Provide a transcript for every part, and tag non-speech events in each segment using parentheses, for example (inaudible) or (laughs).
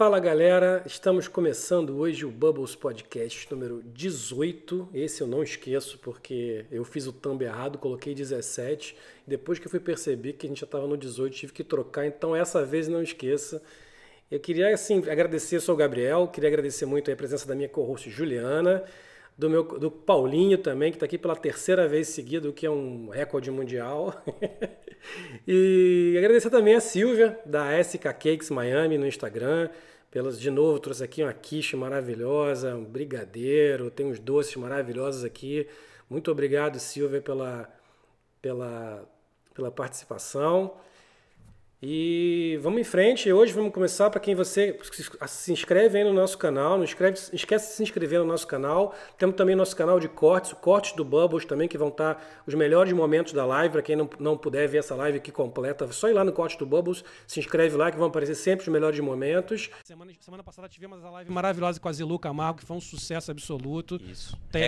Fala galera, estamos começando hoje o Bubbles Podcast número 18. Esse eu não esqueço porque eu fiz o thumb errado, coloquei 17. Depois que eu fui perceber que a gente já estava no 18, tive que trocar, então essa vez não esqueça. Eu queria assim agradecer, eu sou o Gabriel, queria agradecer muito a presença da minha co-host Juliana, do meu do Paulinho também, que está aqui pela terceira vez seguida, o que é um recorde mundial. (laughs) e agradecer também a Silvia, da SK Cakes Miami, no Instagram. Pelas, de novo, trouxe aqui uma quiche maravilhosa, um brigadeiro, tem uns doces maravilhosos aqui. Muito obrigado, Silvia, pela, pela, pela participação. E vamos em frente. Hoje vamos começar para quem você se inscreve aí no nosso canal. Não escreve, esquece de se inscrever no nosso canal. Temos também nosso canal de cortes, cortes do Bubbles também, que vão estar os melhores momentos da live. Para quem não, não puder ver essa live aqui completa, é só ir lá no corte do Bubbles, se inscreve lá que vão aparecer sempre os melhores momentos. Semana, semana passada tivemos a live maravilhosa com a Zilu Camargo, que foi um sucesso absoluto. Isso. Tem.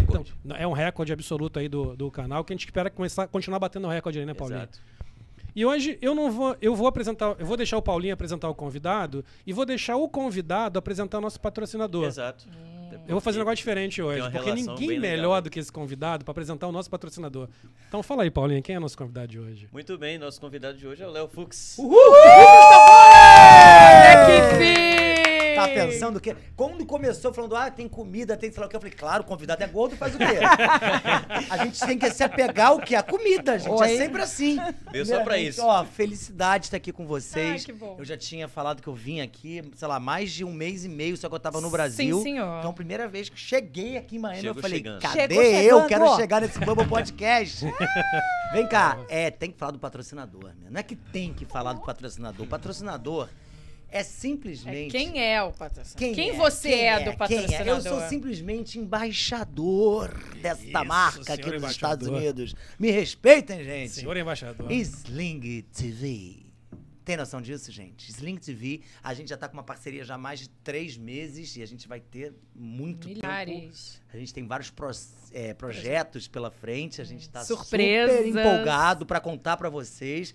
É um recorde absoluto aí do, do canal, que a gente espera começar, continuar batendo o recorde aí, né, Paulinho? Exato. E hoje eu não vou, eu vou apresentar, eu vou deixar o Paulinho apresentar o convidado e vou deixar o convidado apresentar o nosso patrocinador. Exato. Eu vou fazer um negócio diferente hoje, porque ninguém melhor legal. do que esse convidado para apresentar o nosso patrocinador. Então fala aí, Paulinho, quem é o nosso convidado de hoje? Muito bem, nosso convidado de hoje é o Léo Fux. Uhul! É que fim! Tá pensando que quando começou falando, ah, tem comida, tem sei lá o que, eu falei, claro, o convidado é gordo, faz o quê? (laughs) a gente tem que se apegar ao que? A comida, gente. É Oi. É sempre assim. Veio só pra isso. Ó, felicidade estar aqui com vocês. Ah, que bom. Eu já tinha falado que eu vim aqui, sei lá, mais de um mês e meio, só que eu tava no Brasil. Sim, senhor. Então, primeira vez que cheguei aqui em Miami, Chegou eu falei, chegando. cadê Chegou eu? chegando. Quero chegar nesse Bubble Podcast. (laughs) Vem cá, é, tem que falar do patrocinador, né? Não é que tem que falar do patrocinador. O patrocinador é É simplesmente. quem é o patrocinador? Quem, Quem, você Quem é, do Quem patrocinador? é? Eu sou simplesmente embaixador desta Isso, marca aqui nos embaixador. Estados Unidos. Me respeitem, gente. Senhor embaixador. Sling TV. Tem noção disso, gente? Sling TV, a gente já tá com uma parceria já há mais de três meses e a gente vai ter muito tempo. Milhares. A gente tem vários pro- é, projetos pela frente, a gente tá Surpresas. super empolgado pra contar pra vocês.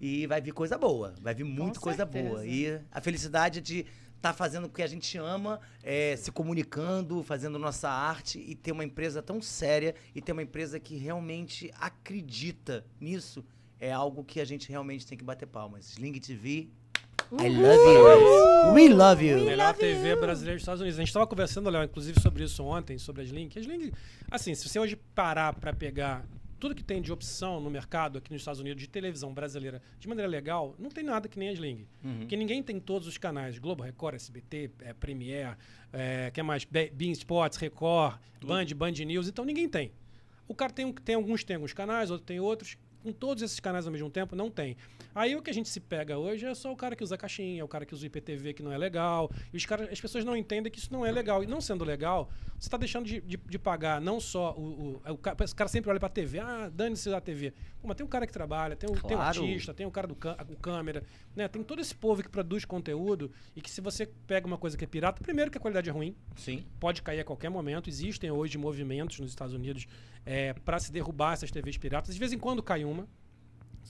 E vai vir coisa boa, vai vir muito coisa certeza. boa. E a felicidade de estar fazendo o que a gente ama, é, se comunicando, fazendo nossa arte e ter uma empresa tão séria e ter uma empresa que realmente acredita nisso é algo que a gente realmente tem que bater palmas. Sling TV, I love you. We love you. Melhor TV brasileira dos Estados Unidos. A gente estava conversando, Léo, inclusive, sobre isso ontem, sobre a Sling. A Sling, assim, se você hoje parar para pegar tudo que tem de opção no mercado aqui nos Estados Unidos de televisão brasileira de maneira legal, não tem nada que nem a Sling. Porque ninguém tem todos os canais. Globo, Record, SBT, é, Premiere, é, que mais? Be- Bean Sports, Record, Band, Band News. Então ninguém tem. O cara tem, tem alguns tem alguns canais, outros tem outros. Com todos esses canais ao mesmo tempo, não tem. Aí o que a gente se pega hoje é só o cara que usa caixinha, o cara que usa o IPTV que não é legal. E os caras, as pessoas não entendem que isso não é legal. E não sendo legal, você está deixando de, de, de pagar não só o. o, o, ca- o cara sempre olha pra TV, ah, dane-se a TV. Mas tem um cara que trabalha, tem um, tem Claro. artista, tem o cara do o câmera, né? Tem todo esse povo que produz conteúdo e que se você pega uma coisa que é pirata, primeiro que a qualidade é ruim, Sim. pode cair a qualquer momento. Existem hoje movimentos nos Estados Unidos é, para se derrubar essas TVs piratas. De vez em quando cai uma.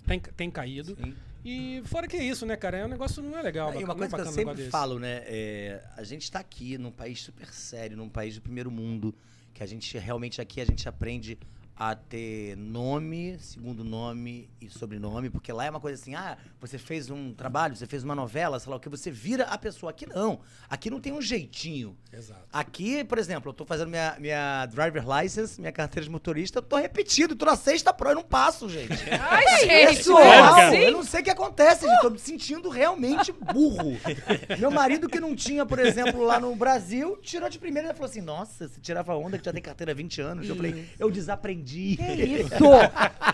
Tem, tem caído. Sim. E fora que é isso, né, cara? É um negócio não é legal. E não uma é coisa que eu um sempre falo, né? é, a gente está aqui num país super sério, num país do primeiro mundo, que a gente realmente aqui a gente aprende a ter nome, segundo nome e sobrenome, porque lá é uma coisa assim, ah, você fez um trabalho, você fez uma novela, sei lá o que, você vira a pessoa. Aqui não. Aqui não tem um jeitinho. Exato. Aqui, por exemplo, eu tô fazendo minha, minha driver license, minha carteira de motorista, eu tô repetido, tô na sexta pro, eu não passo, gente. (laughs) Ai, gente, Pessoal, não é cara? assim? eu não sei o que acontece, gente. Tô me sentindo realmente burro. Meu marido, que não tinha, por exemplo, lá no Brasil, tirou de primeira e falou assim: Nossa, você tirava onda que já tem carteira há 20 anos. Eu falei: Eu desaprendi. Que (laughs) isso?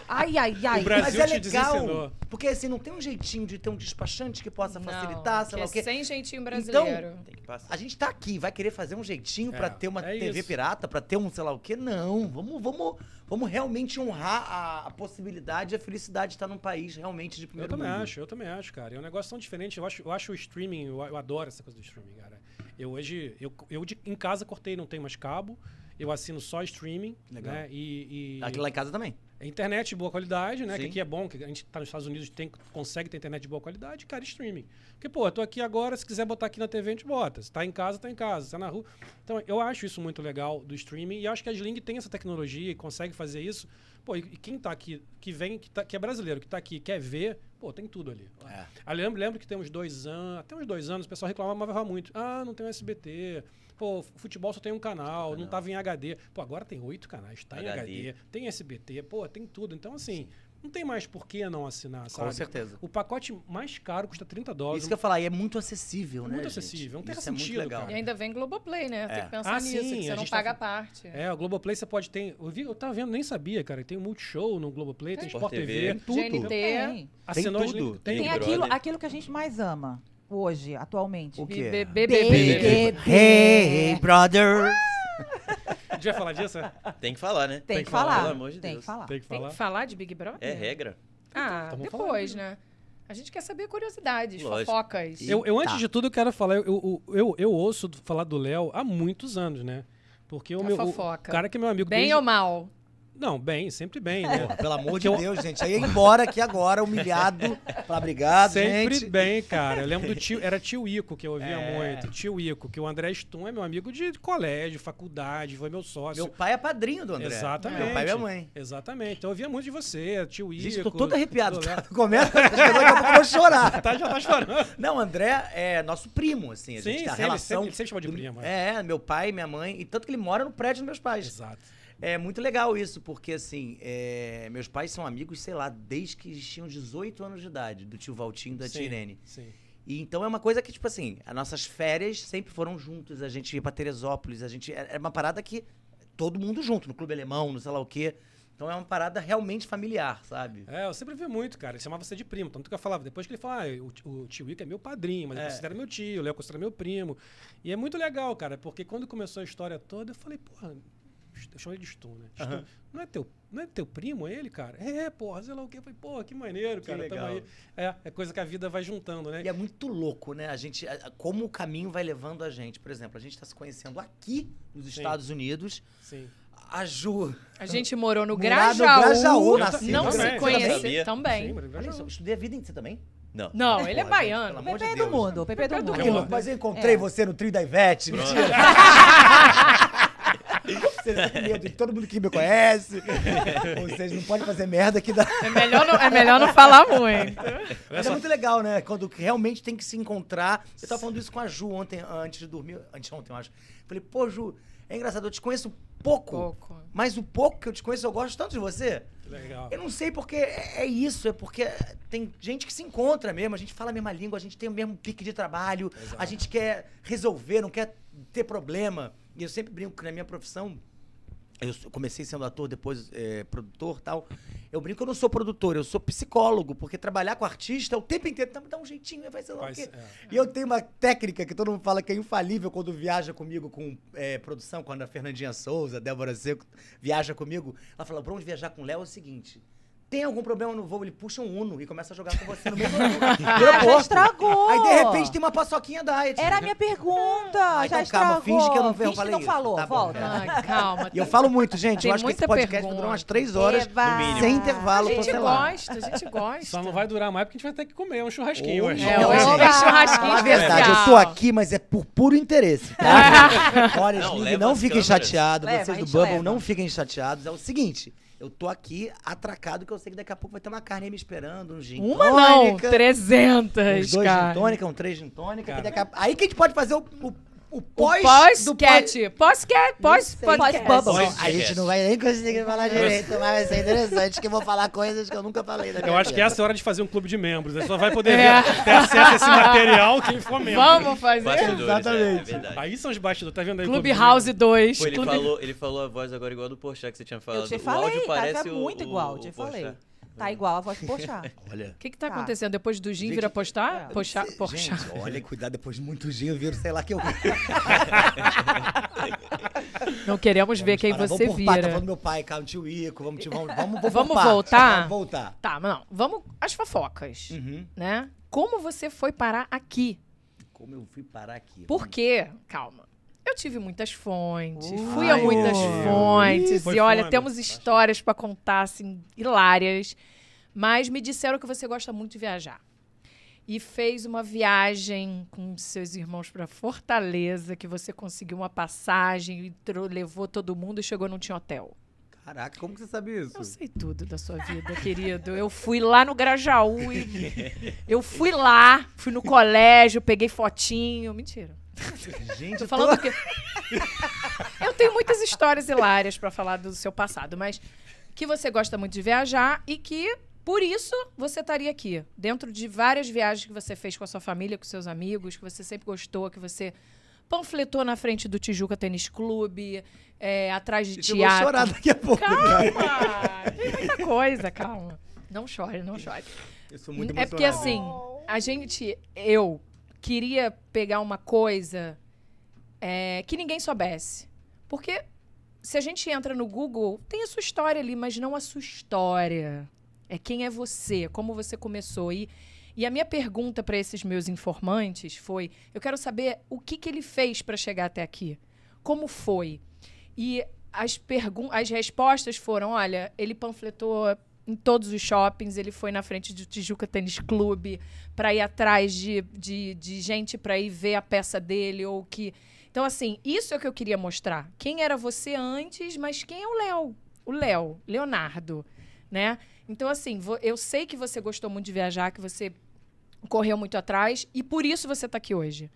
Ai, ai, ai. O Brasil Mas é te legal. Porque assim, não tem um jeitinho de ter um despachante que possa facilitar, Não, sei lá o é quê. sem jeitinho Então, brasileiro. Passar. A gente tá aqui, vai querer fazer um jeitinho pra É, ter uma é TV isso. pirata, pra ter um sei lá o quê? Não, vamos, vamos, vamos realmente honrar a, a possibilidade e a felicidade de estar num país realmente de Eu primeiro também mundo. acho, eu também acho, cara. É um negócio tão diferente. Eu acho, eu acho o streaming, eu, eu adoro essa coisa do streaming, cara. Eu hoje, eu, eu de- em casa cortei, não tem mais cabo. Eu assino só streaming, Legal. né? E, e- Aqui lá em casa também. É internet de boa qualidade, né? Que Sim. aqui é bom, que a gente tá nos Estados Unidos tem, consegue ter internet de boa qualidade, cara, streaming. Porque, pô, eu tô aqui agora, se quiser botar aqui na TV, a gente bota. Se tá em casa, tá em casa. Se tá na rua. Então, eu acho isso muito legal do streaming e acho que a Sling tem essa tecnologia e consegue fazer isso. Pô, e e quem tá aqui, que vem, que, tá, que é brasileiro, que tá aqui, quer ver, pô, tem tudo ali. É. Eu lembro, lembro que tem uns dois anos, até uns dois anos, o pessoal reclamava muito. Ah, não tem o SBT. Pô, futebol só tem um canal, não tava em HD. Pô, agora tem oito canais, tá em HD. HD, tem SBT, pô, tem tudo. Então, assim, não tem mais por que não assinar, sabe? Com certeza. O pacote mais caro custa 30 dólares. Isso que eu ia falar, e é muito acessível, né? Muito gente? acessível, não tem Isso é muito sentido, legal. cara. E ainda vem Globoplay, né? Tem É. que pensar Ah, nisso, sim, que você não tá paga a parte. É, o Globoplay você pode ter. Eu, vi, eu tava vendo, nem sabia, cara. Tem o Multishow no Globoplay, tem Sport Sport TV. TV. Tudo. GNT. Tem. Assinou Tem tudo. Tem, Tem aquilo, aquilo que a gente mais ama hoje, atualmente. O quê? BBB. Hey, brother! A gente vai falar disso? Tem que falar, né? Tem, Tem que falar, pelo amor de Tem Deus. que falar. Tem que Tem falar. que falar de Big Brother? É regra. Ah, Então vamos falar, depois, né? A gente quer saber curiosidades, Lógico. fofocas. Eu, eu, antes Tá. de tudo, eu quero falar. Eu, eu, eu, eu ouço falar do Léo há muitos anos, né? Porque o A meu. O cara que é meu amigo. Bem desde- ou mal? Não, bem, sempre bem, né? Pelo amor de Eu- Deus, gente. Aí ia embora aqui agora, humilhado. Falar obrigado, Sempre gente. bem, cara. Eu lembro do tio, era tio Ico que eu ouvia É. muito. Tio Ico, que o André Stum é meu amigo de colégio, faculdade, foi meu sócio. Meu pai é padrinho do André. Exatamente. Meu pai e minha mãe. Exatamente. Então eu ouvia muito de você, tio Ico. Gente, tô todo arrepiado. Tá? (laughs) Começa, daqui a pouco eu vou (laughs) chorar. Tá, já tá chorando. Não, André é nosso primo, assim. A Sim, gente a sempre, relação. sempre- ele sempre chama de primo, É, meu pai, minha mãe. E tanto que ele mora no prédio dos meus pais. Exato. É muito legal isso, porque assim, é, meus pais são amigos, sei lá, desde que eles tinham 18 anos de idade, do tio Valtinho e da tia Sim, Irene. Sim. E então é uma coisa que, tipo assim, as nossas férias sempre foram juntos, a gente ia pra Teresópolis, a gente. Era uma parada que todo mundo junto, no Clube Alemão, no sei lá o quê. Então é uma parada realmente familiar, sabe? É, eu sempre vi muito, cara. Ele chamava você de primo. Tanto que eu falava, depois que ele falava, ah, o, o tio Ico é meu padrinho, mas É. eu considero meu tio, o Léo considera meu primo. E é muito legal, cara, porque quando começou a história toda, eu falei, porra, eu chamei de Stum, né? Aham. não, é teu, não é teu primo ele, cara? É, porra, sei lá o quê. Eu falei, porra, que maneiro, Que cara. tamo legal. aí. É, é coisa que a vida vai juntando, né? E é muito louco, né? A gente, como o caminho vai levando a gente. Por exemplo, a gente tá se conhecendo aqui nos Sim. Estados Unidos. Sim. A Ju. A gente morou no Morar no Grajaú. Grajaú, nasci não no se Grajaú. conhece Sabia? também. Sim, estudei a vida inteira também. Não. Não, ele é baiano. amor de Pepe Deus. do mundo, o Pepe do Pepe do mundo. mundo. Aquilo, mas eu encontrei É. você no trio da Ivete. Mentira. Vocês estão com medo de todo mundo que me conhece. (laughs) Vocês não podem fazer merda que dá. É melhor, não, é melhor não falar muito. Mas é muito legal, né? Quando realmente tem que se encontrar. Eu tava falando isso com a Ju ontem, antes de dormir. Antes de ontem, eu acho. Falei, pô, Ju, é engraçado, eu te conheço pouco. Pouco. Mas o pouco que eu te conheço, eu gosto tanto de você. Que legal. Eu não sei porque é é isso, é porque tem gente que se encontra mesmo, a gente fala a mesma língua, a gente tem o mesmo pique de trabalho, a gente quer resolver, não quer ter problema. E eu sempre brinco que na minha profissão, eu comecei sendo ator, depois é, produtor tal. Eu brinco que eu não sou produtor, eu sou psicólogo, porque trabalhar com artista o tempo inteiro dá um jeitinho, vai ser o quê. é. E eu tenho uma técnica que todo mundo fala que é infalível quando viaja comigo com é, produção, quando a Fernandinha Souza, a Débora Seco viaja comigo. Ela fala, pra onde viajar com o Léo é o seguinte. Tem algum problema no voo? Ele puxa um Uno e começa a jogar com você no (laughs) mesmo Ah, já estragou. Aí, de repente, tem uma paçoquinha diet. Era a minha pergunta. Ah, já então calma, estragou. finge que eu não- eu Finge falei que não isso. falou. Tá bom, Volta. cara. Ai, calma. E eu falo muito, gente. Tem eu acho que esse podcast vai pergunta. durar umas três horas, Eba. no mínimo. sem A intervalo, gente sei lá. gosta, a gente gosta. Só não vai durar mais porque a gente vai ter que comer um churrasquinho hoje. É, hoje gente. tem churrasquinho Fala a verdade, eu tô aqui, mas é por puro interesse, tá? (laughs) Olha, Não, não fiquem chateados, vocês a do gente Bubble não fiquem chateados. É o seguinte, eu tô aqui atracado, que eu sei que daqui a pouco vai ter uma carne me esperando, um gin Uma não, tônica, 300, uns dois cara. gin tônica, um três gin tônica. que daqui a- Aí que a gente pode fazer o, o, o O pós, do pós-cat. Pós-cat, pós-podcast. Pós-bubble. A gente não vai nem conseguir falar direito, mas vai ser interessante que eu vou falar coisas que eu nunca falei Eu acho que essa é a hora de fazer um clube de membros. Aí só vai poder É. ver, ter acesso a esse material quem for membro. Vamos fazer? Bastidores, Exatamente. É, é. Aí são os bastidores, tá vendo aí? Clubhouse 2. Pô, ele, Clube- falou, ele falou a voz agora igual do Porchat que você tinha falado. Eu te o falei, áudio tá, parece tá o- muito o- igual, o te Porchat. Tá igual a voz de Pochá. (laughs) Olha. O que que tá Tá. acontecendo? Depois do gin Gente, vira postar? é. Pochá, Cê- Pochá. Gente, olha, cuidado, depois de muito gin, eu viro sei lá que eu... (laughs) Não queremos ver quem parar, você vamos por parte, tá vira. falando do meu pai, cara, tio Ico, vamos, tio, vamos, vamos, vamos, Vamos voltar? Vamos voltar. Tá, mas não. Vamos às fofocas, Uhum. né? Como você foi parar aqui? Como eu fui parar aqui? Por quê? Calma. Eu tive muitas fontes, Uh. fui a muitas fontes. E olha, fundo. temos histórias pra contar, assim, hilárias. Mas me disseram que você gosta muito de viajar. E fez uma viagem com seus irmãos pra Fortaleza, que você conseguiu uma passagem e tro- levou todo mundo e chegou não tinha hotel. Caraca, como que você sabe isso? Eu sei tudo da sua vida, querido. Eu fui lá no Grajaú e (laughs) eu fui lá, fui no colégio, peguei fotinho. Mentira. Gente, Tô eu falando que eu tenho muitas histórias hilárias pra falar do seu passado, mas que você gosta muito de viajar e que por isso você estaria aqui, dentro de várias viagens que você fez com a sua família, com seus amigos, que você sempre gostou, que você panfletou na frente do Tijuca Tênis Clube, é, atrás de Gente, eu vou teatro. chorar daqui a pouco. Calma! Tem muita coisa, calma. Não chore, não chore. Eu sou muito É porque assim, a gente, eu queria pegar uma coisa é, que ninguém soubesse. Porque se a gente entra no Google, tem a sua história ali, mas não a sua história. É quem é você, como você começou. E, e a minha pergunta para esses meus informantes foi: eu quero saber o que, que ele fez para chegar até aqui. Como foi? E as, as respostas foram: olha, ele panfletou em todos os shoppings, ele foi na frente do Tijuca Tênis Clube para ir atrás de, de, de gente para ir ver a peça dele ou que. Então, assim, isso é o que eu queria mostrar. Quem era você antes, mas quem é o Léo? O Léo, Leonardo, né? Então, assim, eu sei que você gostou muito de viajar, que você correu muito atrás e por isso você está aqui hoje.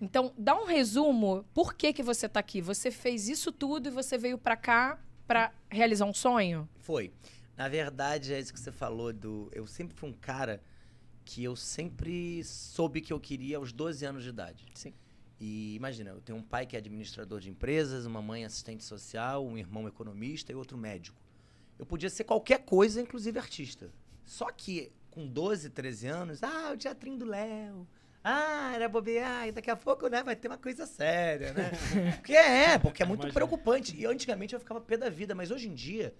Então, dá um resumo, por que que você está aqui? Você fez isso tudo e você veio para cá para realizar um sonho? Foi. Na verdade, é isso que você falou do. Eu sempre fui um cara que eu sempre soube que eu queria aos 12 anos de idade. Sim. E imagina, eu tenho um pai que é administrador de empresas, uma mãe assistente social, um irmão economista e outro médico. Eu podia ser qualquer coisa, inclusive artista. Só que com 12, 13 anos, ah, o teatrinho do Léo. Ah, era bobear, e daqui a pouco, né, vai ter uma coisa séria, né? (laughs) Porque é, porque é muito Imagina. preocupante. E antigamente eu ficava pé da vida, mas hoje em dia,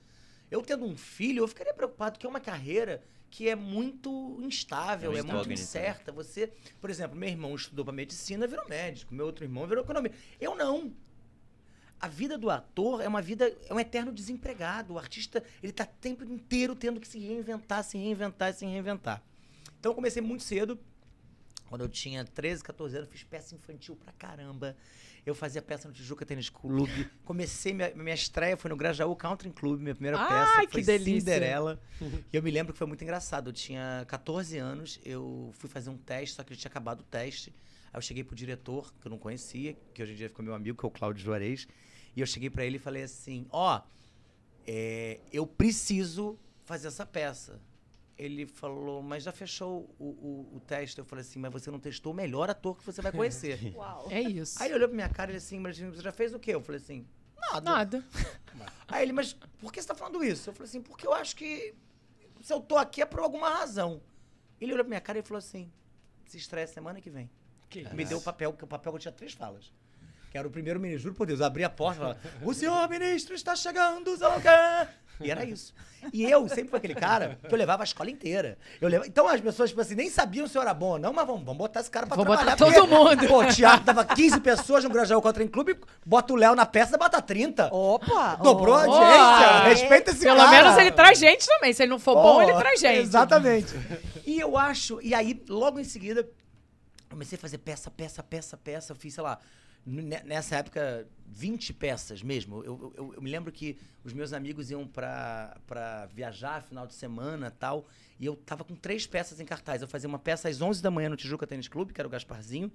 eu tendo um filho, eu ficaria preocupado, que é uma carreira que é muito instável, É é, muito incerta. Você, por exemplo, meu irmão estudou para medicina, virou médico, meu outro irmão virou economia. Eu não. A vida do ator é uma vida, é um eterno desempregado. O artista, ele tá o tempo inteiro tendo que se reinventar, se reinventar, se reinventar. Então eu comecei muito cedo. Quando eu tinha 13, 14 anos, fiz peça infantil pra caramba. Eu fazia peça no Tijuca Tênis Clube. Comecei, minha, minha estreia foi no Grajaú Country Club, minha primeira Ai, peça. que foi delícia. Cinderela. (laughs) e eu me lembro que foi muito engraçado. Eu tinha 14 anos, eu fui fazer um teste, só que ele tinha acabado o teste. Aí eu cheguei pro diretor, que eu não conhecia, que hoje em dia ficou meu amigo, que é o Cláudio Juarez. E eu cheguei pra ele e falei assim: Ó, é, eu preciso fazer essa peça. Ele falou, mas já fechou o, o, o teste. Eu falei assim, mas você não testou o melhor ator que você vai conhecer. (laughs) É isso. Aí ele olhou pra minha cara e disse assim, mas você já fez o quê? Eu falei assim, nada. Nada. (laughs) Aí ele, mas por que você tá falando isso? Eu falei assim, porque eu acho que se eu tô aqui é por alguma razão. Ele olhou pra minha cara e falou assim, se estreia semana que vem. Me deu o papel, porque o papel tinha três falas. Que era o primeiro ministro, juro por Deus, eu abri a porta e falava, o senhor ministro está chegando, sei lá o quê." E era isso. E eu sempre fui aquele cara que eu levava a escola inteira. Eu levava... Então as pessoas, tipo assim, nem sabiam se eu era bom ou não, mas vamos, vamos botar esse cara pra Vou trabalhar. botar todo mundo. Pô, o teatro dava 15 pessoas no Grajaú Country Clube, bota o Léo na peça, bota 30. Opa! Dobrou a oh, audiência. é. Respeita esse Pelo cara. menos ele traz gente também. Se ele não for bom, Pô, ele traz gente. Exatamente. E eu acho, e aí, logo em seguida, comecei a fazer peça, peça, peça, peça. Eu fiz, sei lá, nessa época, 20 peças mesmo. Eu, eu, eu me lembro que os meus amigos iam pra viajar final de semana tal. E eu tava com três peças em cartaz. Eu fazia uma peça às 11 da manhã no Tijuca Tênis Clube, que era o Gasparzinho.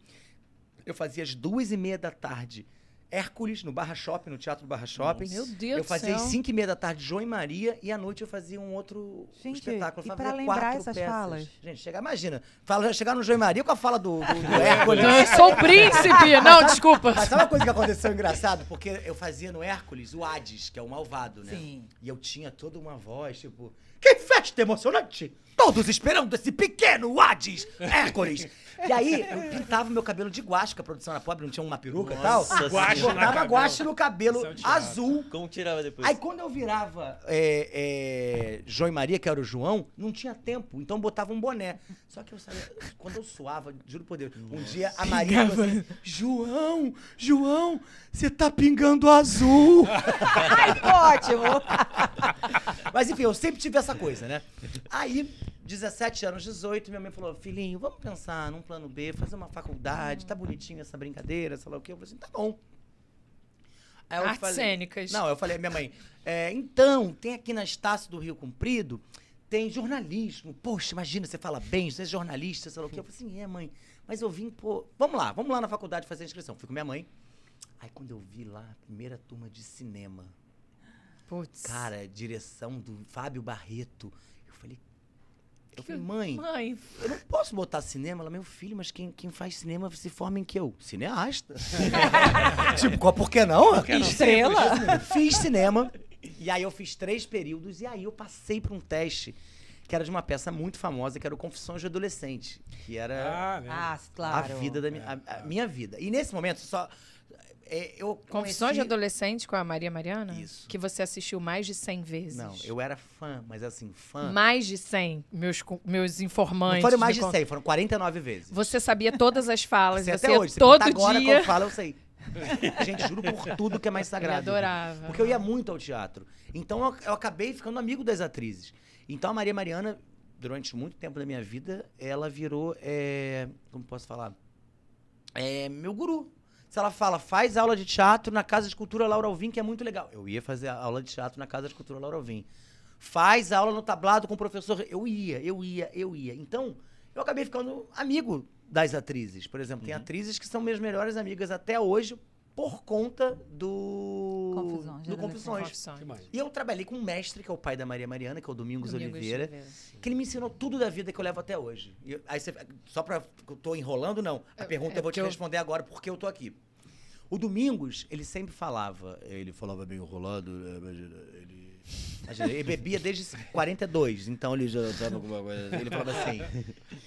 Eu fazia às duas e meia da tarde. Hércules, no Barra Shopping, no Teatro do Barra Shopping. Meu Deus Eu do fazia às céu. 5 e meia da tarde João e Maria e à noite eu fazia um outro Gente, espetáculo. Eu e pra lembrar quatro essas peças. falas? Gente, chega, imagina. Fala, chegar no João e Maria com a fala do, do, do (laughs) Hércules. Eu sou o príncipe. (laughs) Não, desculpa. Mas sabe uma coisa que aconteceu engraçado? Porque eu fazia no Hércules o Hades, que é o malvado, né? Sim. E eu tinha toda uma voz, tipo, que festa emocionante. Todos esperando esse pequeno Hades, Hércules. E aí, eu pintava meu cabelo de guache, porque a produção era pobre, não tinha uma peruca e tal. Nossa Guache na Botava cabelo. guache no cabelo Isso é um teatro. azul. Como tirava depois? Aí quando eu virava é, é, João e Maria, que era o João, não tinha tempo, então botava um boné. Só que eu sabia, quando eu suava, juro por Deus, um dia a Maria falou assim, João, João, você tá pingando azul. (laughs) Ai, que ótimo. Mas enfim, eu sempre tive essa coisa, né? Aí, 17 anos, 18, minha mãe falou, filhinho, vamos pensar num plano B, fazer uma faculdade, tá bonitinho essa brincadeira, sei lá o quê. Eu falei assim, tá bom. Aí eu Artes cênicas. Não, eu falei, minha mãe, é, então, tem aqui na Estácio do Rio Comprido, tem jornalismo. Poxa, imagina, você fala bem, você é jornalista, sei lá o quê. Eu falei assim, é, mãe, mas eu vim, pô, vamos lá, vamos lá na faculdade fazer a inscrição. Fui com minha mãe. Aí quando eu vi lá, a primeira turma de cinema, Putz. cara, direção do Fábio Barreto, eu falei, eu falei, mãe, Mãe, eu não posso botar cinema. Ela, meu filho, mas quem, quem faz cinema se forma em que eu? Cineasta. (laughs) tipo, qual, por que não? Estrela. Fiz cinema. E aí eu fiz três períodos e aí eu passei por um teste que era de uma peça muito famosa, que era o Confissões de Adolescente. Que era Ah, né? Ah, claro. a vida da minha, a, a minha vida. E nesse momento, só. É, eu Confissões de conheci- Adolescente com a Maria Mariana? Isso. Que você assistiu mais de 100 vezes. Não, eu era fã, mas assim, fã. Mais de 100, meus, meus informantes. Não foram mais de con- 100, foram 49 vezes. Você sabia todas as falas, você até hoje. Todo perguntar agora dia. qual fala, eu sei. (laughs) Gente, juro por tudo que é mais sagrado. adorava. Porque eu ia muito ao teatro. Então eu, eu acabei ficando amigo das atrizes. Então a Maria Mariana, durante muito tempo da minha vida, ela virou. é, como posso falar? É, meu guru. Se ela fala, faz aula de teatro na Casa de Cultura Laura Alvim, que é muito legal. Eu ia fazer aula de teatro na Casa de Cultura Laura Alvim. Faz aula no tablado com o professor. Eu ia, eu ia, eu ia. Então, eu acabei ficando amigo das atrizes. Por exemplo, tem atrizes que são minhas melhores amigas até hoje por conta do. Confusões de do. Confissões. Confissões. E eu trabalhei com um mestre, que é o pai da Maria Mariana, que é o Domingos, Domingos Oliveira, Oliveira. que ele me ensinou tudo da vida que eu levo até hoje. E eu- aí você, só pra. Eu tô enrolando, não. A pergunta é eu vou te eu- responder agora porque eu tô aqui. O Domingos, ele sempre falava, ele falava bem enrolado, né, imagina, ele. ele bebia desde 42, então ele já tava com uma coisa. Ele falava assim: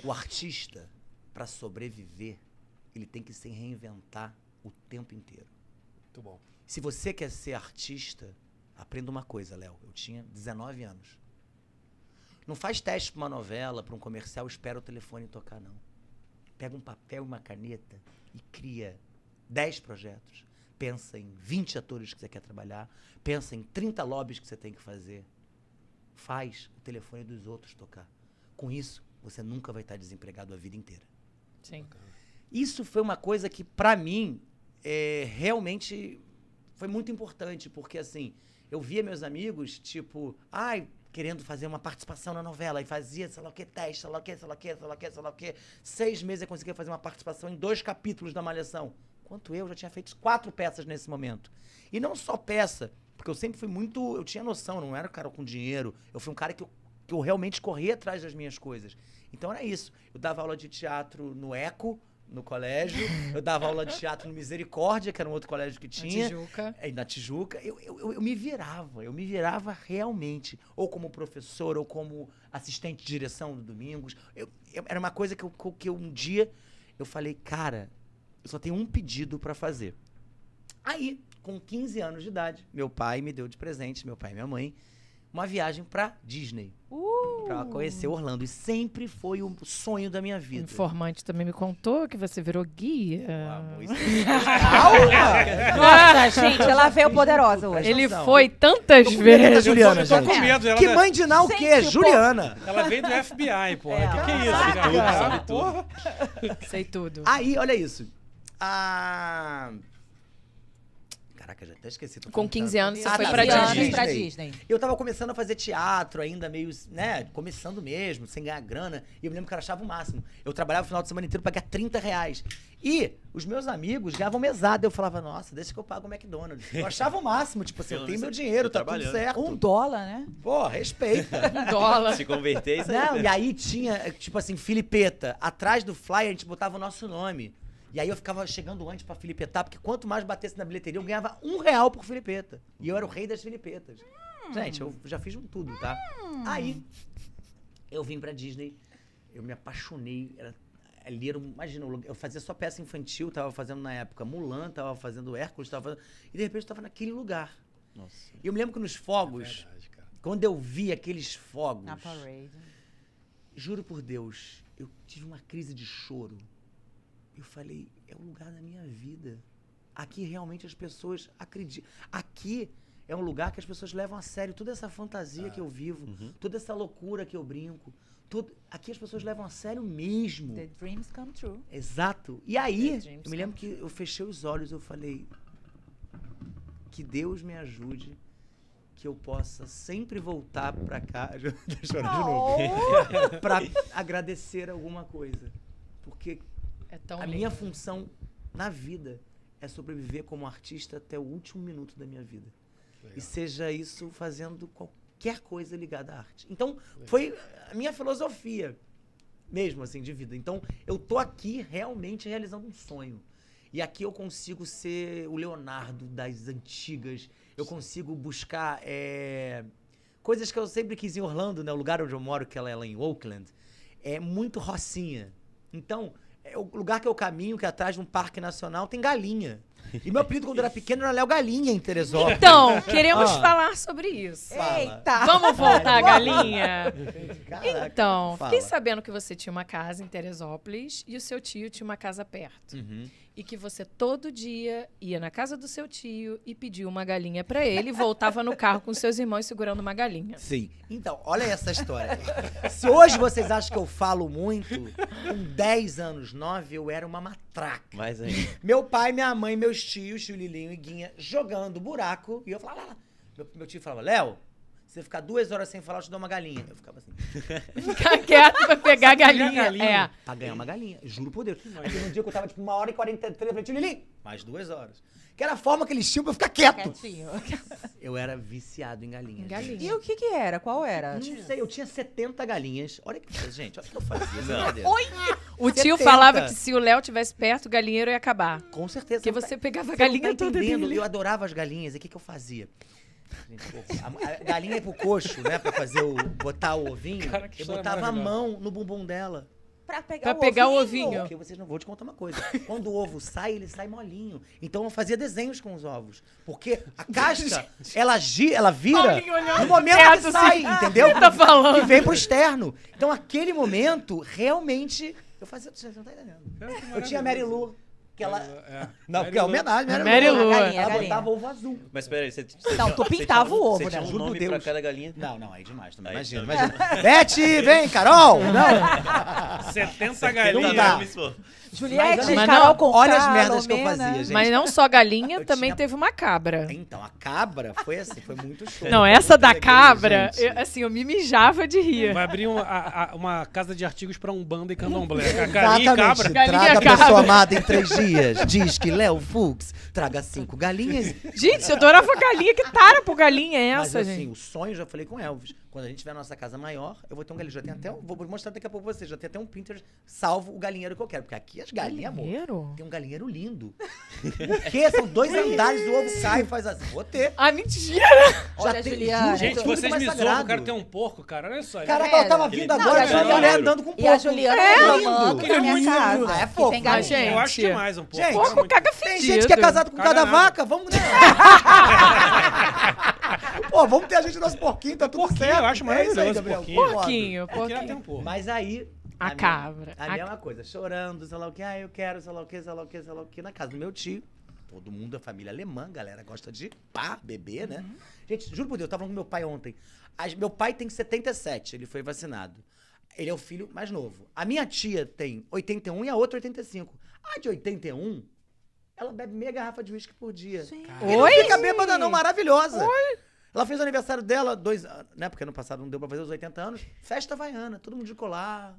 o artista, pra sobreviver, ele tem que se reinventar o tempo inteiro. Muito bom. Se você quer ser artista, aprenda uma coisa, Léo. Eu tinha 19 anos. Não faz teste pra uma novela, pra um comercial, espera o telefone tocar, não. Pega um papel e uma caneta e cria 10 projetos. Pensa em 20 atores que você quer trabalhar. Pensa em 30 lobbies que você tem que fazer. Faz o telefone dos outros tocar. Com isso, você nunca vai estar desempregado a vida inteira. Sim. Isso foi uma coisa que, pra mim, é, realmente foi muito importante, porque assim, eu via meus amigos, tipo, ai, querendo fazer uma participação na novela, e fazia, sei lá o que, teste, sei lá o que, sei lá o que, sei lá o que, sei lá o que. Seis meses eu conseguia fazer uma participação em dois capítulos da Malhação. Quanto eu, já tinha feito quatro peças nesse momento. E não só peça, porque eu sempre fui muito. Eu tinha noção, não era um cara com dinheiro. Eu fui um cara que eu, que eu realmente corria atrás das minhas coisas. Então era isso. Eu dava aula de teatro no Eco, no colégio. Eu dava aula de teatro no Misericórdia, que era um outro colégio que Na tinha. Tijuca. É, na Tijuca, eu, eu, eu- me virava, eu me virava realmente, ou como professor, ou como assistente de direção do Domingos. Eu- eu- era uma coisa que, eu, que um dia eu falei, cara, eu só tenho um pedido pra fazer. Aí, com 15 anos de idade, meu pai me deu de presente, meu pai e minha mãe, uma viagem pra Disney. Uh! Pra conhecer Orlando. E sempre foi o sonho da minha O vida. informante também me contou que você virou guia. Amor, isso (laughs) Calma! Nossa, gente, ela veio poderosa hoje. Ele Não. foi tantas Tô com medo da vezes. Juliana, eu tô gente. com medo. Ela, Que mãe de Ná o quê? Pô. Juliana. ela veio do FBI, porra. O É, que, que é isso? cara? tudo, sabe porra. Sei tudo. Aí, olha isso. Ah... Caraca, já até esqueci. tô Com falando 15 tanto. anos você Ah, foi tá, pra 15 anos Disney. pra Disney. Eu tava começando a fazer teatro ainda, meio, né, começando mesmo, sem ganhar grana. E eu me lembro que eu achava o máximo. Eu trabalhava o final de semana inteiro pra ganhar 30 reais. E os meus amigos ganhavam mesada. Eu falava, nossa, deixa que eu pago o McDonald's. Eu achava o máximo, tipo assim, eu tenho meu dinheiro, tá tudo certo. Um dólar, né? Pô, respeita. (laughs) Um dólar. Se converter, isso aí. Não, e aí tinha, tipo assim, Filipeta. Atrás do flyer a gente botava o nosso nome. E aí eu ficava chegando antes pra Filipetar, porque quanto mais batesse na bilheteria, eu ganhava um real por Filipeta. E eu era o rei das Filipetas. Gente, eu já fiz um tudo, tá? Aí, Eu vim pra Disney, eu me apaixonei. Era, ali era, imagina, eu fazia só peça infantil, tava fazendo na época Mulan, tava fazendo Hércules, tava fazendo, e de repente eu tava naquele lugar. Nossa. E eu me lembro que nos fogos, Verdade, cara. quando eu vi aqueles fogos, Na parade. juro por Deus, eu tive uma crise de choro. Eu falei, é o lugar da minha vida. Aqui realmente as pessoas acreditam. Aqui é um lugar que as pessoas levam a sério toda essa fantasia que eu vivo, toda essa loucura que eu brinco. Todo... Aqui as pessoas levam a sério mesmo. The dreams come true. Exato. E aí, eu me lembro que eu fechei os olhos, eu falei que Deus me ajude, que eu possa sempre voltar pra cá, (laughs) Deixa eu chorar de novo, (laughs) pra agradecer alguma coisa, porque É tão a lindo. minha função na vida é sobreviver como artista até o último minuto da minha vida. E seja isso fazendo qualquer coisa ligada à arte. Então, foi a minha filosofia mesmo, assim, de vida. Então, eu tô aqui realmente realizando um sonho. E aqui eu consigo ser o Leonardo das antigas. Eu consigo buscar é, coisas que eu sempre quis em Orlando, né? O lugar onde eu moro, que ela é lá em Oakland. É muito rocinha. Então, é o lugar que eu caminho, que é atrás de um parque nacional, tem galinha. E meu apelido quando eu era (laughs) pequeno era Léo Galinha em Teresópolis. Então, (laughs) queremos Ah. falar sobre isso. Fala. Eita! Vamos voltar, galinha? Caraca, Então, fala. fiquei sabendo que você tinha uma casa em Teresópolis e o seu tio tinha uma casa perto. Uhum. E que você todo dia ia na casa do seu tio e pedia uma galinha pra ele e voltava no carro com seus irmãos segurando uma galinha. Sim. Então, olha essa história. Se hoje vocês acham que eu falo muito, com 10 anos, 9, eu era uma matraca. Mais ainda. Meu pai, minha mãe, meus tios, tio Lilinho e Guinha, jogando buraco. E eu falava, lá, lá. Meu, meu tio falava, Léo, você ficar duas horas sem falar, eu te dou uma galinha. Eu ficava assim, (laughs) Ficar quieto pra pegar a galinha. É. pra ganhar uma galinha. Juro por Deus. Aí teve um dia que eu tava, tipo, uma hora e 43, eu falei, tio Lilinho, mais duas horas. Que era a forma que eles tinham pra eu ficar quieto. Quietinho. (laughs) Eu era viciado em galinhas. Galinha. E o que que era? Qual era? Não sei, eu tinha 70 galinhas. Olha que coisa, gente, olha o que eu fazia. Não. brincadeira. O tio 70. falava que se o Léo tivesse perto, o galinheiro ia acabar. Com certeza. Porque não tá- você pegava a Você galinha tá toda entendendo. dele. Eu adorava as galinhas. E o que, que eu fazia? Gente, a, galinha ia pro coxo, né? Pra fazer o. botar o ovinho. Cara, que eu botava a mão no bumbum dela. Pra pegar, Pra o, pegar o ovinho. ovinho. Porque vocês não vou te contar uma coisa. Quando o ovo sai, ele sai molinho. Então eu fazia desenhos com os ovos. Porque a casca, (laughs) ela, gi, ela vira no momento reto, que sai, assim. entendeu? (laughs) Tá falando. Que vem pro externo. Então aquele momento, realmente, eu fazia. Você não tá entendendo. Eu tinha a Mary Lou, que ela. É. (laughs) Não, porque é homenagem, Mary, Mary Lou. Lou. A galinha, Ela botava ovo azul. Mas peraí, você, você Não, tinha- tu você pintava tinha um- o ovo, Você né? tinha um Juro por nome pra cada galinha? Não, não, aí demais também. Aí, imagina, imagina. Beth, vem, Carol! (laughs) Não. 70 Não galinhas. dá. Juliette, Mas Carol não, com olha as merdas que eu fazia, gente. Mas não só galinha, (laughs) Eu também tinha- teve uma cabra. Então, a cabra foi assim, foi muito show. Não, essa da Alegria, cabra, eu- assim, eu me mijava de rir. Vai abrir uma, a- a- uma casa de artigos pra Umbanda e Candomblé. A (laughs) galinha e cabra. Galinha Traga a cabra. pessoa amada em três dias. Diz que Léo Fux traga cinco galinhas. Gente, eu adorava galinha. Que tara por galinha é Mas essa, assim, gente? o sonho, eu já falei com Elvis. Quando a gente tiver a nossa casa maior, eu vou ter um galinheiro. Já tem até um, vou mostrar daqui a pouco pra vocês. Já tem até um Pinterest salvo o galinheiro que eu quero. Porque aqui as galinhas, amor. Galinheiro? Tem um galinheiro lindo. (laughs) o quê? São dois andares, o ovo cai e faz assim. Vou ter. Ah, mentira! Olha, tem- Juliana. Gente, tudo vocês mais me zoam, sagrado. eu quero ter um porco, cara. Olha só. Caraca, ela tava Não, vindo agora, a Juliana- mulher andando com um E a porco. Juliana É reclamando lindo. na minha lindo. casa. Ah, é que fofo, tem né, galinha. gente? Eu acho demais um porco. Gente, Porco muito- caga Tem fedido. gente que é casado com cada vaca, vamos, né? (laughs) Pô, vamos ter a gente nosso porquinho, tá tudo Porquinho, certo. Eu acho É isso aí, maravilhoso, Gabriel. porquinho. Porquinho, porquinho. um porco. Mas aí... A minha- cabra. A A- mesma coisa, chorando, sei lá o que, ah, eu quero, sei lá o que, sei lá o que, sei lá o que, na casa do meu tio. Todo mundo é família alemã, galera gosta de pá, beber, né? Gente, juro por Deus, eu tava falando com meu pai ontem. As- meu pai tem 77, ele foi vacinado. Ele é o filho mais novo. A minha tia tem 81 e a outra 85. A de 81, ela bebe meia garrafa de uísque por dia. Sim. E não fica bêbada não, maravilhosa. Ela fez o aniversário dela, dois anos, né? Porque ano passado não deu pra fazer os 80 anos. Festa havaiana, todo mundo de colar.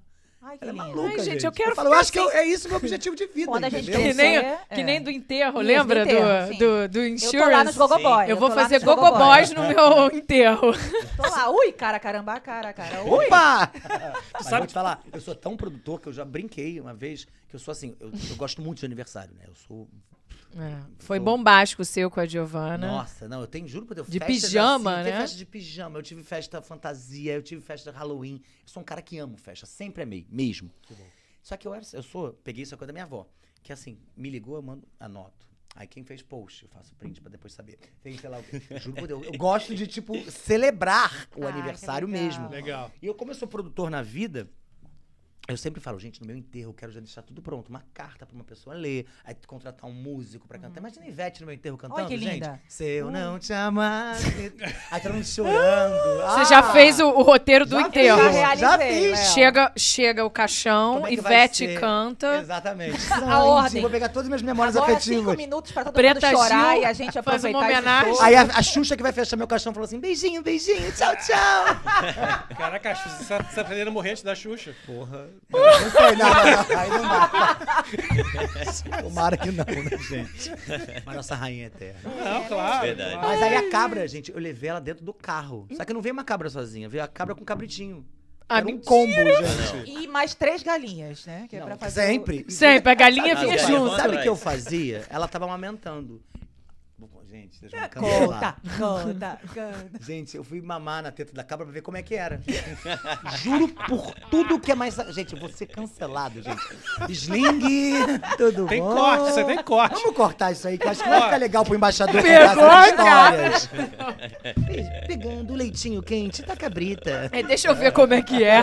Ai, que Ela é maluca, Ai, gente, eu quero falo, eu acho que eu- é isso o meu objetivo de vida, Quando a gente? Que nem, Crescer, que é. nem do enterro, Isso, lembra do enterro, do, do, do Eu insurance? tô lá nos Gogoboy. Eu vou tô lá fazer gogoboys no meu (laughs) enterro. Tô lá, ui, cara, caramba, cara, cara, ui. Opa! (laughs) Mas sabe- vou te falar, eu sou tão produtor que eu já brinquei uma vez que eu sou assim, eu, eu gosto muito de aniversário, né? Eu sou É, Foi bombástico o seu com a Giovana. Nossa, não, eu tenho, juro por Deus, De pijama, assim, tem né? festa de pijama, eu tive festa fantasia, eu tive festa Halloween. Eu sou um cara que amo festa, sempre amei, mesmo. Só que eu, era, eu sou, peguei isso coisa da minha avó, que assim, me ligou, eu mando, anoto. Aí quem fez post, eu faço print pra depois saber. Fez, sei lá, o quê. juro por Deus, eu gosto de, tipo, celebrar o que aniversário legal. mesmo. Legal. E eu, como eu sou produtor na vida, eu sempre falo, gente, no meu enterro eu quero já deixar tudo pronto. Uma carta pra uma pessoa ler, aí contratar um músico pra cantar. Imagina a Ivete no meu enterro cantando, Olha que gente. linda. Se eu não te amasse... (laughs) aí todo mundo chorando. Você Ah! já fez o, o roteiro do Já enterro. Já fiz, já Léo. fiz. Chega, chega o caixão, é Ivete canta. Exatamente. (laughs) A ordem. Vou pegar todas as minhas memórias Agora cinco afetivas. minutos pra todo Preta mundo chorar Gil e a gente faz uma homenagem. Aí a, a Xuxa que vai fechar meu caixão falou assim, beijinho, beijinho, tchau, tchau. Caraca, a Xuxa, você tá- você tá aprendendo a morrer antes da Xuxa. Porra. Não sei, não, não, não. Aí não dá. Tomara que não, né, gente? Mas nossa rainha é eterna. Não, claro. Verdade. Mas aí a cabra, gente, eu levei ela dentro do carro. Só que não veio uma cabra sozinha, veio a cabra com um cabritinho. Ah, Era um combo, gente. E mais três galinhas, né? Que é Não, pra fazer sempre. Sempre, a galinha Sabe- vinha Sabe- junto. Sabe- o que eu fazia? Ela tava amamentando. Gente, deixa eu me o... Conta, conta, conta. (laughs) Gente, eu fui mamar na teta da cabra pra ver como é que era. (laughs) Juro por tudo que é mais. Gente, eu vou ser cancelado, gente. Sling, tudo Tem bom? corte, você tem corte. Vamos cortar isso aí, que eu acho que vai ficar legal pro embaixador (laughs) contar essas histórias. Pegando o leitinho quente da cabrita. É, deixa eu ver como é que é.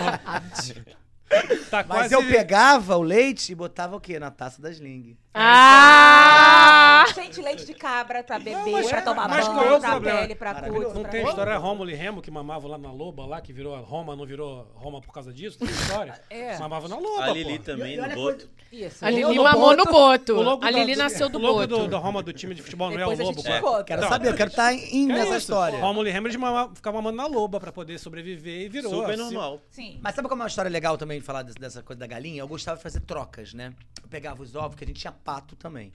Tá Mas quase... eu pegava o leite e botava o quê? Na taça da Sling. Ah! Gente, leite de cabra pra beber, mas- pra tomar mas qual é banho, o pra problema? pele, pra cutis. Não pra tem história Rômulo e Remo que mamavam lá na loba lá, que virou Roma, não virou Roma por causa disso? Tem história? (laughs) É. Mamava na loba, A Lili pô. também, E no boto. Isso. A Lili mamou no boto- boto. A da- Lili nasceu do o logo boto. do, da Roma do time de futebol não é o lobo. Quero saber, eu quero estar em é nessa história. Rômulo e Remo eles ficavam mamando na loba pra poder sobreviver e virou. Super assim. normal. Sim. Mas sabe como é uma história legal também falar dessa coisa da galinha? Eu gostava de fazer trocas, né? Eu pegava os ovos, que a gente tinha pato também.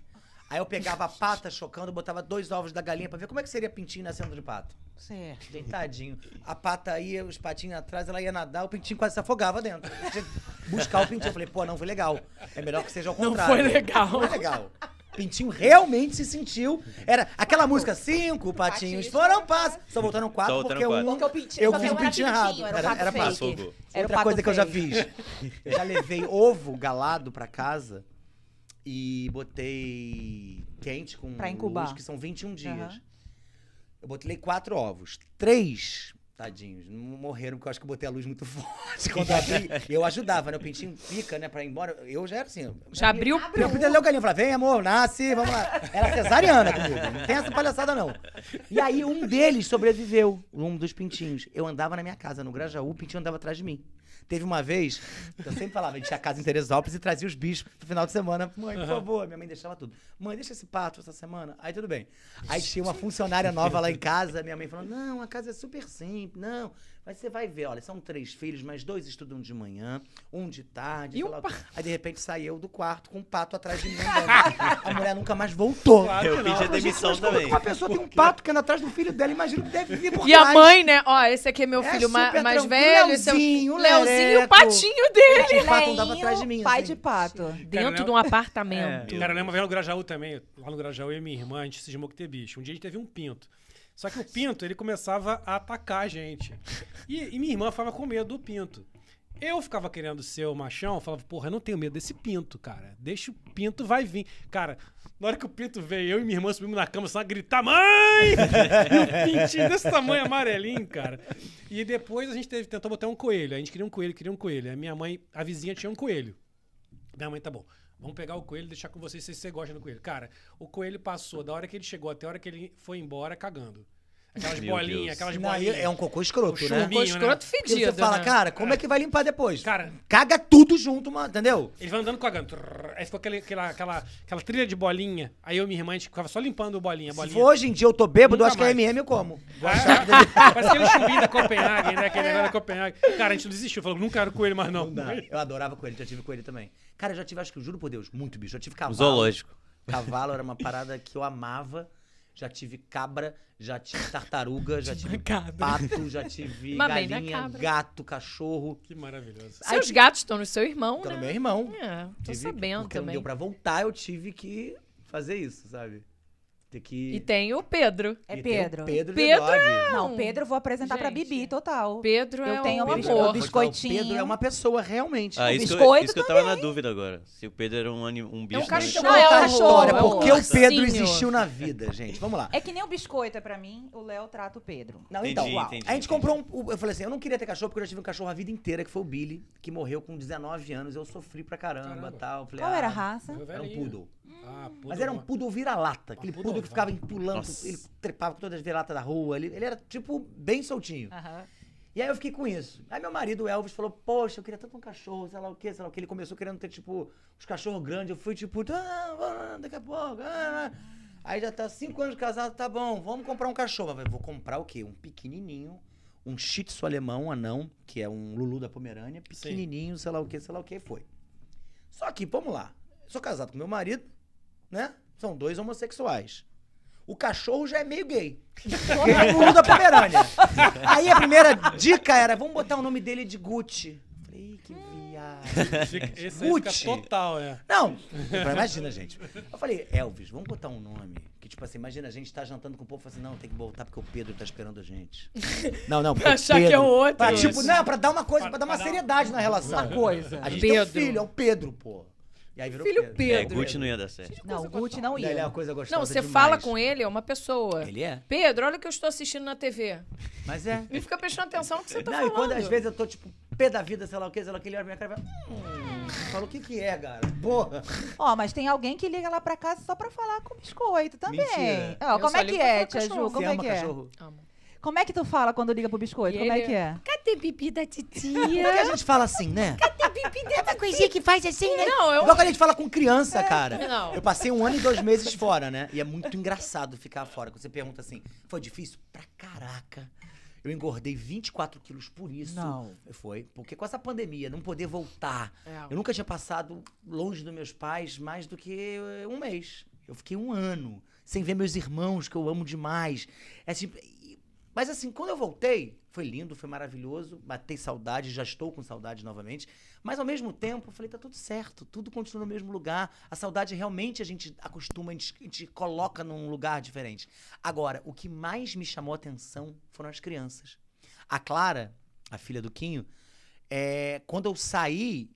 Aí eu pegava a pata chocando, botava dois ovos da galinha pra ver como é que seria pintinho nascendo de pato. Certo. Deitadinho. A pata ia, os patinhos atrás, ela ia nadar, o pintinho quase se afogava dentro. Buscar o pintinho. Eu falei, pô, não foi legal. É melhor que seja ao Não contrário. foi legal. Não foi legal. Pintinho realmente se sentiu. Era aquela música, cinco patinhos Patinhos foram passos. Só voltaram quatro Só voltaram porque quatro. um. Porque o pintinho, Eu fiz o era pintinho errado. Era, Era- era fake. passo. Era Outra pato coisa que eu já fake. fiz. Eu já levei ovo galado pra casa e botei quente com Pra incubar. luz, que são 21 dias. Aham. Eu botei quatro ovos. Três, tadinhos, não morreram porque eu acho que eu botei a luz muito (laughs) forte. Quando eu abri, eu ajudava, né? O pintinho fica, né, pra ir embora. Eu já era assim. Já abriu. Eu ler o galinho falar, vem amor, nasce, vamos lá. Era cesariana comigo, não tem essa palhaçada não. E aí um deles sobreviveu, um dos pintinhos. Eu andava na minha casa, no Grajaú, o pintinho andava atrás de mim. Teve uma vez, eu sempre falava, a gente tinha casa em Teresópolis e trazia os bichos pro final de semana. Mãe, por favor, minha mãe deixava tudo. Mãe, deixa esse pato essa semana. Aí tudo bem. Aí tinha uma (laughs) funcionária nova lá em casa, minha mãe falou, não, a casa é super simples, não. Mas você vai ver, olha, são três filhos, mas dois estudam de manhã, um de tarde. E sei um quê. Aí de repente saiu do quarto com um pato atrás de mim. andando. (laughs) A mulher nunca mais voltou. Claro Eu pedi a demissão Mas como também. Uma pessoa tem um pato que anda atrás do filho dela, imagina que deve vir por E a mãe, né? Ó, esse aqui é meu É filho ma- super mais tranquilo. velho. esse é o Leozinho, Leozinho, o patinho dele. O pato andava atrás de mim, pai assim. de pato. Dentro de um apartamento. Cara, eu lembro vendo no Grajaú também. Lá no Grajaú, eu e minha irmã, a gente cismou que ter bicho. Um dia a gente teve um pinto. Só que o pinto, ele começava a atacar a gente. E, e minha irmã ficava com medo do pinto. Eu ficava querendo ser o machão, falava, porra, eu não tenho medo desse pinto, cara. Deixa o pinto, vai vir. Cara, na hora que o pinto veio, eu e minha irmã subimos na cama só a gritar, mãe! (laughs) e o pintinho desse tamanho amarelinho, cara. E depois a gente teve, tentou botar um coelho. A gente queria um coelho, queria um coelho. Aí minha mãe, a vizinha tinha um coelho. Minha mãe, tá bom. Vamos pegar o coelho e deixar com vocês se você gosta do coelho. Cara, o coelho passou da hora que ele chegou até a hora que ele foi embora cagando. Aquelas Meu bolinhas, Deus. aquelas Não, bolinhas. é um cocô escroto, O né? chumbinho, Ficou escroto Porque fedido. você fala, né? cara, como é que vai limpar depois? Cara, Caga tudo junto, mano, entendeu? ele vai andando cagando. Aí ficou aquele, aquela, aquela, aquela trilha de bolinha. Aí eu e minha irmã, a gente ficava só limpando o bolinha. Se bolinha. for hoje em dia eu tô bêbado, eu Nunca acho que é mais. MM eu como. É, que (laughs) Parece aquele chumbinho da Copenhague, né? Aquele negócio da Copenhague. Cara, a gente não desistiu. Falou, não quero coelho mais não. Não dá. Eu adorava coelho, já tive coelho também. Cara, eu já tive, acho que, eu juro por Deus, muito bicho. Eu tive cavalo. Zoológico. Cavalo era uma parada que eu amava. Já tive cabra, já tive tartaruga, já tive cabra. pato, já tive galinha, cabra. gato, cachorro. Que maravilhoso. Seus gatos estão no seu irmão, no né? meu irmão. É, tô Tive- sabendo porque não também. deu pra voltar, eu tive que fazer isso, sabe? Ter que. E tem o Pedro. É e tem o Pedro. Pedro, Pedro The Dog. Não, Pedro eu vou apresentar pra Gente. Bibi, total. Pedro Eu é tenho um amor. o biscoitinho. O Pedro é uma pessoa, realmente. Ah, O isso, que eu, biscoito isso que eu tava na dúvida agora. Se o Pedro era um, anim- um bicho. um cachorro. Não, é contar um a cachorro, história, é um porque o Pedro existiu na vida, gente. Vamos lá. É que nem o biscoito é pra mim, o Léo trata o Pedro. Não, Entendi, então, entendi, a gente entendi. comprou um. Eu falei assim, eu não queria ter cachorro porque eu já tive um cachorro a vida inteira, que foi o Billy, que morreu com 19 anos. Eu sofri pra caramba Caramba. tal. Falei, Qual era a ah, raça? Era um poodle. Ah, Mas era um poodle vira-lata. Aquele poodle poodle que ficava pulando, Nossa. ele trepava com todas as vira-latas da rua. Ele, ele era, tipo, bem soltinho. E aí eu fiquei com isso. Aí meu marido, o Elvis, falou, poxa, eu queria tanto um cachorro, sei lá o quê, sei lá o que. Ele começou querendo ter, tipo, os cachorros grandes. Eu fui, tipo, ah, ah, daqui a pouco. ah, ah. Aí já tá cinco anos casado, tá bom, vamos comprar um cachorro. Mas eu vou comprar o quê? Um pequenininho, um shih tzu alemão, um anão, que é um Lulu da Pomerânia, pequenininho, sei lá o que, sei lá o que, foi. Só que, vamos lá, eu sou casado com meu marido, né? São dois homossexuais. O cachorro já é meio gay. Porque é o Lulu da Pomerânia. Aí a primeira dica era, vamos botar o nome dele de Gucci. Falei, "Ih, que viado. Fica- Esse Gucci. total, é. Não, imagina, gente. Eu falei, Elvis, vamos botar um nome. Que, tipo assim, imagina, a gente tá jantando com o povo e fala assim, não, tem que voltar porque o Pedro tá esperando a gente. (laughs) Não, não, porque Pra achar Pedro... que é o outro. Pra, tipo, não, pra dar uma coisa, pra dar uma seriedade na relação. Uma coisa. A gente tem um Pedro. filho, é o Pedro, pô. E aí virou Filho Pedro. É, Pedro. Gucci não ia dar certo. Não, o Gucci não Ele é ia. uma coisa gostosa Não, você demais. fala com ele, é uma pessoa. Ele é. Pedro, olha o que eu estou assistindo na TV. Mas é. E fica prestando atenção no que você tá não, falando. e quando às vezes eu tô, tipo, pé da vida, sei lá o que, sei lá o que, ele olha pra minha cara e fala, hum, fala o que que é, cara? Porra. Ó, mas tem alguém que liga lá pra casa só pra falar com biscoito também. Mentira. Ó, Eu como é que é, tia Ju? cachorro. Como Você é ama que é? cachorro? Amo. Como é que tu fala quando liga pro biscoito? Como é que é? Cadê bebê da titia? (laughs) a gente fala assim, né? Uma coisinha que faz assim, né? Não, eu... Igual que a gente fala com criança, cara. Não. Eu passei um ano e dois meses fora, né? E é muito engraçado ficar fora. Quando você pergunta assim, foi difícil? Pra caraca. Eu engordei 24 quilos por isso. Não. Foi. Porque com essa pandemia, não poder voltar. É. Eu nunca tinha passado longe dos meus pais mais do que um mês. Eu fiquei um ano sem ver meus irmãos, que eu amo demais. É tipo, mas assim, quando eu voltei, foi lindo, foi maravilhoso. Batei saudade, já estou com saudade novamente. Mas ao mesmo tempo, eu falei, tá tudo certo, tudo continua no mesmo lugar. A saudade realmente a gente acostuma, a gente, a gente coloca num lugar diferente. Agora, o que mais me chamou a atenção foram as crianças. A Clara, a filha do Quinho, é, quando eu saí,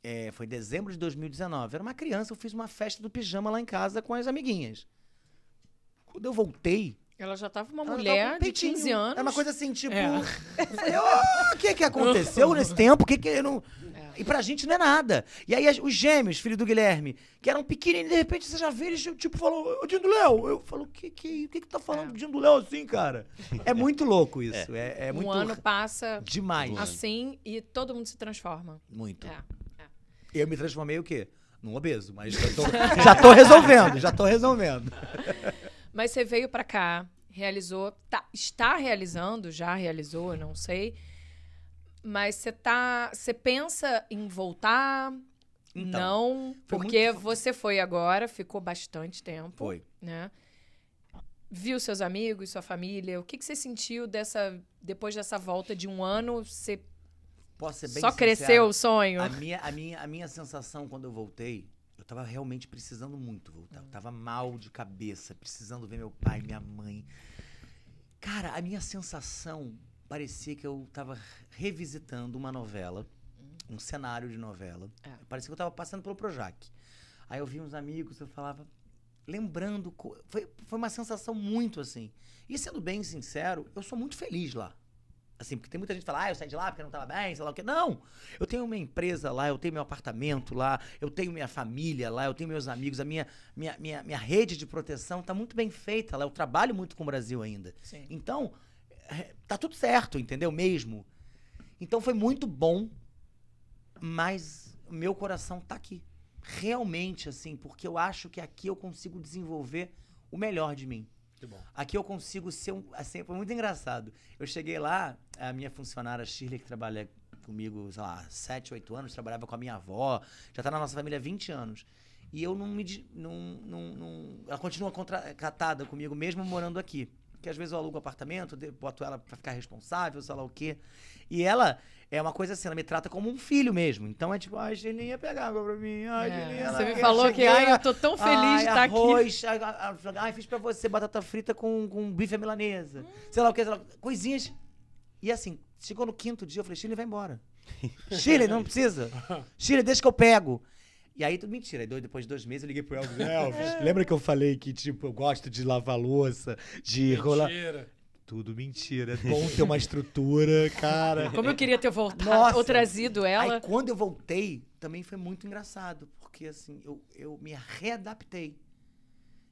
é, foi em dezembro de 2019, era uma criança, eu fiz uma festa do pijama lá em casa com as amiguinhas. Quando eu voltei, Ela já tava uma ela tava mulher com um de peitinho. 15 anos. Era uma coisa assim, tipo. É. Eu falei, "Ô, o que que aconteceu (laughs) nesse tempo? O que que eu não. É. E pra gente não é nada. E aí os gêmeos, filho do Guilherme, que eram pequenininhos, de repente você já vê eles, tipo, falou, ô Dindo Léo. Eu falo, o que que, o que que tá falando É. do Dindo Léo assim, cara? É muito louco (laughs) isso. É, é muito um ano passa demais. assim e todo mundo se transforma. Muito. É. Eu me transformei o quê? Num obeso, mas já tô, (laughs) já tô resolvendo, já tô resolvendo. Mas você veio pra cá, realizou, tá- está realizando, já realizou, não sei. Mas você tá, você pensa em voltar? Então, não, porque muito- você foi agora, ficou bastante tempo, Foi. né? Viu seus amigos, sua família. O que, que você sentiu dessa depois dessa volta de um ano? Você Posso ser bem só sincero? cresceu o sonho? A minha, a, minha, a minha sensação quando eu voltei, tava realmente precisando muito voltar. Eu tava mal de cabeça, precisando ver meu pai, minha mãe. Cara, a minha sensação parecia que eu tava revisitando uma novela, um cenário de novela. É. Parecia que eu tava passando pelo Projac. Aí eu vi uns amigos, eu falava, lembrando. Foi, foi uma sensação muito assim. E sendo bem sincero, eu sou muito feliz lá. Assim, porque tem muita gente que fala, ah, eu saí de lá porque não tava bem, sei lá o quê. Não! Eu tenho minha empresa lá, eu tenho meu apartamento lá, eu tenho minha família lá, eu tenho meus amigos, a minha, minha, minha, minha rede de proteção tá muito bem feita lá. Eu trabalho muito com o Brasil ainda. Sim. Então, é, tá tudo certo, entendeu? Mesmo. Então foi muito bom, mas o meu coração tá aqui. Realmente, assim, porque eu acho que aqui eu consigo desenvolver o melhor de mim. Aqui eu consigo ser um. Assim, foi muito engraçado. Eu cheguei lá, a minha funcionária Shirley, que trabalha comigo, sei lá, 7, 8 anos, trabalhava com a minha avó, já tá na nossa família há 20 anos. E eu não me. Não, não, não- ela continua contratada comigo, mesmo morando aqui. Porque às vezes eu alugo apartamento, boto ela pra ficar responsável, sei lá o quê. E ela é uma coisa assim, ela me trata como um filho mesmo. Então é tipo, ai, Gelinha, pega água pra mim. Ai, É, Gelinha, você me falou que ai, eu tô tão feliz ai, de estar aqui. arroz, Ai, ai, ai, fiz pra você batata frita com, com bife à milanesa. Sei lá o que, sei lá, coisinhas. E assim, chegou no quinto dia, eu falei, Chile, vai embora. (laughs) Chile, não precisa. (laughs) Chile, deixa que eu pego. E aí, tudo mentira. Depois de dois meses, eu liguei pro Elvis. (laughs) Elvis, lembra que eu falei que, tipo, eu gosto de lavar louça, de rolar... Mentira. Tudo mentira. É bom ter uma estrutura, cara. Como eu queria ter voltado Nossa. ou trazido ela. Aí, quando eu voltei, também foi muito engraçado. Porque, assim, eu, eu me readaptei.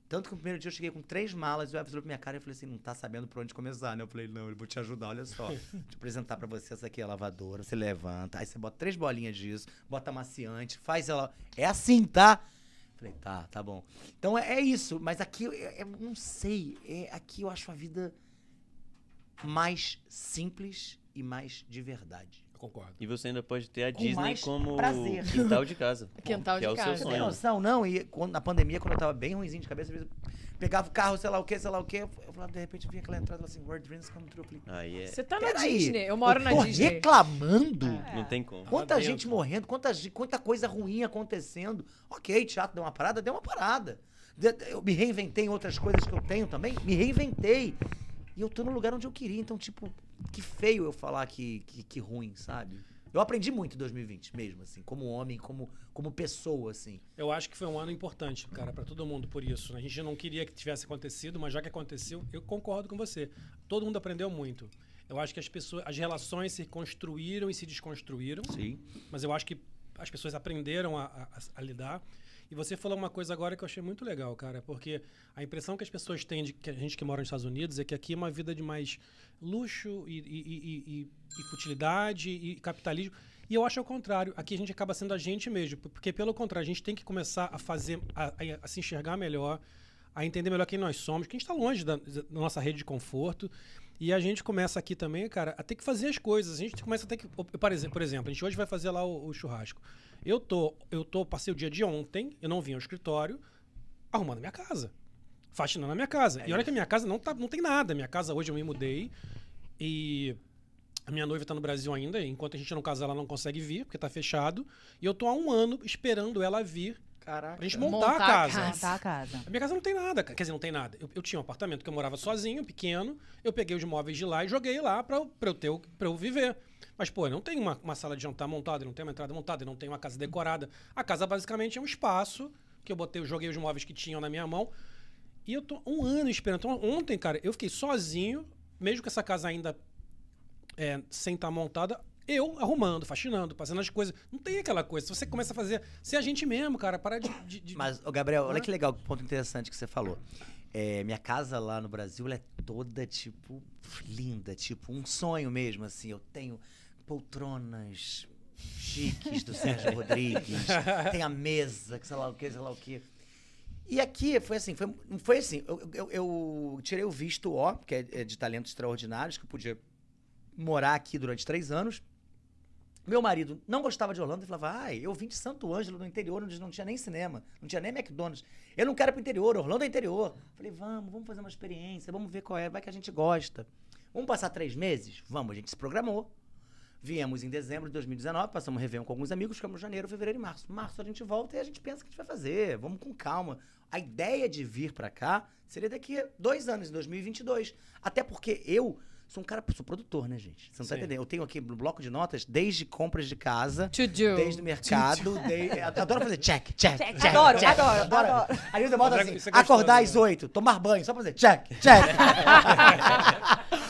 Tanto que no primeiro dia eu cheguei com três malas, e o Elvis olhou pra minha cara e falei assim, não tá sabendo por onde começar, né? Eu falei, não, eu vou te ajudar, olha só. (laughs) Deixa eu apresentar pra você, essa aqui é a lavadora, você levanta, aí você bota três bolinhas disso, bota amaciante, faz ela... É assim, tá? Falei, tá, tá bom. Então é, é isso, mas aqui eu, eu não sei, é, aqui eu acho a vida mais simples e mais de verdade. Eu concordo. E você ainda pode ter a Com Disney mais como prazer. quintal de casa. (laughs) Quintal que é de o casa. seu Você tem sonho. noção? Não, e quando, na pandemia, quando eu tava bem ruimzinho de cabeça, eu pegava o carro, sei lá o que, sei lá o que, eu falava, de repente, vinha aquela entrada assim, Word Dreams Come True. Eu falei, Aí é. Você tá na Disney. Eu moro na tô Disney. reclamando? Não tem como. Quanta Lá gente dentro. morrendo, quanta, quanta coisa ruim acontecendo. Ok, teatro deu uma parada, deu uma parada. Eu me reinventei em outras coisas que eu tenho também, me reinventei. E eu tô no lugar onde eu queria, então, tipo, que feio eu falar que, que, que ruim, sabe? Eu aprendi muito em 2020 mesmo, assim, como homem, como, como pessoa, assim. Eu acho que foi um ano importante, cara, pra todo mundo por isso. A gente não queria que tivesse acontecido, mas já que aconteceu, eu concordo com você. Todo mundo aprendeu muito. Eu acho que as pessoas, as relações se construíram e se desconstruíram, Sim. mas eu acho que as pessoas aprenderam a, a- a lidar. E você falou uma coisa agora que eu achei muito legal, cara, porque a impressão que as pessoas têm de que a gente que mora nos Estados Unidos é que aqui é uma vida de mais luxo e, e- e- e- futilidade e capitalismo. E eu acho ao contrário. Aqui a gente acaba sendo a gente mesmo. Porque, pelo contrário, a gente tem que começar a fazer, a, a- se enxergar melhor, a entender melhor quem nós somos, que a gente está longe da, da nossa rede de conforto. E a gente começa aqui também, cara, a ter que fazer as coisas. A gente começa a ter que. Por exemplo a gente hoje vai fazer lá o, o churrasco. Eu tô, eu tô, passei o dia de ontem, eu não vim ao escritório, arrumando minha casa. Faxinando a minha casa. e olha que a minha casa não, tá, não tem nada. Minha casa hoje eu me mudei e a minha noiva tá no Brasil ainda. Enquanto a gente não casar, ela não consegue vir, porque tá fechado. E eu tô há um ano esperando ela vir Caraca. pra gente montar, Montar a a casa. casa. Montar a casa. A minha casa não tem nada, cara. quer dizer, não tem nada. Eu, eu tinha um apartamento que eu morava sozinho, pequeno. Eu peguei os móveis de lá e joguei lá pra, pra, eu, ter, o- pra eu viver. Mas, pô, não tenho uma, uma sala de jantar montada, não tenho uma entrada montada, não tenho uma casa decorada. A casa basicamente é um espaço que eu botei, eu joguei os móveis que tinham na minha mão. E eu tô um ano esperando. Então, ontem, cara, eu fiquei sozinho, mesmo com essa casa ainda é, sem estar montada, eu arrumando, faxinando, fazendo as coisas. Não tem aquela coisa. Se você começa a fazer, ser a gente mesmo, cara, para de. de- de- Mas, ô, Gabriel, olha que legal, que ponto interessante que você falou. É, minha casa lá no Brasil, ela é toda, tipo, linda, tipo, um sonho mesmo, assim. Eu tenho poltronas chiques do Sérgio Rodrigues, (laughs) tem a mesa, que sei lá o que, sei lá o que. E aqui foi assim, foi, foi assim, eu, eu- eu tirei o visto O, que é é de talentos extraordinários, que eu podia morar aqui durante três anos. Meu marido não gostava de Orlando e falava: ai, eu vim de Santo Ângelo, no interior, onde não tinha nem cinema, não tinha nem McDonald's. Eu não quero ir pro interior, Orlando é interior. Falei: vamos, vamos fazer uma experiência, vamos ver qual é, vai que a gente gosta. Vamos passar três meses? Vamos, a gente se programou. Viemos em dezembro de 2019, passamos um Réveillon com alguns amigos, ficamos em janeiro, fevereiro e março. Março a gente volta e a gente pensa o que a gente vai fazer, vamos com calma. A ideia de vir pra cá seria daqui a dois anos, em 2022. Até porque eu sou um cara, sou produtor, né, gente? Você não tá Sim. entendendo? Eu tenho aqui no bloco de notas, desde compras de casa, To do. desde o mercado, eu adoro fazer check, check, check. Check. Adoro, check, adoro, adoro. Aí eu boto Mas é- assim, é acordar às oito, tomar banho, só pra fazer check, (laughs) check.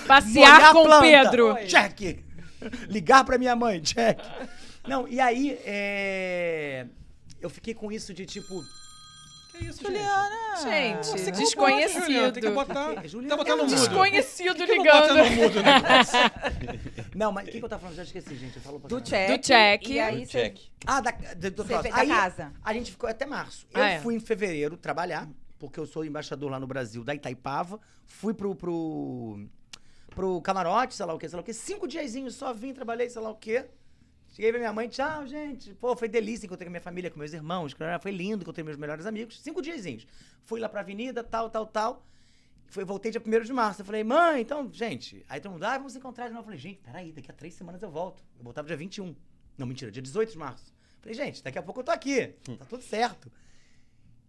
Passear Molhar com o Pedro. Check. (laughs) Ligar pra minha mãe, check. Não, e aí, é... eu fiquei com isso de tipo... Que isso, gente? Juliana. Gente, Você desconhecido. Juliana, Tem que botar. Juliana, Tá botando é mudo. Desconhecido Por que que não bota ligando. no mudo, né? (laughs) Não, mas o que, que eu tava falando? Já esqueci, gente. Eu falo pra Do check. Do check. E aí Do você check. Ah, da, do, da Aí, casa. A gente ficou até março. Eu Ah, é. fui em fevereiro trabalhar, porque eu sou embaixador lá no Brasil da Itaipava. Fui pro, pro, pro camarote, sei lá o que, sei lá o que. Cinco diazinhos só vim, trabalhei, sei lá o que. Cheguei pra minha mãe, tchau, gente. Pô, foi delícia, encontrei com a minha família, com meus irmãos. Foi lindo, encontrei meus melhores amigos. Cinco diazinhos. Fui lá pra avenida, tal, tal, tal. Foi, voltei dia 1 de março. Eu falei, mãe, então, gente. Aí todo mundo, ah, vamos encontrar de novo. Eu falei, gente, peraí, daqui a três semanas eu volto. Eu voltava dia 21. Não, mentira, dia 18 de março. Eu falei, gente, daqui a pouco eu tô aqui. Tá tudo certo.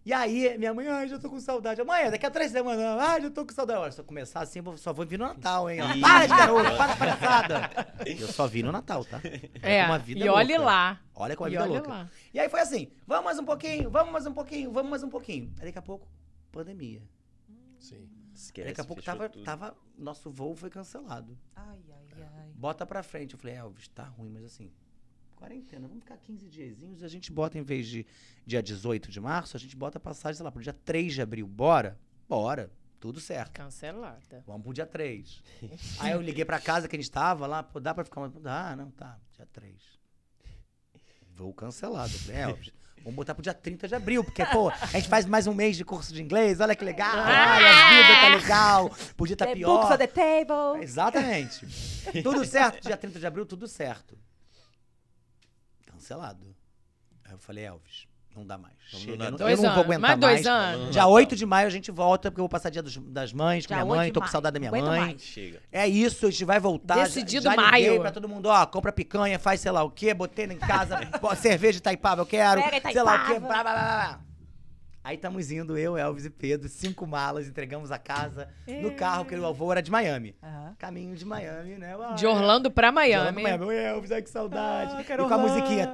E aí, minha mãe, ai, já tô com saudade. Mãe, daqui a três semanas, ai, já tô com saudade. Olha, se eu começar assim, eu só vou vir no Natal, hein? Ih. Para de garoto, para de palhaçada. Eu só vi no Natal, tá? É, uma vida e olhe louca. lá. Olha como a E vida é louca. lá. E aí foi assim, vamos mais um pouquinho, vamos mais um pouquinho, vamos mais um pouquinho. Aí daqui a pouco, pandemia. Sim. Esquece, daqui a pouco tava, tudo. tava, nosso voo foi cancelado. Ai, ai, ai. Bota pra frente. Eu falei, Elvis, tá ruim, mas assim, quarentena, vamos ficar 15 diazinhos, a gente bota em vez de dia 18 de março, a gente bota a passagem, sei lá, pro dia 3 de abril. Bora? Bora. Tudo certo. Cancelada. Vamos pro dia 3. (laughs) Aí eu liguei pra casa que a gente tava lá, pô, dá pra ficar mais. Dá, não, tá, dia 3. Voo cancelado. Elvis, vamos botar pro dia 30 de abril, porque, pô, a gente faz mais um mês de curso de inglês, olha que legal. Ai, a vida tá legal. Podia estar The pior. books on the table. Exatamente. tudo certo, dia 30 de abril, tudo certo. Cancelado. Aí eu falei, Elvis, não dá mais. Chega, eu não- eu Dois não vou anos. aguentar Mais dois mais. anos. Dia 8 de maio a gente volta, porque eu vou passar dia dos- das mães com Dia minha 8 mãe, de tô com saudade da minha Aguento mãe. mais. Chega. É isso, a gente vai voltar. Já- Decidido já, liguei maio. pra todo mundo, ó, compra picanha, faz sei lá o quê, botei em casa, (laughs) cerveja Itaipava, eu quero, Pega sei lá o quê, Itaipava. blá, blá, blá, blá. Aí estamos indo, eu, Elvis e Pedro, cinco malas, entregamos a casa no carro, porque o voo era de Miami. Aham. Caminho de Miami, né? Uai, De Orlando pra de Orlando Miami. pra Miami. Oi, Elvis, ai que saudade. Ah, e com a musiquinha.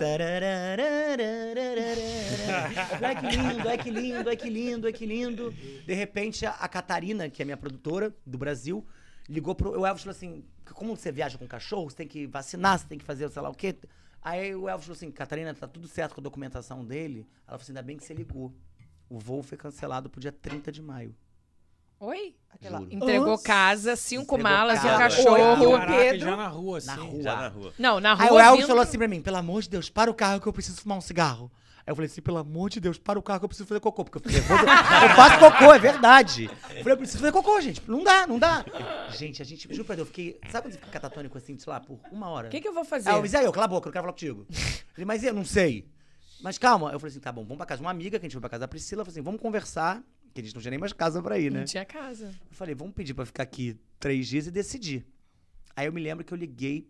ai que lindo, ai que lindo, ai que lindo, ai que lindo. De repente, a, a Catarina, que é minha produtora do Brasil, ligou pro. O Elvis falou assim: como você viaja com cachorro, você tem que vacinar, você tem que fazer sei lá o quê. Aí o Elvis falou assim: Catarina, tá tudo certo com a documentação dele. Ela falou assim: ainda bem que você ligou. O voo foi cancelado pro dia 30 de maio. Oi? Aquela-. Entregou Nossa. casa, cinco Entregou malas e um casa. cachorro. Oi, Caraca, Pedro. já na rua, assim. Na rua. Já na rua. Não, na rua. Aí o Elvis vindo- falou assim pra mim, pelo amor de Deus, para o carro que eu preciso fumar um cigarro. Aí eu falei assim, pelo amor de Deus, para o carro que eu preciso fazer cocô. Porque eu, fiquei nervoso. eu faço cocô, é verdade. Eu falei, eu preciso fazer cocô, gente. Não dá, não dá. Gente, a gente, juro pra Deus, eu fiquei, sabe quando você fica catatônico assim, sei lá, por uma hora? O que, que eu vou fazer? Elvis, e aí, eu, cala a boca, eu não quero falar contigo. Eu falei, mas eu não sei. Mas calma. Eu falei assim, tá bom, vamos pra casa de uma amiga, que a gente foi pra casa da Priscila. Eu falei assim, vamos conversar, que a gente não tinha nem mais casa pra ir, né? Não tinha casa. Eu falei, vamos pedir pra ficar aqui três dias e decidir. Aí eu me lembro que eu liguei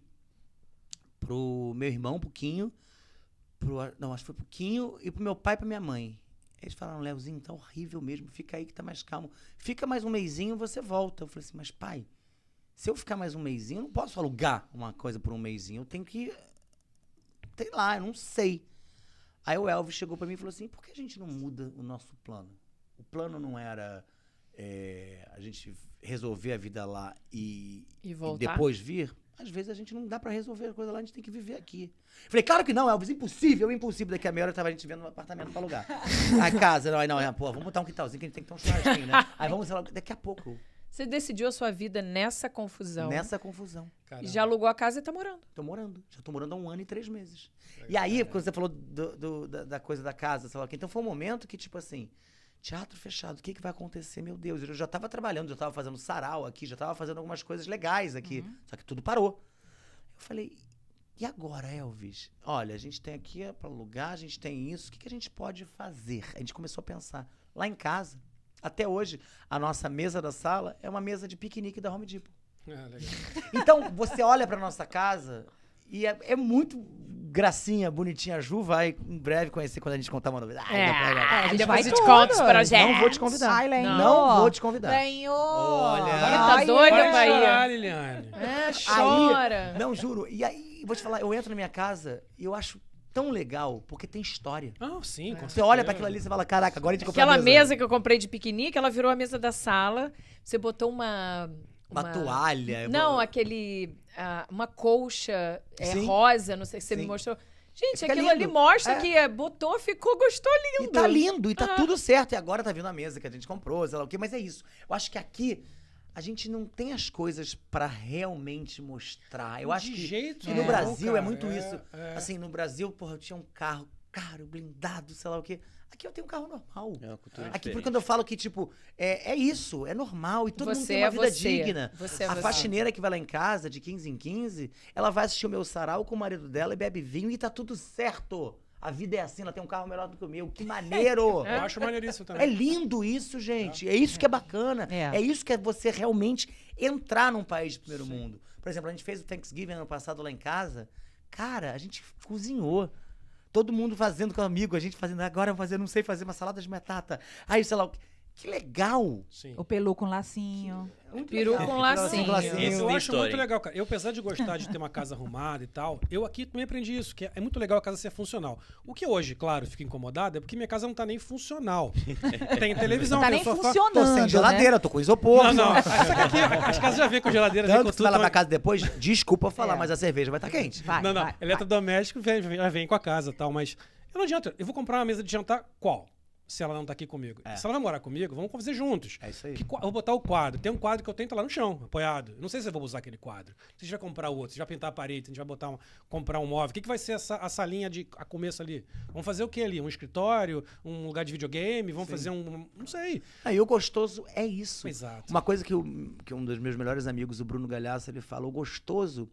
pro meu irmão, pro Quinho, pro, não, acho que foi pro Quinho e pro meu pai e pra minha mãe. Eles falaram, Leozinho, tá horrível mesmo, fica aí que tá mais calmo. Fica mais um mêsinho, você volta. Eu falei assim, mas pai, se eu ficar mais um mêsinho, eu não posso alugar uma coisa por um mêsinho. Eu tenho que, sei lá, eu não sei. Aí o Elvis chegou pra mim e falou assim, por que a gente não muda o nosso plano? O plano não era é, a gente resolver a vida lá e, E e depois vir? Às vezes a gente não dá pra resolver a coisa lá, a gente tem que viver aqui. Falei, claro que não, Elvis, impossível, impossível. Daqui a meia hora tava a gente vendo um apartamento pra alugar. (laughs) A casa, não, aí não, é, pô, vamos botar um quintalzinho que a gente tem que ter um churrasquinho, né? Aí vamos, sei lá, daqui a pouco, Você decidiu a sua vida nessa confusão. nessa confusão. E Caramba. já alugou a casa e tá morando. Tô morando. Já tô morando há um ano e três meses. E aí, quando você falou do- do- da, da coisa da casa, sei lá o quê, então foi um momento que, tipo assim, teatro fechado, o que, que vai acontecer? Meu Deus, eu já tava trabalhando, já tava fazendo sarau aqui, já tava fazendo algumas coisas legais aqui. Só que tudo parou. Eu falei, e agora, Elvis? Olha, a gente tem aqui para alugar, a gente tem isso, o que, que a gente pode fazer? A gente começou a pensar. Lá em casa, até hoje, a nossa mesa da sala é uma mesa de piquenique da Home Depot. Ah, legal. (laughs) Então, você olha pra nossa casa e é, é muito gracinha, bonitinha. A Ju vai em breve conhecer quando a gente contar uma novidade. É, a gente depois vai a gente tudo. conta os projetos. Não vou te convidar. Ai, Lenhô. Não vou te convidar. Lenhô. Olha. Tá doida. Bahia? chorar, Liliane. É, chora. Não, juro. E aí, vou te falar, eu entro na minha casa e eu acho tão legal, porque tem história. Ah, sim, com Você olha pra aquilo ali e você fala, caraca, agora a gente comprou Aquela a mesa que eu comprei de piquenique, ela virou a mesa da sala. Você botou uma. Uma, toalha. eu Não, vou- aquele. ah, uma colcha é, rosa, não sei se você me Sim. mostrou. Gente, Fica aquilo lindo. ali mostra É. que é, botou, ficou, gostou lindo. E tá lindo, e tá Ah. tudo certo. E agora tá vindo a mesa que a gente comprou, sei lá o quê. Mas é isso. Eu acho que aqui a gente não tem as coisas pra realmente mostrar. Eu acho De que, jeito que no nenhum, Brasil é cara, muito é, isso. é. Assim, no Brasil, porra, eu tinha um carro caro, blindado, sei lá o quê. Aqui eu tenho um carro normal. É uma cultura Aqui, diferente. porque quando eu falo que, tipo, é, é isso, é normal. E todo mundo Você tem uma é vida você. digna. Você é a você. faxineira que vai lá em casa, de 15 em 15, ela vai assistir o meu sarau com o marido dela e bebe vinho e tá tudo certo. A vida é assim, ela tem um carro melhor do que o meu. Que (laughs) maneiro! Eu acho maneiríssimo É também. lindo isso, gente. É isso que é bacana. É. É. isso que é você realmente entrar num país de primeiro mundo. Por exemplo, a gente fez o Thanksgiving ano passado lá em casa. Cara, a gente cozinhou. Todo mundo fazendo com amigo, a gente fazendo. Agora eu vou fazer, não sei fazer uma salada de batata. Aí, sei lá o que. Que legal! Sim. O peru com lacinho. Muito Peru legal. com lacinho. lacinho. Esse Eu acho história, muito legal, cara. Eu, apesar de gostar de ter uma casa arrumada e tal, eu aqui também aprendi isso, que é muito legal a casa ser funcional. O que hoje, claro, fica incomodado é porque minha casa não tá nem funcional. (laughs) Tem televisão, Tá tem nem sofá. Tô funcionando. sem né? geladeira, tô com isopor. Não, não. (laughs) Aqui, as casas já vêm com geladeira, Tanto que você vai lá pra casa depois, desculpa falar, É. mas a cerveja vai estar quente. Vai, não, não. vai, Eletrodoméstico vem, vem, vem com a casa e tal, mas eu não adianta. Eu vou comprar uma mesa de jantar qual? Se ela não tá aqui comigo. É. Se ela vai morar comigo, vamos fazer juntos. É isso aí. Que eu vou botar o quadro. Tem um quadro que eu tenho tá lá no chão, apoiado. Eu Não sei se eu vou usar aquele quadro. Se a gente vai comprar outro, se a gente vai pintar a parede, se a gente vai botar um, comprar um móvel. O que, que vai ser essa, a salinha de a começo ali? Vamos fazer o que ali? Um escritório? Um lugar de videogame? Vamos fazer um. Não sei. Aí o gostoso é isso. Exato. Uma coisa que, o- que um dos meus melhores amigos, o Bruno Galhaço, ele fala: o gostoso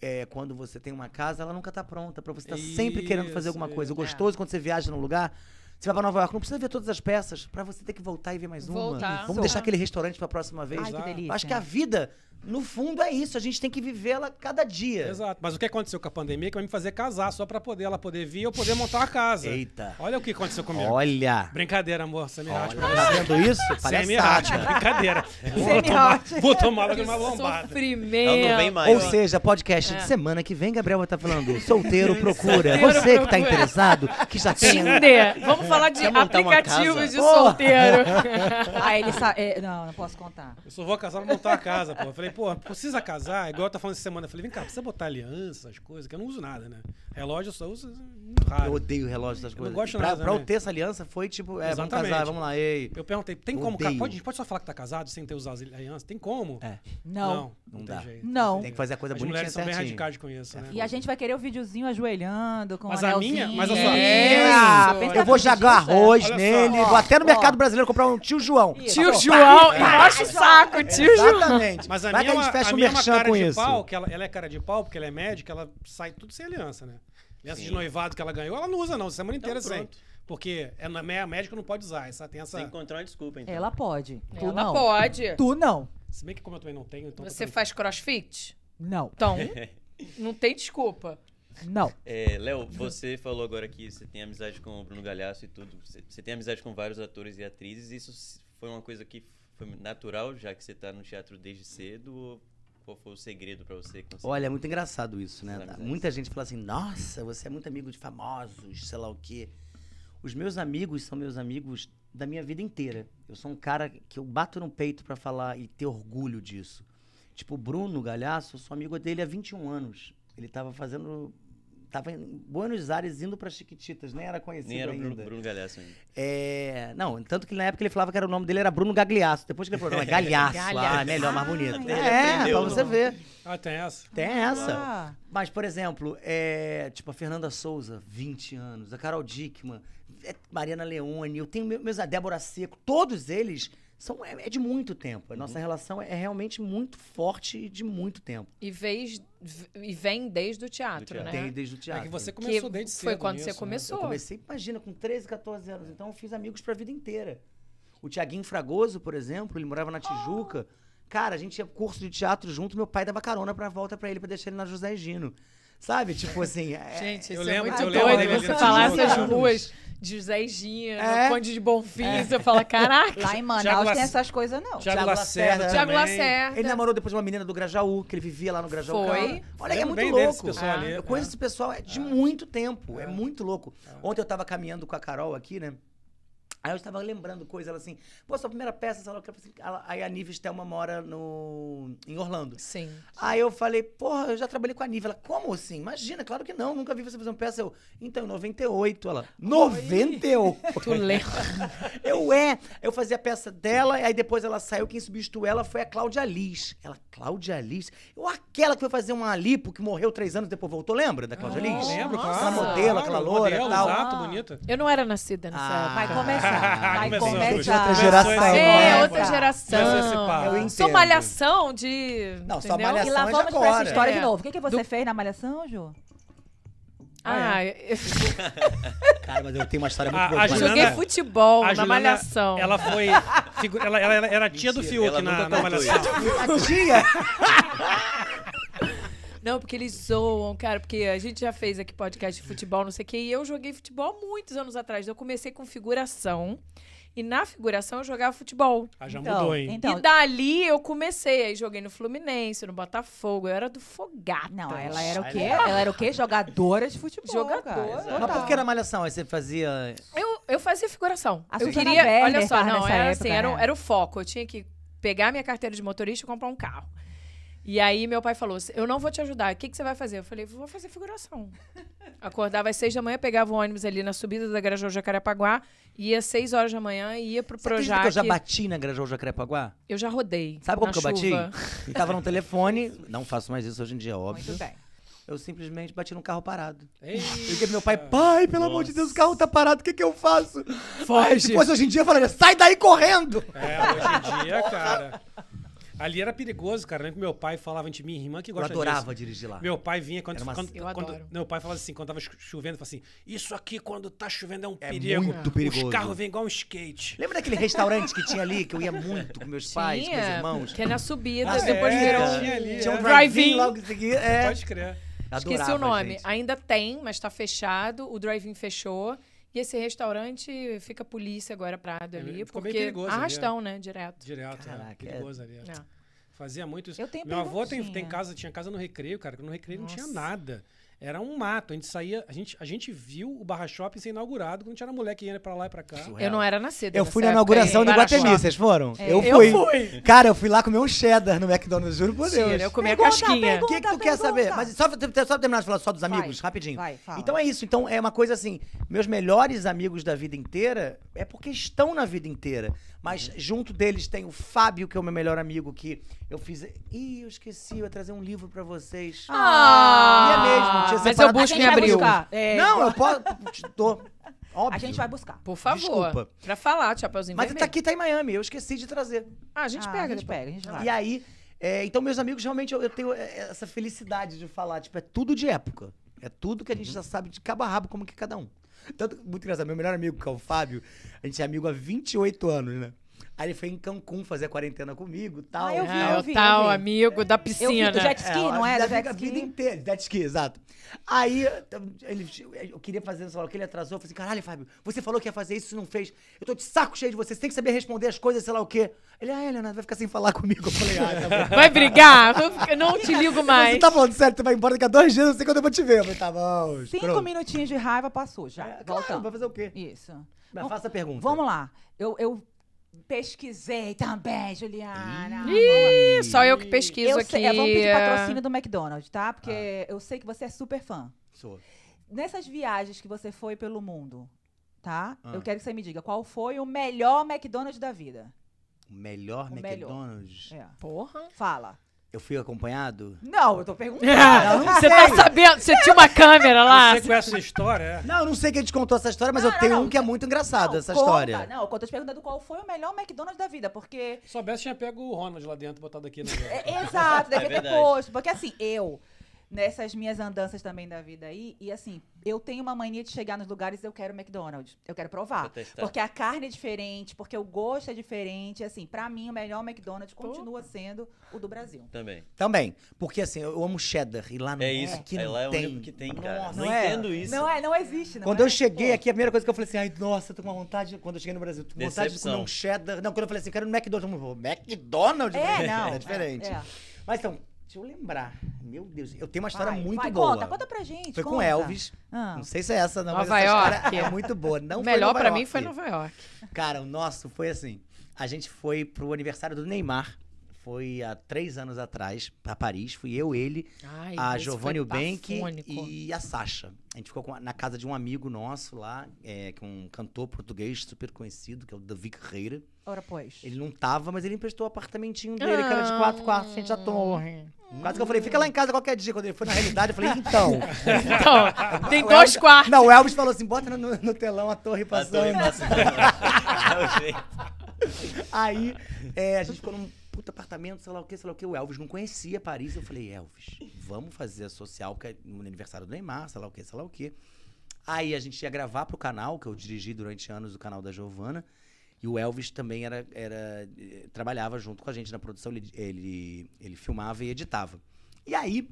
é quando você tem uma casa, ela nunca tá pronta, pra você estar sempre querendo fazer alguma coisa. O é. gostoso quando você viaja num lugar. Você vai pra Nova York, não precisa ver todas as peças, pra você ter que voltar e ver mais uma. Voltar. Vamos Isso. deixar aquele restaurante pra próxima vez. Ai, que delícia. Acho que a vida, no fundo, é isso. A gente tem que vivê-la cada dia. Exato. Mas o que aconteceu com a pandemia é que vai me fazer casar só pra poder ela poder vir e eu poder montar uma casa. Eita. Olha o que aconteceu comigo. Olha. Brincadeira, amor. Você me acha pra Tá vendo isso? Semi-hot, Palhaçada. brincadeira. Vou tomar, vou tomar logo uma lombada. Sofrimento. Ela não vem mais. Ou seja, podcast É. de semana que vem, Gabriel vai estar falando solteiro (laughs) procura. Solteiro Você que tá interessado, que já tem... Tinder. Vamos falar de aplicativos de solteiro. Ah, ele sabe. é, não, não posso contar. Eu só vou casar pra montar uma casa, pô. Eu falei, pô, precisa casar? Igual eu tava falando essa semana. Eu falei, vem cá, precisa botar aliança, as coisas, que eu não uso nada, né? Relógio eu só uso muito Eu raro. odeio relógio das não coisas. gosto pra, nada, pra né? eu ter essa aliança foi tipo, é, vamos Exatamente. casar, vamos lá, ei. Eu perguntei, tem como, Odeio. cara? Pode, a gente pode só falar que tá casado sem ter usado aliança? Tem como? É. Não. Não, Não tem dá. jeito. Não. Tem que fazer a coisa As bonitinha mulheres são bem certinho. radicais com isso, né? E a gente vai querer o videozinho ajoelhando com Mas o a minha- mas a sua- É, pensa Eu vou jogar é. arroz nele, vou até no mercado brasileiro comprar um tio João. Tio. João, encosta o saco, tio João. Exatamente. Mas a minha, é uma, um minha é uma cara de pau, que ela é cara de pau, porque ela é médica, ela sai tudo sem aliança, né? Aliança de noivado que ela ganhou, ela não usa não, semana inteira sem. Porque é, na- a médica não pode usar, essa, tem essa... Tem que encontrar uma desculpa, então. Ela pode. Tu Ela não. pode. Tu não. Se bem que como eu também não tenho, então... Você faz crossfit? Não. Então, (laughs) não tem desculpa. Não. É, Léo, você falou agora que você tem amizade com o Bruno Galhaço e tudo. Você, você tem amizade com vários atores e atrizes. Isso foi uma coisa que foi natural, já que você tá no teatro desde cedo? Ou qual foi o segredo pra você conseguir? Olha, é muito engraçado isso, né? Amizades. Muita gente fala assim, nossa, você é muito amigo de famosos, sei lá o quê. Os meus amigos são meus amigos da minha vida inteira. Eu sou um cara que eu bato no peito pra falar e ter orgulho disso. Tipo, o Bruno Galhaço, eu sou amigo dele há 21 anos. Ele tava fazendo... Tava em Buenos Aires indo pra Chiquititas, nem era conhecido Nem era ainda. Bruno, Bruno Galhaço ainda. É, não, tanto que na época ele falava que era o nome dele era Bruno Gagliasso. Depois que ele falou, não, é Galhaço. Galhaço. Ah, melhor, mais bonito. ele é, pra você ver. Ah, tem essa. Tem essa. Ah, Mas, por exemplo, é, tipo a Fernanda Souza, 20 anos, a Carol Dickman, é, Mariana Leone, eu tenho meu- meus, a Débora Seco, todos eles são, é, é de muito tempo. A nossa relação é realmente muito forte e de muito tempo. E, vez, e vem desde o teatro, teatro. né? Tem desde o É teatro. que você Que começou desde cedo foi quando nisso, você né? começou. Eu comecei, imagina, com 13, 14 anos. Então eu fiz amigos pra vida inteira. O Tiaguinho Fragoso, por exemplo, ele morava na Tijuca. Cara, a gente ia curso de teatro junto, meu pai dava carona pra volta pra ele, pra deixar ele na José Gino. Sabe? Tipo assim. é- Gente, Eu isso lembro- é muito eu lembro doido. dele ali Você falar essas ruas de José Gino, É. Conde de Bonfim, você fala, caraca. lá em Manaus Thiago tem essas coisas, não. Thiago Thiago Lacerda. Tiago. Lacerda. Ele namorou depois uma menina do Grajaú, que ele vivia lá no Grajaú. Foi. Cara, Olha, é Lembro muito louco. Ah. ali. Eu conheço é. esse pessoal é de muito tempo. É, muito louco. Ontem eu tava caminhando com a Carol aqui, né? Aí eu estava lembrando coisa, ela assim, pô, sua primeira peça, falei assim, ela- Aí a Nive Stelma mora no, em Orlando. Sim. Aí eu falei, porra, eu já trabalhei com a Nive. Ela, como assim? Imagina, claro que não, nunca vi você fazer uma peça. Eu, então, em 98. Ela, 98? Tu lembra? (laughs) Eu é. Eu fazia a peça dela, e aí depois ela saiu, quem substituiu ela foi a Cláudia Liz. Ela, Cláudia Liz? Eu, aquela que foi fazer uma lipo, que morreu três anos depois voltou, lembra da Cláudia Liz? Lembro, claro. Aquela modelo, aquela loura, modelo, tal. Exato, bonita. Eu não era nascida nessa Ah. época. Vai começar. Vai Começou. começar. Outra geração. Esse É, outra geração. Eu Sou malhação de. Não, só malhação E lá é vamos pra essa agora. história É. de novo. O que, que você Do- fez na Malhação, Ju? Ah, eu (laughs) Cara, mas eu tenho uma história muito boa. joguei futebol A na Juliana, malhação. Ela foi. figu- Ela, ela- ela era tia do Mentira, Fiuk ela na, na malhação. Tia! (laughs) Não, porque eles zoam, cara, porque a gente já fez aqui podcast de futebol, não sei o quê, e eu joguei futebol muitos anos atrás. Eu comecei com figuração, e na figuração eu jogava futebol. Ah, já Então, mudou, hein? então- e dali eu comecei, aí joguei no Fluminense, no Botafogo, eu era do Fogata. Não, ela era o quê? Ela era o quê? Jogadora de futebol. Jogadora. cara. Mas por que na malhação? Aí você fazia. Eu, eu fazia figuração. A eu queria, olha só, não, era época, assim, era, o- né? era o foco. Eu tinha que pegar minha carteira de motorista e comprar um carro. E aí meu pai falou: eu não vou te ajudar. O que, que você vai fazer? Eu falei, vou fazer figuração. (laughs) Acordava às seis da manhã, pegava o ônibus ali na subida da Grajaú Jacarepaguá, ia às seis horas da manhã e ia pro Você Projac. que eu já bati na Grajaú Jacarepaguá? Eu já rodei. Sabe como que eu bati? chuva. (laughs) E tava no telefone. (laughs) Não faço mais isso hoje em dia, óbvio. Muito bem. Eu simplesmente bati no carro parado. Ei, Eu liguei pro meu pai, pai, pelo amor de Deus, o carro tá parado, o que que eu faço? Foge. Se fosse hoje em dia, eu falaria, sai daí correndo! É, hoje em dia, cara. Ali era perigoso, cara. Lembro que meu pai falava de mim, irmã que Eu gosta adorava disso. dirigir lá. Meu pai vinha quando, uma- quando, Eu quando- adoro. meu pai falava assim, quando tava cho- chovendo, falava assim: "Isso aqui quando tá chovendo é um É perigo. muito perigoso. Os carros vêm igual um skate". Lembra daquele restaurante que tinha ali, que eu ia muito com meus pais, com meus Tinha, irmãos? que é na subida, Ah, depois é, virou tinha ali, Tinha um é. drive-in logo em seguida. É. Pode crer. Esqueci Adorava, o nome. gente. Ainda tem, mas tá fechado. O drive-in fechou. E esse restaurante fica a polícia agora parado É, ali. ficou bem porque perigoso ali, arrastão, né? Direto. Direto, Caraca, é, perigoso ali. é. É. Fazia muito isso. Eu tenho Meu avô tem, tem casa, tinha casa no Recreio, cara, que no Recreio não tinha Nossa. nada. Era um mato. A gente saía, a gente, a gente viu o Barra Shopping ser inaugurado quando a gente era moleque ia pra lá e pra cá. Eu não era nascida. Eu fui na inauguração do. Guatemi, vocês foram? É. Eu Eu fui. fui. Cara, eu fui lá comer um cheddar no McDonald's, juro por Deus. Mentira, eu comi a Pergunta, casquinha. O que, que tu Pergunta, quer saber? Mas só, pra- só terminar de falar só dos amigos, Vai, rapidinho. vai, fala. Então é isso. Então é uma coisa assim: meus melhores amigos da vida inteira é porque estão na vida inteira. Mas junto deles tem o Fábio, que é o meu melhor amigo, que eu fiz. Ih, eu esqueci, eu ia trazer um livro pra vocês. Ah, Ia mesmo, tinha mas eu busco em vai abril. buscar. É, Não, eu posso. te dou. Óbvio. A gente vai buscar. Por favor. Desculpa. Pra falar, Chapeuzinho Mas Vermelho. tá aqui, tá em Miami. Eu esqueci de trazer. Ah, a gente Ah, pega a gente depois. pega, a gente vai. E aí, é, então meus amigos, realmente, eu, eu tenho é, essa felicidade de falar, tipo, é tudo de época. É tudo que a gente já sabe de cabo a rabo como que é cada um. Tanto, muito engraçado, meu melhor amigo, que é o Fábio, a gente é amigo há 28 anos, né? Aí ele foi em Cancún fazer a quarentena comigo e tal. Ah, eu vi, Ah, eu o vi, eu tal vi. amigo da Eu vi piscina. do jet ski, não é? A Do jet vida, a vida ski. inteira, jet ski, exato. Aí ele, eu queria fazer, sei lá, o que ele atrasou. Eu falei assim, caralho, Fábio, você falou que ia fazer isso e não fez. Eu tô de saco cheio de você, você tem que saber responder as coisas, sei lá o quê. Ele, ah, Leonardo, vai ficar sem falar comigo. Eu falei, ah, tá bom. Vai brigar? Eu não te ligo mais. Você tá falando sério, tu vai embora daqui a dois dias, eu sei quando eu vou te ver. Eu falei, tá bom. Cinco pronto. minutinhos de raiva passou já. É, claro, Voltando. vai fazer o quê? Isso. Mas faça a pergunta. Vamos lá. Eu, eu pesquisei também, Juliana. Ih, só eu que pesquiso Eu aqui. sei, é, vamos pedir patrocínio do McDonald's, tá? Porque eu sei que você é super fã. Sou. Nessas viagens que você foi pelo mundo, tá? Ah. Eu quero que você me diga qual foi o melhor McDonald's da vida. O melhor O melhor. McDonald's. É. Porra. Fala. Eu fui acompanhado? Não, eu tô perguntando. (laughs) Você tá sabendo? Você tinha uma câmera lá? Você conhece essa história, é? Não, eu não sei quem te contou essa história, mas Não, eu não, tenho não. um que é muito engraçado, Não, essa conta. história. Não, eu tô te perguntando qual foi o melhor McDonald's da vida, porque Se soubesse, tinha pego o Ronald lá dentro e botado aqui no. É, exato, deve (laughs) É ter posto. Porque assim, eu, nessas minhas andanças também da vida aí, e assim, eu tenho uma mania de chegar nos lugares e eu quero McDonald's. Eu quero provar. Porque a carne é diferente, porque o gosto é diferente. Assim, pra mim, o melhor McDonald's continua sendo o do Brasil. Também. Também. Porque assim, eu amo cheddar e lá não É isso. Aqui é não é o tem. único que tem, cara. Nossa, não não é? entendo isso. Não é, não existe, não Quando é? eu cheguei Pô. aqui, a primeira coisa que eu falei assim, ai, nossa, eu tô com uma vontade. Quando eu cheguei no Brasil, tô com vontade de comer Decepção. um cheddar. Não, quando eu falei assim, eu quero um McDonald's, eu falei, McDonald's? Falei, É, não. É diferente. É, é. Mas então, deixa eu lembrar. Meu Deus, eu tenho uma história Vai, muito vai, boa. Conta, conta pra gente. Foi com conta. Elvis. Ah. Não sei se é essa, não, Nova mas essa York. história é muito boa. Não (laughs) melhor pra mim foi Nova York. Cara, o nosso foi assim. A gente foi pro aniversário do Neymar. Foi há três anos atrás, pra Paris. Fui eu, ele, Ai, a Giovanni Bank e a Sasha. A gente ficou com- na casa de um amigo nosso lá, é, que é um cantor português super conhecido, que é o Davi Carreira. Ora, pois. Ele não tava, mas ele emprestou o apartamentinho dele, que era de quatro quartos, frente à torre. Quase que eu falei, fica lá em casa qualquer dia. Quando ele foi na realidade, eu falei, (laughs) então. Então, tem dois Elvis- quartos. Não, o Elvis falou assim: bota no, no telão a torre A passando. torre passando. É o jeito. Aí, é, a gente ficou num puta apartamento, sei lá o que, sei lá o que. O Elvis não conhecia Paris. Eu falei, Elvis, vamos fazer a social, que é no aniversário do Neymar, sei lá o que, sei lá o que. Aí a gente ia gravar pro canal, que eu dirigi durante anos o canal da Giovana. E o Elvis também era, era eh, trabalhava junto com a gente na produção, ele, ele, ele filmava e editava. E aí,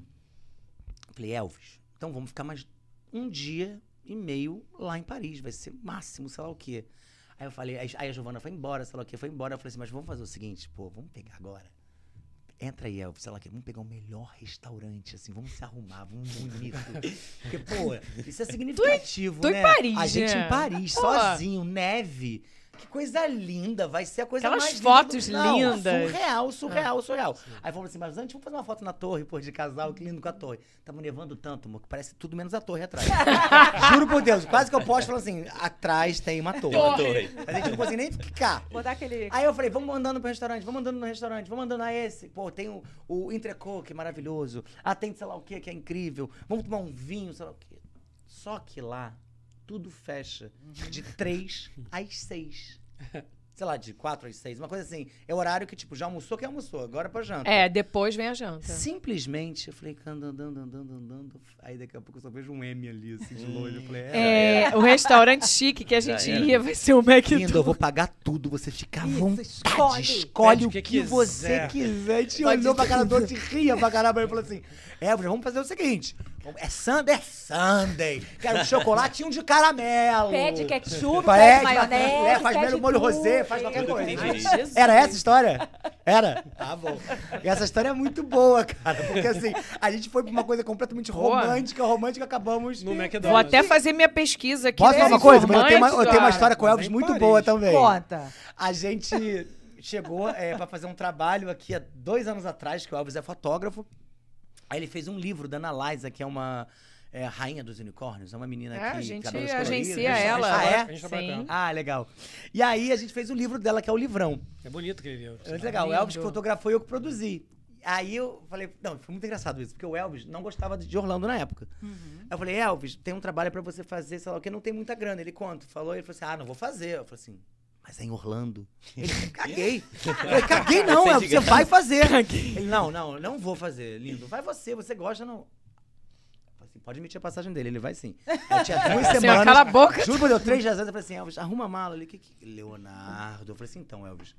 eu falei, Elvis, então vamos ficar mais um dia e meio lá em Paris, vai ser máximo, sei lá o quê. Aí eu falei, aí a Giovana foi embora, sei lá o quê, foi embora. Eu falei assim, mas vamos fazer o seguinte, pô, vamos pegar agora. Entra aí, Elvis, sei lá o quê, vamos pegar o melhor restaurante, assim, vamos se arrumar, vamos bonito. Porque, pô, isso é significativo, tu em né? Paris, A gente né? em Paris, Pô. sozinho, neve. Que coisa linda, vai ser a coisa Aquelas mais fotos linda. do- Não, lindas. Surreal, surreal, surreal. Aí falamos assim, mas antes vamos fazer uma foto na torre, pô, de casal, que lindo com a torre. Tava nevando tanto, amor, que parece tudo menos a torre atrás. (laughs) Juro por Deus, quase que eu posto falando assim, atrás tem uma torre. Tem uma torre. A gente não consegue nem ficar. Botar aquele. Aí eu falei, vamos andando pro restaurante, vamos andando no restaurante, vamos andando a esse. Pô, tem o, o entrecô, que é maravilhoso. Ah, tem sei lá o que, que é incrível. Vamos tomar um vinho, sei lá o quê. Só que lá, tudo fecha de três às seis. Sei lá, de quatro às seis. Uma coisa assim. É horário que, tipo, já almoçou, quem almoçou? Agora é pra janta. É, depois vem a janta. Simplesmente, eu falei, andando, andando, andando, andando. Aí daqui a pouco eu só vejo um M ali, assim, de longe. Eu falei, é, É, o restaurante chique que a gente ia vai ser o Lindo, eu McDonald's. vou pagar tudo, você fica à Isso, vontade. escolhe. Escolhe, Pede o o que, que você quiser. gente Pode olhou pra cara do outro e ria pra caramba. Ele falou assim: Elvis, vamos fazer o seguinte: é Sunday, é Sunday. Quero um chocolate e um de caramelo. Pede ketchup, Pede, pede maionese. é, faz pede melhor molho rosé, faz qualquer coisa. Era essa a história? Era? Tá bom. E essa história é muito boa, cara. Porque assim, a gente foi pra uma coisa completamente romântica, romântica, acabamos. No McDonald's. Vou até fazer minha pesquisa aqui. Posso falar uma coisa? Mas eu tenho uma, eu tenho uma história com o Elvis muito boa também. Conta. A gente chegou é, para fazer um trabalho aqui há dois anos atrás, que o Elvis é fotógrafo. Aí ele fez um livro da Ana Liza, que é uma é, rainha dos unicórnios. É uma menina É, que... a gente agencia ela. Ah, é? Sim. Ah, legal. E aí a gente fez o livro dela, que é o livrão. É bonito aquele livro. É legal. O Lindo. Elvis que fotografou e eu que produzi. Aí eu falei, não, foi muito engraçado isso, porque o Elvis não gostava de Orlando na época. Eu falei, Elvis, tem um trabalho pra você fazer, sei lá o que, não tem muita grana. Ele conta, falou, ele falou assim, ah, não vou fazer. Eu falei assim, mas é em Orlando. (laughs) Ele, caguei. (laughs) Eu caguei não, Elvis, você vai fazer. Ele, não, não, não vou fazer, lindo. Vai você, você gosta, não. Eu falei assim, pode emitir a passagem dele, ele vai sim. Eu tinha (laughs) duas Senhor, semanas. cala a boca. Juro por Deus, três dias antes, eu falei assim, Elvis, arruma a mala ali. Que, que... Leonardo. Eu falei assim, então, Elvis,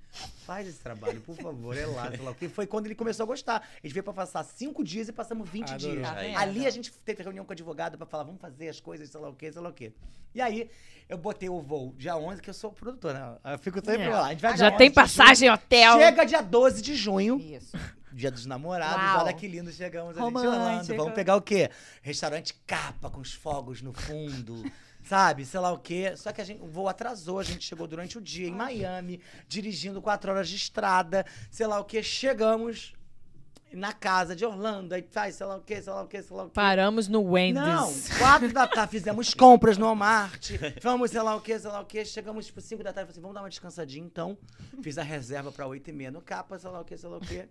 faz esse trabalho, por favor, é lá, sei lá o que. Foi quando ele começou a gostar. A gente veio pra passar cinco dias e passamos 20 Adorou. dias. Tá vendo? Ali a gente teve reunião com o advogado pra falar, vamos fazer as coisas, sei lá o que, sei lá o que. E aí, eu botei o voo dia 11, que eu sou produtor, né? Eu fico sempre É. lá. A gente vai dia Já 11 tem de passagem, hotel. junho. Chega dia 12 de junho. Isso. Dia dos namorados, Uau. olha que lindo, chegamos a gente Romântico. Orlando. Vamos pegar o quê? Restaurante capa com os fogos no fundo. (laughs) Sabe, sei lá o quê. Só que a gente, o voo atrasou, a gente chegou durante o dia em Miami, dirigindo quatro horas de estrada, sei lá o quê. Chegamos na casa de Orlando, aí faz sei lá o quê, sei lá o quê, sei lá o quê. Paramos no Wendy's. Não, quatro da tarde, fizemos compras no Walmart, vamos sei lá o que, sei lá o que, chegamos tipo cinco da tarde, falei assim, vamos dar uma descansadinha então, fiz a reserva pra oito e meia no capa, sei lá o que, sei lá o que,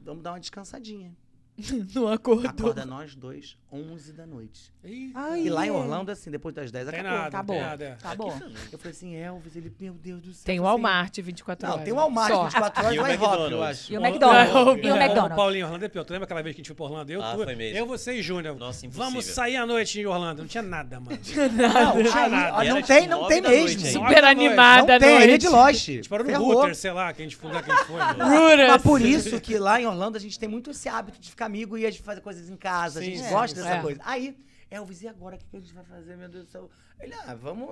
vamos dar uma descansadinha. (laughs) Não acordou. Acorda nós dois, 11 da noite. Ai, E lá em é. Orlando, assim, depois das 10, tem acabou. nada, acabou. tem nada. é. Tá bom. Eu falei assim, Elvis, ele, meu Deus do céu. Tem o falei Walmart 24 Não, horas. tem o Walmart Só. 24 horas, E o Rock, eu McDonald's. acho. E o McDonald's. E o McDonald's. Paulinho, Orlando é pior. Tu lembra aquela vez que a gente foi pra Orlando? Eu, Ah, tu- foi mesmo. eu você e Júnior. Nossa, impossível. Vamos sair à noite em Orlando. Não tinha nada, mano. Não, (laughs) Não tinha nada. não tem, tipo não tem mesmo. Super animada Não tem, ele é de. Lost. A gente parou no. Router, sei lá, que a gente foi. Ruras. Mas por isso que lá em Orlando a gente tem muito esse hábito de ficar amigo e de fazer coisas em casa. a Sim, gente sim, gosta dessa É. coisa. Aí, Elvis, e agora? O que que a gente vai fazer, meu Deus do céu? Ele, ah, vamos.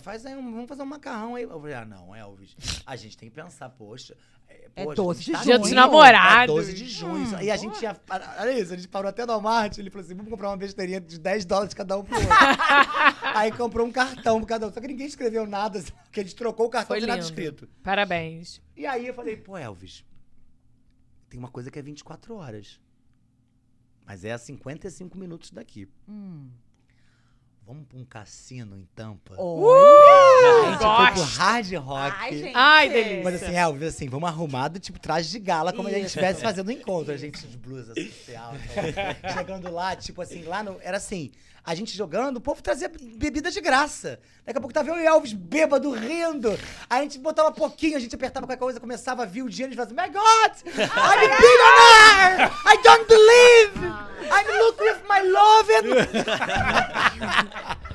Faz aí um, vamos fazer um macarrão aí. Eu falei, ah, não, Elvis. A gente tem que pensar, poxa. É poxa, 12 a gente de tá Dia no dos namorados. É 12 de junho. e a gente ia. Olha isso, a gente parou até no Walmart. Ele falou assim: vamos comprar uma besteirinha de 10 dólares cada um pro outro. (laughs) aí comprou um cartão pra cada um. Só que ninguém escreveu nada, porque a gente trocou o cartão Foi sem nada escrito. Parabéns. E aí eu falei, pô, Elvis, tem uma coisa que é 24 horas. Mas é a 55 minutos daqui. Hum. Vamos pra um cassino em Tampa? Olha. a gente foi pro gosto. hard rock. Ai, gente. Ai, delícia. Mas assim, Elvis, assim, vamos arrumado, tipo, traje de gala, como se a gente estivesse fazendo um encontro. A gente de blusa social. então, (laughs) chegando lá, tipo assim, lá no. Era assim, a gente jogando, o povo trazia bebida de graça. Daqui a pouco tava eu e Elvis bêbado, rindo. A gente botava pouquinho, a gente apertava qualquer coisa, começava a vir o dinheiro e falava assim, My God! I'm a billionaire! I don't believe! I'm looking with my love (laughs)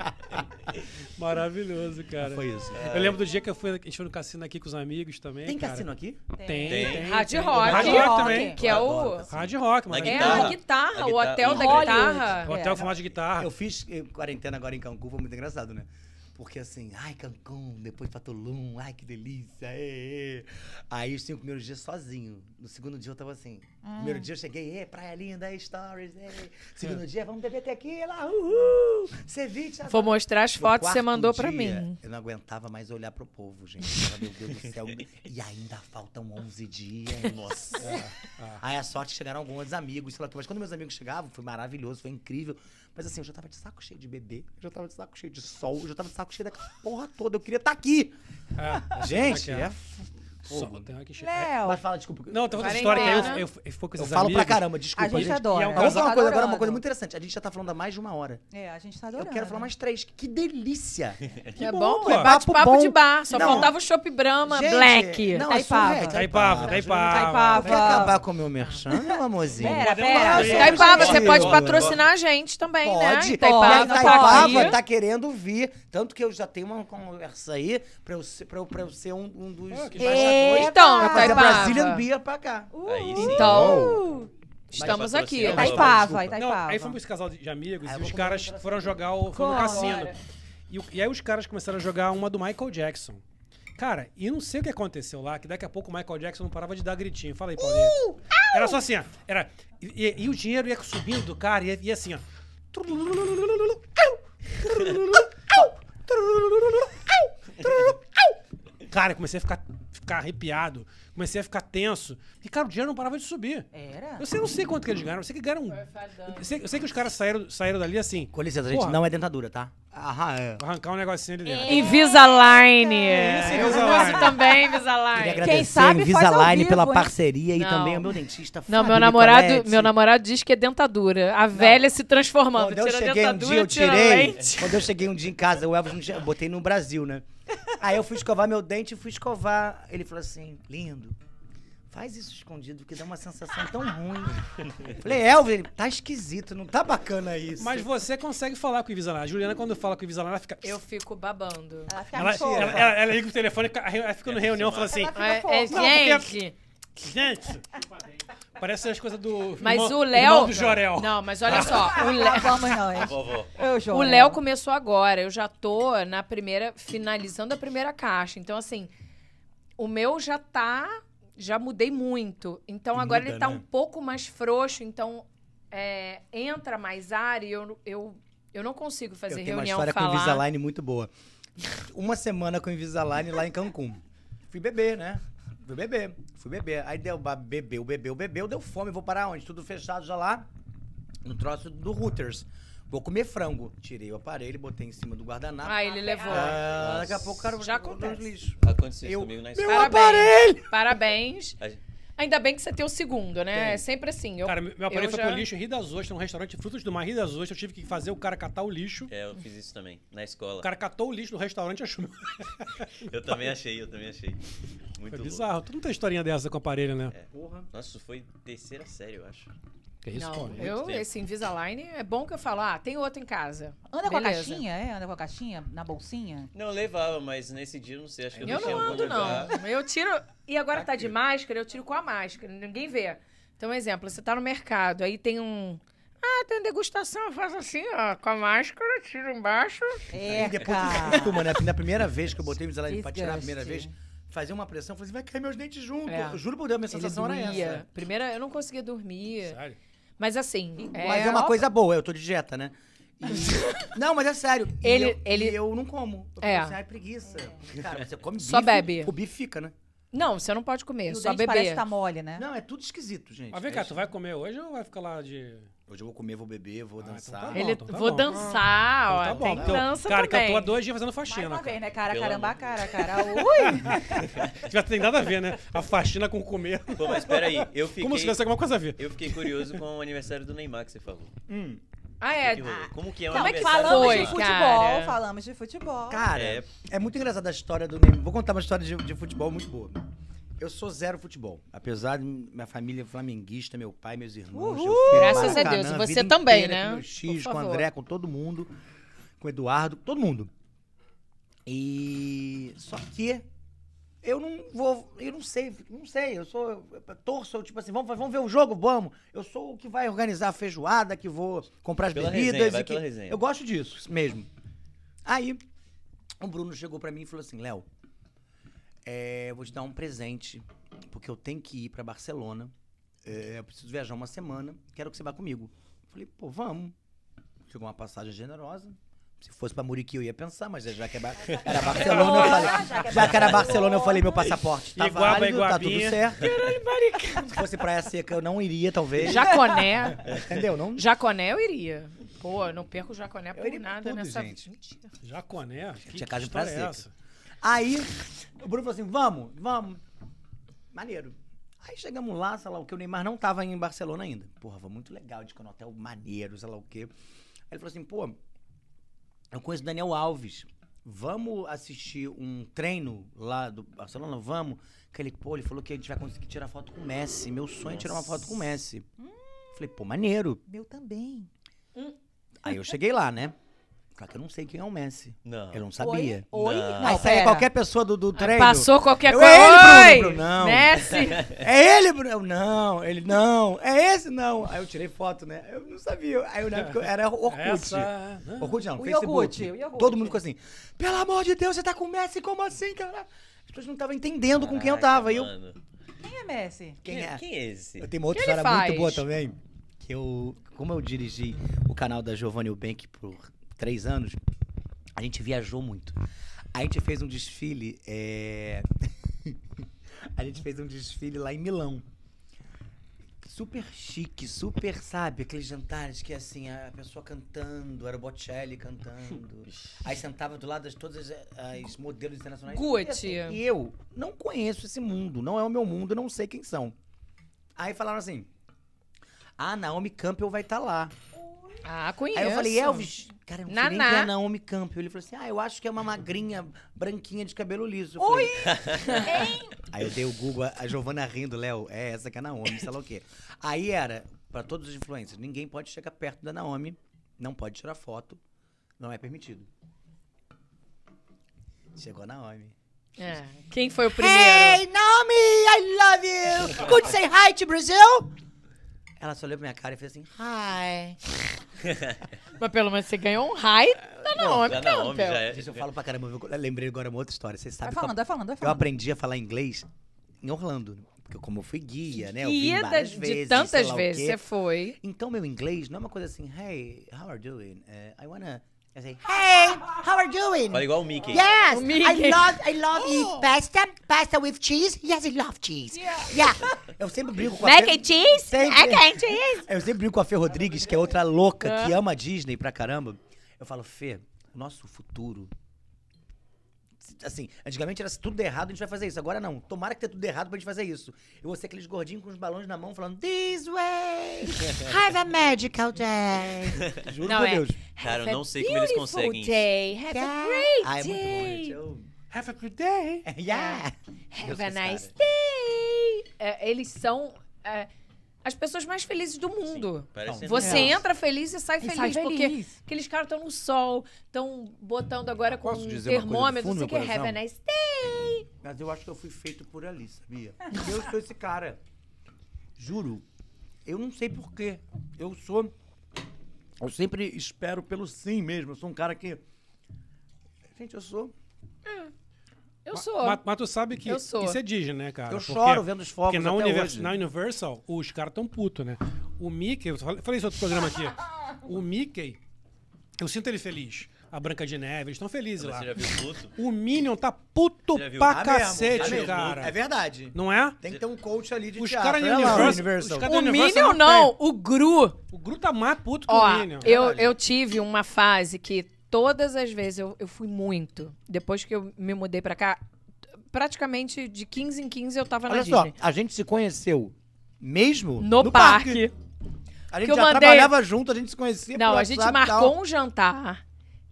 Maravilhoso, cara. Foi isso. Eu lembro do dia que eu fui, a gente foi no cassino aqui com os amigos também. Tem cara. cassino aqui? Tem, Tem. tem. Hard rock. Hard rock também. Que é o. Hard rock, mano. É guitarra. a guitarra, o hotel da guitarra. O hotel É. formato de guitarra. Eu fiz eh, quarentena agora em Cancún, foi muito engraçado, né? Porque assim, ai, Cancún, depois pra Tulum, ai, que delícia, ê, ê. Aí os cinco primeiros dias sozinho. No segundo dia eu tava assim. Primeiro dia eu cheguei, ê, praia linda, ê, stories, ê. (laughs) Segundo dia, vamos beber tequila, uhul, ceviche. Vou mostrar as fotos que você mandou pra dia, mim. Eu não aguentava mais olhar pro povo, gente. Falava, Meu Deus do céu. (laughs) E ainda faltam 11 dias. Nossa. Aí a sorte chegaram alguns amigos, sei lá. Mas quando meus amigos chegavam, foi maravilhoso, foi incrível. Mas assim, eu já tava de saco cheio de beber, eu já tava de saco cheio de sol, eu já tava de saco cheio daquela porra toda. Eu queria estar aqui. É. Gente, Aqui, é. Só, fogo. tem che- Léo, Mas fala, desculpa. Não, tem outra história que Quarentena. eu, eu, eu fui com eu falo amigos. pra caramba, desculpa. a gente adora. E é um Mas Vamos falar uma coisa agora, uma coisa muito interessante. A gente já tá falando há mais de uma hora. É, a gente tá Eu adorando. quero falar mais três. Que delícia! (laughs) É bom, bom, pô. é bate-papo Papo de bar. Só Não. faltava o Chopp Brahma Gente, Black. Não, Taipava. é. Taipava, Taipava. Taipava. Quer acabar com o meu merchan, meu (laughs) amorzinho? Pera, pera. Taipava, você Pode. patrocinar a gente também, né? Pode. Taipava, a tá querendo vir. Tanto que eu já tenho uma conversa aí pra eu ser, eu, eu um, um dos Que embaixadores Então, pra fazer a Taipava. Brazilian Beer pra cá. Aí sim. Então, estamos aqui. patrocina. Itaipava. Aí fomos esse casal de de amigos Ah, eu e os caras foram jogar o, foram no cassino. E, o- e aí os caras começaram a jogar uma do Michael Jackson. Cara, e não sei o que aconteceu lá, que daqui a pouco o Michael Jackson não parava de dar gritinho. Fala aí, Paulinho. Era só assim, ó. Era, e, e- e o dinheiro ia subindo do cara, e ia assim, ó. Cara, eu comecei a ficar, ficar arrepiado, comecei a ficar tenso. E, cara, o dinheiro não parava de subir. Era? Eu sei, não sei quanto que eles ganharam, eu sei que ganharam. Eu sei, eu sei que os caras saíram, saíram dali assim, Com licença, gente, Porra. não é dentadura, tá? Aham, é. arrancar um negocinho ali dentro. Invisalign. Isso, Eu Invisalign. uso também (laughs) Queria Invisalign. agradecer sabe Invisalign vivo, pela parceria e Não. também ao meu dentista, Não, Fábio meu namorado, Nicoletti. meu namorado diz que é dentadura. A velha se transformando. Quando eu cheguei um dentadura, dia, eu tirei. Quando eu cheguei um dia em casa, o Elvis não tinha, eu botei no Brasil, né? Aí eu fui escovar meu dente e fui escovar. Ele falou assim: lindo, faz isso escondido, que dá uma sensação tão ruim. Falei, Elvis, ele, tá esquisito, não tá bacana isso. Mas você consegue falar com o Invisalign. A Juliana, quando fala com o Invisalign, ela fica. Eu fico babando. Ela fica Ela, ela, ela, ela liga o telefone, ela fica no reunião e fala assim: Ela fica É, é, fofa. gente, gente. Parece as coisas do. mas irmão- o Léo. do Jorel. Não, mas olha só. O Léo. Vamos nós. O. Léo começou agora. Eu já tô na primeira, finalizando a primeira caixa. Então, assim, o meu já tá. Já mudei muito. Então, agora Muda, ele tá né? um pouco mais frouxo. Então, é, entra mais ar e eu, eu, eu não consigo fazer eu tenho uma reunião história com o falar. Invisalign muito boa. Uma semana com o Invisalign lá em Cancún. Fui beber, né? Fui beber, fui beber. Aí deu, bebeu, bebeu, bebeu, deu fome. Vou parar onde? Tudo fechado já lá, no troço do Hooters. Vou comer frango. Tirei o aparelho, botei em cima do guardanapo. Ah, ele levou. Ah, daqui a pouco o cara Já acontece. nos lixos. Aconteceu Eu- comigo na Meu escola. aparelho! Parabéns. Ainda bem que você tem o segundo, né? Tem. É sempre assim. Eu, Cara, meu aparelho foi já- pro lixo em Rio das Ostras, num restaurante Frutos do Mar, Rio das Ostras. Eu tive que fazer o cara catar o lixo. É, eu fiz isso também, na escola. O cara catou o lixo no restaurante e achou. (laughs) Eu também achei, eu também achei. Muito Foi louco. bizarro. Tu não tem historinha dessa com o aparelho, né? Porra. Nossa, isso foi terceira série, eu acho. Que isso, Não, Paulinho? eu, esse Invisalign, é bom que eu falo, ah, tem outro em casa. Anda com a Beleza. caixinha, é? Anda com a caixinha na bolsinha? Não, eu levava, mas nesse dia eu não sei, acho que eu, Eu não ando, não. Eu tiro. E agora tá de máscara, eu tiro com a máscara. Ninguém vê. Então, exemplo, você tá no mercado, aí tem um. Ah, tem degustação, eu faço assim, ó, com a máscara, tiro embaixo. É, E depois acostuma, né? Na primeira vez que eu botei o Invisalign pra tirar a primeira vez, fazia uma pressão, eu falei assim, vai cair meus dentes junto. É. Juro por Deus, minha sensação era essa. Primeira, eu não conseguia dormir. Sério? Mas assim. Mas é uma coisa boa, eu tô de dieta, né? E- (laughs) Não, mas é sério. E Ele- eu, ele- e eu não como. Eu É. é. assim, ai, preguiça. Cara, você come bife. Só bebe. O bife fica, né? Não, você não pode comer, E o só dente parece beber. que tá mole, né? Não, é tudo esquisito, gente. Mas vem É cá, isso. tu vai comer hoje ou vai ficar lá de. Hoje eu vou comer, vou beber, vou Ah, então dançar. tá bom. Ele, então tá vou bom. dançar, ó. Então tá bom. Tem porque eu- dança cara, que eu também. tô há dois dias fazendo Mais faxina, uma cara. vez, né? Cara, Pelo caramba, amor. cara, cara. Ui! (laughs) Já tem nada a ver, né? A faxina com comer. Pô, mas peraí, eu fiquei, Como se tivesse alguma coisa a ver. eu fiquei curioso com o aniversário do Neymar que você falou. Hum. Ah, é. Como que é Como é que aniversário Falamos foi, de futebol, cara? falamos de futebol. Cara, É. é, muito engraçada a história do Neymar. Vou contar uma história de, de futebol muito boa. Eu sou zero futebol. Apesar de minha família é flamenguista, meu pai, meus irmãos. Uhul! Graças a Maracanã Deus. E você também, inteira, né? Com meu X, Por com o. André, com todo mundo. Com o Eduardo, todo mundo. E. Só que. Eu não vou. Eu não sei. Não sei. Eu sou. Eu torço, eu, tipo assim, vamos, vamos ver o jogo? Vamos. Eu sou o que vai organizar a feijoada, que vou comprar as Pela bebidas. resenha, vai e que- pela resenha. Eu gosto disso mesmo. Aí, o Bruno chegou pra mim e falou assim: Léo, é, eu vou te dar um presente, porque eu tenho que ir pra Barcelona. é, eu preciso viajar uma semana, quero que você vá comigo. Falei, pô, vamos. Chegou uma passagem generosa. Se fosse pra Muriqui eu ia pensar, mas já que é ba- (laughs) era Barcelona, eu falei. Já que era Barcelona, eu falei, meu passaporte tá Iguaba, válido, tá tudo certo. Se fosse Praia Seca, eu não iria, talvez. Jaconé. (laughs) Entendeu? Não, Jaconé eu iria. Pô, eu não perco o Jaconé por nada tudo, nessa gente. Mentira. Jaconé? Que Tinha casa de praia é seca. essa? Aí, o Bruno falou assim: vamos, vamos. Maneiro. Aí chegamos lá, sei lá o que, o Neymar não tava em Barcelona ainda. Porra, foi muito legal, de no hotel maneiro, sei lá o quê. Aí ele falou assim: pô, eu conheço o Daniel Alves. Vamos assistir um treino lá do Barcelona? Vamos. Que ele, pô, ele falou que a gente vai conseguir tirar foto com o Messi. Meu sonho é tirar uma foto com o Messi. Falei, pô, maneiro. Meu também. Aí eu cheguei lá, né? Claro que eu não sei quem é o Messi. Não. Eu não sabia. Oi? Oi? Não. Aí pera. qualquer pessoa do, do treino. Passou qualquer Eu, coisa. é ele, Bruno, Oi! Bruno, não. Messi! (laughs) É ele, Bruno? Eu, não, ele não. É esse, não. Aí eu tirei foto, né? Eu não sabia. Aí eu na época era (laughs) Orkut. Essa... Orkut não, O Facebook. iogurte, o iogurte. Todo mundo ficou assim, pelo amor de Deus, você tá com o Messi? Como assim, cara? As pessoas não estavam entendendo com quem eu Caraca, tava. E eu. Quem é Messi? quem é? Quem é esse? Eu tenho uma outra que história muito boa também. Que eu, como eu dirigi o canal da Giovanni Bank por três anos, a gente viajou muito. A gente fez um desfile. é, (laughs) a gente fez um desfile lá em Milão. Super chique, super, sabe? Aqueles jantares que assim, a pessoa cantando, era o Bocelli cantando. (laughs) Aí sentava do lado de todas as, as modelos internacionais. E, assim, e eu não conheço esse mundo, não é o meu mundo, não sei quem são. Aí falaram assim: a Naomi Campbell vai estar lá. Ah, conheço. Aí eu falei, Elvis, cara, eu não sei nem quem é Naomi Campbell. Ele falou assim, ah, eu acho que é uma magrinha, branquinha de cabelo liso. Eu Oi! (laughs) Aí eu dei o Google, a- a Giovana rindo, Léo, é essa que é a Naomi, sei lá o quê. Aí era, pra todos os influencers, ninguém pode chegar perto da Naomi, não pode tirar foto, não é permitido. Chegou a Naomi. É. Quem foi o primeiro? Hey, Naomi, I love you! Could say hi to Brazil? Ela só olhou pra minha cara e fez assim, hi. Mas pelo menos você ganhou um high da Naomi Da Naomi Campbell. já é. Gente, eu falo pra caramba, eu lembrei agora uma outra história. Vocês Vai sabem falando, que vai falando, vai eu, eu falando. aprendi a falar inglês em Orlando. Porque como eu fui guia, né? Eu vim Guia várias de, vezes, de tantas sei lá o vezes quê. você foi. Então, meu inglês não é uma coisa assim, hey, how are you doing? Uh, I wanna... I say, hey, how are you doing? Fala igual o Mickey. Yes, O Mickey. I love, I love eat pasta, pasta with cheese. Yes, I love cheese. Yeah. Eu sempre brinco com a Mac Fer- and cheese? Sempre. Mac and cheese? Eu sempre brinco com a Fê Rodrigues, que é outra louca, que ama a Disney pra caramba. Eu falo, Fê, o nosso futuro. Assim, antigamente era se tudo errado, a gente vai fazer isso. Agora não. Tomara que tenha tudo errado pra gente fazer isso. Eu vou ser aqueles gordinhos com os balões na mão falando, This way! (laughs) Have a magical day! Juro Não, por é. Deus. Cara, eu a não sei como eles conseguem. Day. Have a Yeah. great Ah, é muito bom, day. gente. Eu... Have a good day. (laughs) Yeah! Have Eu sou a nice cara. day. É, eles são é, as pessoas mais felizes do mundo. Parece Você É. entra feliz e sai E feliz, sai porque feliz. aqueles caras estão no sol, estão botando agora com Posso um termômetro, fundo não sei o do que, have a nice day. Mas eu acho que eu fui feito por ali, sabia? Eu sou esse cara. Juro. Eu não sei porquê. Eu sou. Eu sempre espero pelo sim mesmo. Eu sou um cara que. Gente, eu sou. Eu sou. Mas, mas tu sabe que isso é Disney, né, cara? Eu Porque- choro vendo os fogos Porque na, até Univers- hoje. na Universal, os caras tão putos, né? O Mickey, eu falei isso outro programa aqui. (laughs) O Mickey, eu sinto ele feliz. A Branca de Neve, eles estão felizes lá. Você já viu o Pluto? O Minion tá puto pra Ah, cacete, mesmo? cara. É verdade. Não é? Tem que ter um coach ali de Os teatro. Olha lá, Universal- Universal. os caras- O Minion não não, o Gru. O Gru tá mais puto que Ó, o Minion. eu, eu tive uma fase que todas as vezes eu, eu fui muito. Depois que eu me mudei pra cá, praticamente de 15 em 15 eu tava na Olha só, Disney. a gente se conheceu mesmo No, parque. A gente Que já mandei- trabalhava junto, a gente se conhecia Não, a gente tal. marcou um jantar.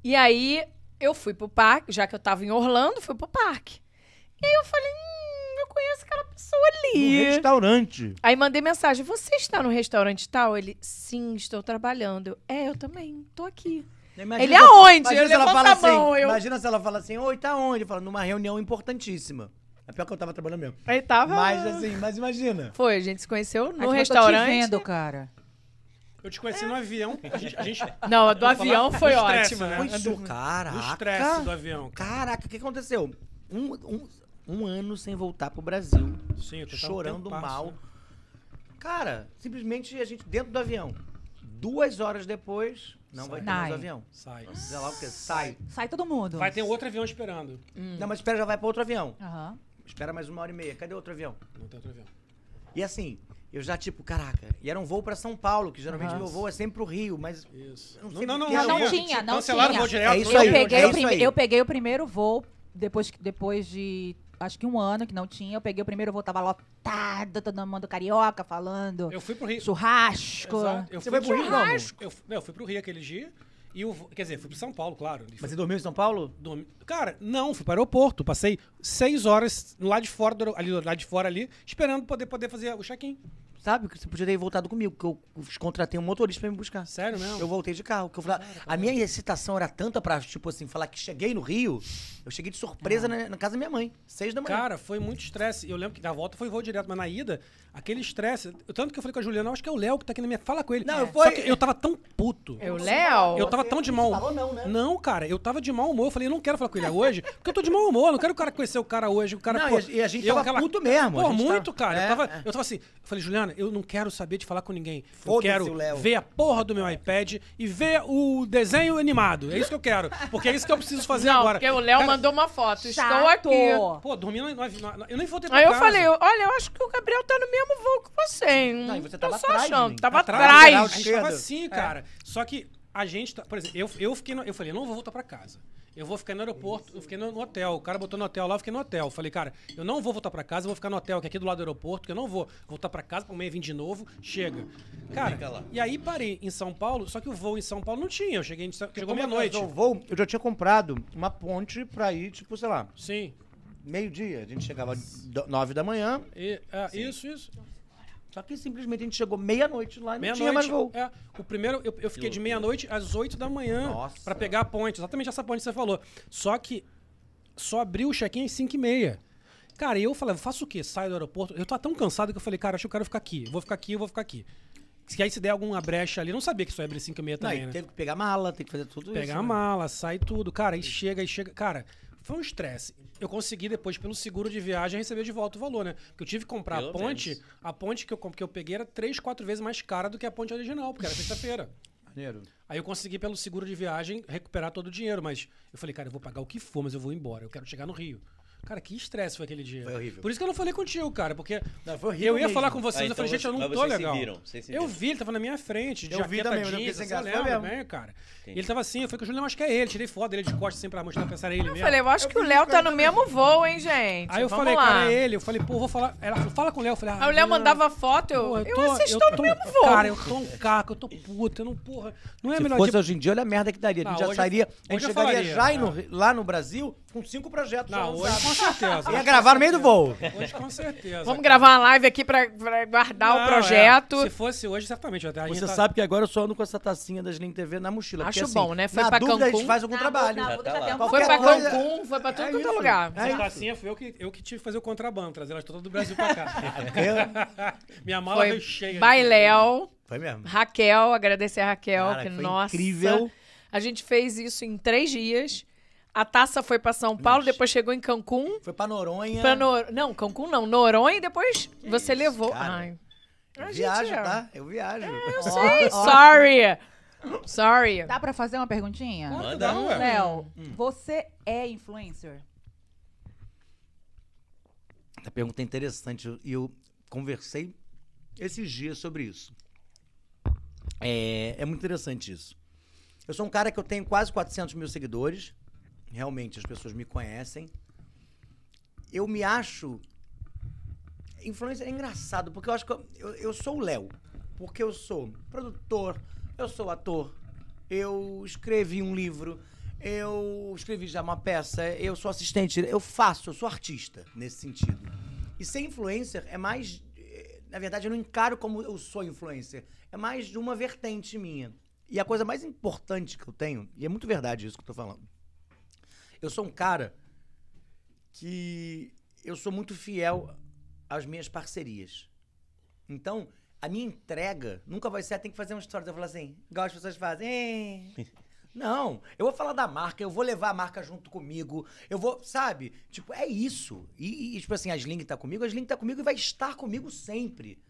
E aí eu fui pro parque, já que eu tava em Orlando, fui pro parque. E aí eu falei, hum, eu conheço aquela pessoa No ali. restaurante. Aí mandei mensagem, você está no restaurante tal? Ele, sim, estou trabalhando. Eu, é, eu também, tô aqui. Imagina Ele aonde? Imagina Eu se ela fala assim, mão, eu- Imagina se ela fala assim, oi, tá onde? Ele fala, numa reunião importantíssima. É pior que eu tava trabalhando mesmo. Aí tava... Mas assim, mas imagina. Foi, a gente se conheceu no Mas eu tô restaurante. te vendo, cara. Eu te conheci no avião. A gente, a gente (laughs) Não, a do falar avião do foi ótima. né? Foi É isso, do- caraca. no estresse do avião. cara. Caraca, o que aconteceu? Um, um, um ano sem voltar pro Brasil. Sim, eu tô chorando um mal. né? Cara, simplesmente a gente dentro do avião. Duas horas depois, não vai ter mais Sai. avião. Sai. Sei lá o que, sai. Sai todo mundo. Vai ter outro avião esperando. Não, mas espera, já vai pra outro avião. Aham. Espera mais uma hora e meia. Cadê outro avião? Não tem outro avião. E assim, eu já tipo, caraca. E era um voo pra São Paulo, que geralmente Aham. meu voo é sempre pro Rio, mas Isso. Não sei Não, não, porque não. Não, eu- tinha, não Cancelaram tinha. o voo direto. É isso não aí, Eu peguei, é o isso prime- aí. eu peguei o primeiro voo, depois, que- depois de acho que um ano que não tinha. Eu peguei o primeiro voo, tava lotado, todo mundo carioca falando. Eu fui pro Rio. Churrasco. Exato. Eu Você fui foi pro Rio como? Eu, não, eu fui pro Rio aquele dia. E o, vo- quer dizer, fui pro São Paulo, claro. Mas você dormiu em São Paulo? dormir- Cara, não, fui para o aeroporto. Passei seis horas lá de fora, ali, lá de fora ali, esperando poder, poder fazer o check-in. Sabe que você podia ter voltado comigo, porque eu contratei um motorista pra me buscar. Sério mesmo? Eu voltei de carro. Que eu falava, a minha excitação era tanta pra, tipo assim, falar que cheguei no Rio. Eu cheguei de surpresa na, na casa da minha mãe, seis da manhã. Cara, foi muito estresse. Eu lembro que na volta foi voo direto, mas na ida, aquele estresse. Tanto que eu falei com a Juliana, eu acho que é o Léo que tá aqui na minha. Fala com ele. Não, Só foi- que eu tava tão puto. É o Léo? Eu tava tão de mau falou não, né? Não, cara, eu tava de mau humor. Eu falei, eu não quero falar com ele hoje, porque eu tô de mau humor. Eu não quero o cara conhecer o cara hoje. O cara, Não, pô, e a- gente eu, tava puto mesmo, Pô, muito, tava- cara. é, eu, tava, é. eu tava assim, eu falei, Juliana, eu não quero saber de falar com ninguém. Eu quero ver a porra do meu iPad e ver o desenho animado. É isso que eu quero. Porque é isso que eu preciso fazer Não, agora. porque o Léo Cara, mandou uma foto. Estou Chato. aqui. Pô, dormindo. Eu nem voltei pra Aí eu casa. falei, olha, eu acho que o Gabriel tá no mesmo voo que você. hein? Não, e você Tô tava só atrás, achando. Tava Atrás, atrás. lateral A gente tava assim, cara. Só que a gente, tá, por exemplo, eu, eu fiquei, no- eu falei, eu não vou voltar pra casa. Eu vou ficar no aeroporto, eu fiquei no, no hotel. O cara botou no hotel lá, eu fiquei no hotel. Eu falei, cara, eu não vou voltar pra casa, eu vou ficar no hotel, que é aqui do lado do aeroporto, porque eu não vou voltar pra casa, pra meia vir de novo. Chega. Cara, e aí parei em São Paulo, só que o voo em São Paulo não tinha. Eu cheguei, em, São- chegou meia-noite. o voo, eu já tinha comprado uma ponte pra ir, tipo, sei lá, Sim. meio-dia. A gente chegava nove da manhã, E, é, isso, isso. Só que simplesmente a gente chegou meia-noite lá e não Meia-noite. tinha mais voo. É, o primeiro, eu, eu fiquei de meia-noite às 8 da manhã pra pegar a ponte. Exatamente essa ponte que você falou. Só que só abriu o check-in às 5 e meia. Cara, e eu falei, faço o quê? Saio do aeroporto. Eu tô tão cansado que eu falei, cara, acho que eu quero ficar aqui. Eu vou ficar aqui, eu vou ficar aqui. Se aí se der alguma brecha ali, eu não sabia que isso ia abrir 5 e meia Não, também, e né? teve que pegar mala, tem que fazer tudo Pegar isso. a né? mala, sai tudo. Cara, aí chega, aí chega. Cara, foi um estresse. Eu consegui depois, pelo seguro de viagem, receber de volta o valor, né? Porque eu tive que comprar Pelo a ponte. menos. A ponte que eu, que eu peguei era três, quatro vezes mais cara do que a ponte original, porque era sexta-feira. Maneiro. Aí eu consegui, pelo seguro de viagem, recuperar todo o dinheiro. Mas eu falei, cara, eu vou pagar o que for, mas eu vou embora. Eu quero chegar no Rio. Cara, que estresse foi aquele dia. Foi horrível. Por isso que eu não falei contigo, cara, porque Não, foi horrível eu ia mesmo. falar com vocês, Ah, eu então falei, gente, eu não tô vocês se legal. viram, vocês se eu viram. vi, ele tava na minha frente, de Eu vi também, eu jeans, sem você foi lembra mesmo. bem, cara. Entendi. E ele tava assim, eu falei que o Julião, acho que é ele, tirei foto dele de costas sempre pra mostrar pra era ele Eu mesmo. falei, eu acho que o Léo tá no mesmo voo, hein, gente? Aí eu Vamos falei, lá. cara, é ele. Eu falei, pô, vou falar. Ela falou, fala com o Léo. Eu falei, ah, Aí o Léo mandava foto, eu, eu, tô- assisto eu no mesmo voo. Cara, eu tô um caco, eu tô puta, eu não, porra. Não é Se melhor fosse de- hoje em dia, olha a merda que daria. A gente já sairia. A gente eu chegaria já lá no Brasil com cinco projetos. Não, hoje com certeza. Ia gravar no meio do voo. Hoje com certeza. Vamos gravar uma live aqui pra, pra guardar o Não, projeto. é. Se fosse hoje, certamente. A gente Você tá- sabe que agora eu só ando com essa tacinha da Slim TV na mochila. Acho porque, assim, bom, né? Foi na pra dúvida, a Cancún. gente faz algum Na trabalho. Na tá um Foi pra coisa- Cancún, foi pra tudo É quanto é isso. lugar. Essa É tacinha foi eu que, eu que tive que fazer o contrabando, trazer elas todas do Brasil pra cá. (laughs) (laughs) Minha mala Foi veio cheia. Bailéu, Foi mesmo. Raquel, agradecer a Raquel, Cara, que foi nossa. incrível. A gente fez isso em três dias. A taça foi pra São Paulo, depois chegou em Cancún. Foi pra Noronha. Pra Nor... Não, Cancún não, Noronha e depois você isso, levou. cara. Ai. Eu A gente viajo, é. tá? Eu viajo. Eu sei, sorry. Sorry. Dá pra fazer uma perguntinha? Manda. Não. Léo, você é influencer? A pergunta é interessante e eu conversei esses dias sobre isso. É, é muito interessante isso. Eu sou um cara que eu tenho quase 400 mil seguidores. Realmente, as pessoas me conhecem. Eu me acho... Influencer é engraçado, porque eu acho que eu, eu, eu sou o Léo. porque eu sou produtor, eu sou ator, eu escrevi um livro, eu escrevi já uma peça, eu sou assistente, eu faço, eu sou artista nesse sentido. E ser influencer é mais. eh, Na verdade, eu não encaro como eu sou influencer. É mais de uma vertente minha. E a coisa mais importante que eu tenho, e é muito verdade isso que eu tô falando. Eu sou um cara que eu sou muito fiel às minhas parcerias. Então, a minha entrega nunca vai ser, "Ah, tem que fazer uma história. Eu vou falar assim, igual as pessoas fazem. (laughs) Não, eu vou falar da marca, eu vou levar a marca junto comigo, eu vou, sabe? Tipo, é isso. E, e, tipo assim, a Sling tá comigo, a Sling tá comigo e vai estar comigo sempre.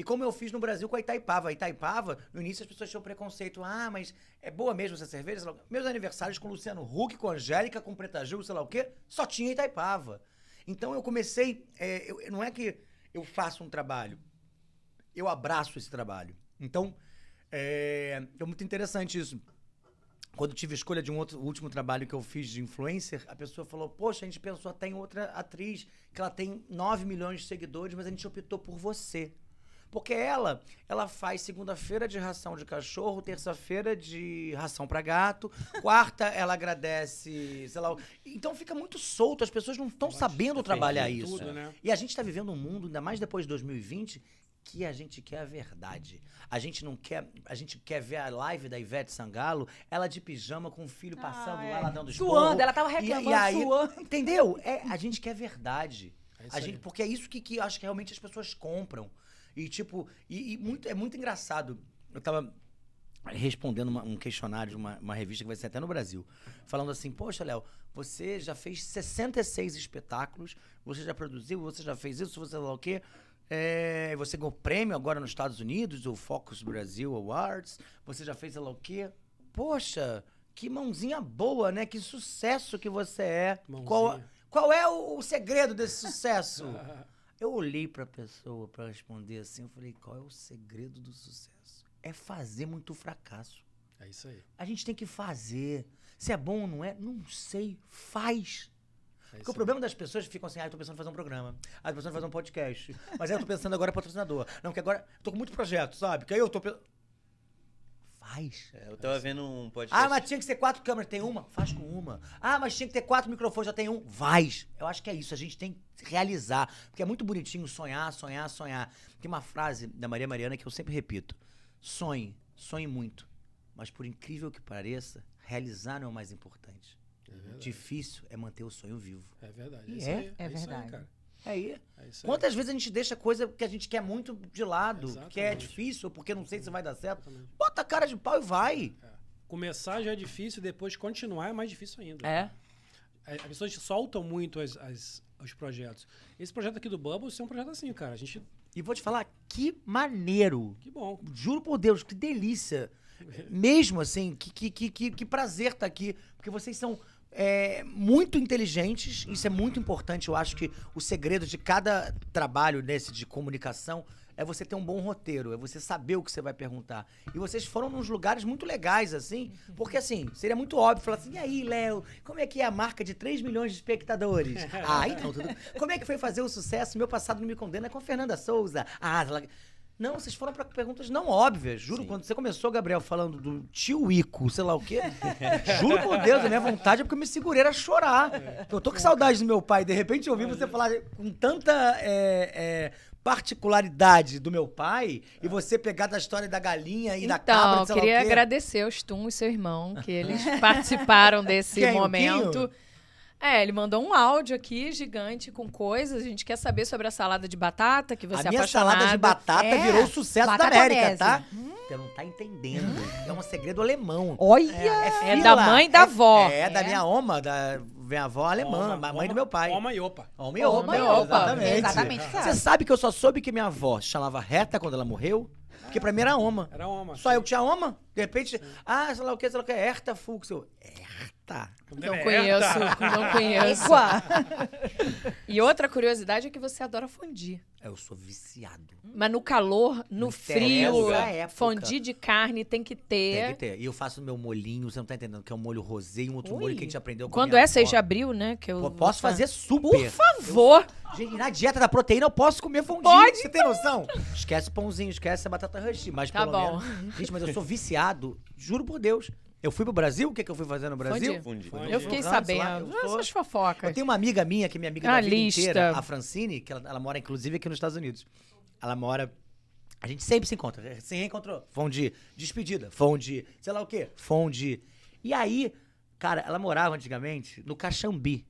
E como eu fiz no Brasil com a Itaipava. A Itaipava, no início as pessoas tinham preconceito. Ah, mas é boa mesmo essa cerveja? Meus aniversários com Luciano Huck, com Angélica, com Preta Gil, sei lá o quê, só tinha Itaipava. Então eu comecei. é, eu- não é que eu faço um trabalho, eu abraço esse trabalho. Então, é, é muito interessante isso. Quando tive escolha de um outro último trabalho que eu fiz de influencer, a pessoa falou: Poxa, a gente pensou até em outra atriz, que ela tem 9 milhões de seguidores, mas a gente optou por você. Porque ela, ela faz segunda-feira de ração de cachorro, terça-feira de ração pra gato, (laughs) quarta ela agradece, sei lá. Então fica muito solto, as pessoas não estão sabendo trabalhar isso. tudo, né? E a gente tá vivendo um mundo, ainda mais depois de 2020, que a gente quer a verdade. A gente não quer, a gente quer ver a live da Ivete Sangalo, ela de pijama com o filho passando Ah, lá, é. ela dando esporro. Suando, ela tava E- reclamando, e aí, suando. Entendeu? É, a gente quer verdade. É a gente, porque é isso que, que eu acho que realmente as pessoas compram. E tipo, e, e muito, é muito engraçado. Eu tava respondendo uma- um questionário de uma, uma revista que vai ser até no Brasil, falando assim: Poxa, Léo, você já fez 66 espetáculos, você já produziu, você já fez isso, você lá o quê? É, você ganhou prêmio agora nos Estados Unidos, o Focus Brasil Awards, você já fez sei lá o quê? Poxa, que mãozinha boa, né? Que sucesso que você é. Qual, qual é o, o segredo desse sucesso? (laughs) Eu olhei pra pessoa pra responder assim, eu falei, qual é o segredo do sucesso? É fazer muito fracasso. É isso aí. A gente tem que fazer. Se é bom ou não é, não sei, faz. É Porque o problema das pessoas ficam assim, ah, eu tô pensando em fazer um programa. Ah, eu tô pensando em fazer um podcast. Mas aí eu tô pensando agora em patrocinador. Não, que agora eu tô com muito projeto, sabe? Que aí eu tô pensando... Faz. É, eu tava vendo um podcast. Ah, mas tinha que ser quatro câmeras, tem uma? Faz com uma. Ah, mas tinha que ter quatro microfones, já tem um? Faz. Eu acho que é isso, a gente tem que realizar. Porque é muito bonitinho sonhar, sonhar, sonhar. Tem uma frase da Maria Mariana que eu sempre repito. Sonhe, sonhe muito. Mas por incrível que pareça, realizar não é o mais importante. É. Difícil é manter o sonho vivo. É verdade. E isso é, aí, é isso aí, verdade. cara. É aí. É isso aí. Quantas vezes a gente deixa coisa que a gente quer muito de lado, que é Exatamente. difícil, porque não sei se vai dar certo. Exatamente. Bota a cara de pau e vai. Começar já é difícil, depois continuar é mais difícil ainda. É. A- As pessoas soltam muito as, as- os projetos. Esse projeto aqui do Bubbles é um projeto assim, cara. A gente. E vou te falar, que maneiro. Que bom. Juro por Deus, que delícia. (laughs) Mesmo assim, que, que, que, que, que prazer estar aqui. Porque vocês são é, muito inteligentes. Isso é muito importante. Eu acho que o segredo de cada trabalho desse de comunicação é você ter um bom roteiro, é você saber o que você vai perguntar. E vocês foram nos lugares muito legais, assim, porque assim, seria muito óbvio falar assim: e aí, Léo, como é que é a marca de 3 milhões de espectadores? (laughs) ah, então, tudo. Como é que foi fazer o sucesso? Meu passado não me condena com a Fernanda Souza. Ah, ela- não, vocês foram pra perguntas não óbvias. Juro, Sim. quando você começou, Gabriel, falando do tio Ico, sei lá o quê. (laughs) juro por Deus, a minha vontade é porque eu me segurei a chorar. Eu tô com saudade do meu pai. De repente eu ouvi você falar com tanta é, é, particularidade do meu pai e você pegar da história da galinha e da cabra, Então, queria o quê. agradecer aos Tum e seu irmão, que eles participaram (laughs) desse Quem, o momento. Quinho? É, ele mandou um áudio aqui gigante com coisas. A gente quer saber sobre a salada de batata, que você a é minha salada de batata É, virou sucesso da América, Nese. tá? Você não tá entendendo. É um segredo alemão. Olha! É fila. da mãe e da É- avó. É, da É. minha oma, da minha avó alemã, Oma- a mãe do Oma- meu pai. Oma e opa. Homem Oma opa, e opa. exatamente. Exatamente, Você sabe. que eu só soube que minha avó chamava Reta quando ela morreu? Porque pra mim era Oma. Era Oma. Só eu que tinha Oma. De repente, ah, sei lá o que, sei lá o que, Herta Fuchs. Eu, Herta? Eita! Não conheço, não conheço. E outra curiosidade é que você adora fondue. Eu sou viciado. Mas no calor, no Não frio, fondue de carne tem que ter. Tem que ter. E eu faço meu molhinho, você não tá entendendo, que é um molho rosé e um outro Ui. molho que a gente aprendeu com Quando é 6 de abril, né? Que eu Pô, Posso fazer super. Por favor. Gente, na dieta da proteína eu posso comer fondue. Pode, Você tem noção? Esquece pãozinho, esquece a batata rush. Mas Tá pelo bom. menos... Gente, mas eu sou viciado, juro por Deus. Eu fui pro Brasil, o que, que eu fui fazer no Brasil? Fundi. Fundi. Eu fiquei lá, sabendo. eu sou- Essas fofocas. Eu tenho uma amiga minha, que é minha amiga Ah, da vida lista. inteira, a Francine, que ela, ela mora inclusive aqui nos Estados Unidos. Ela mora. A gente sempre se encontra. Se reencontrou. Fonde. Despedida. Fonde. Sei lá o quê. Fonde. E aí, cara, ela morava antigamente no Caxambi.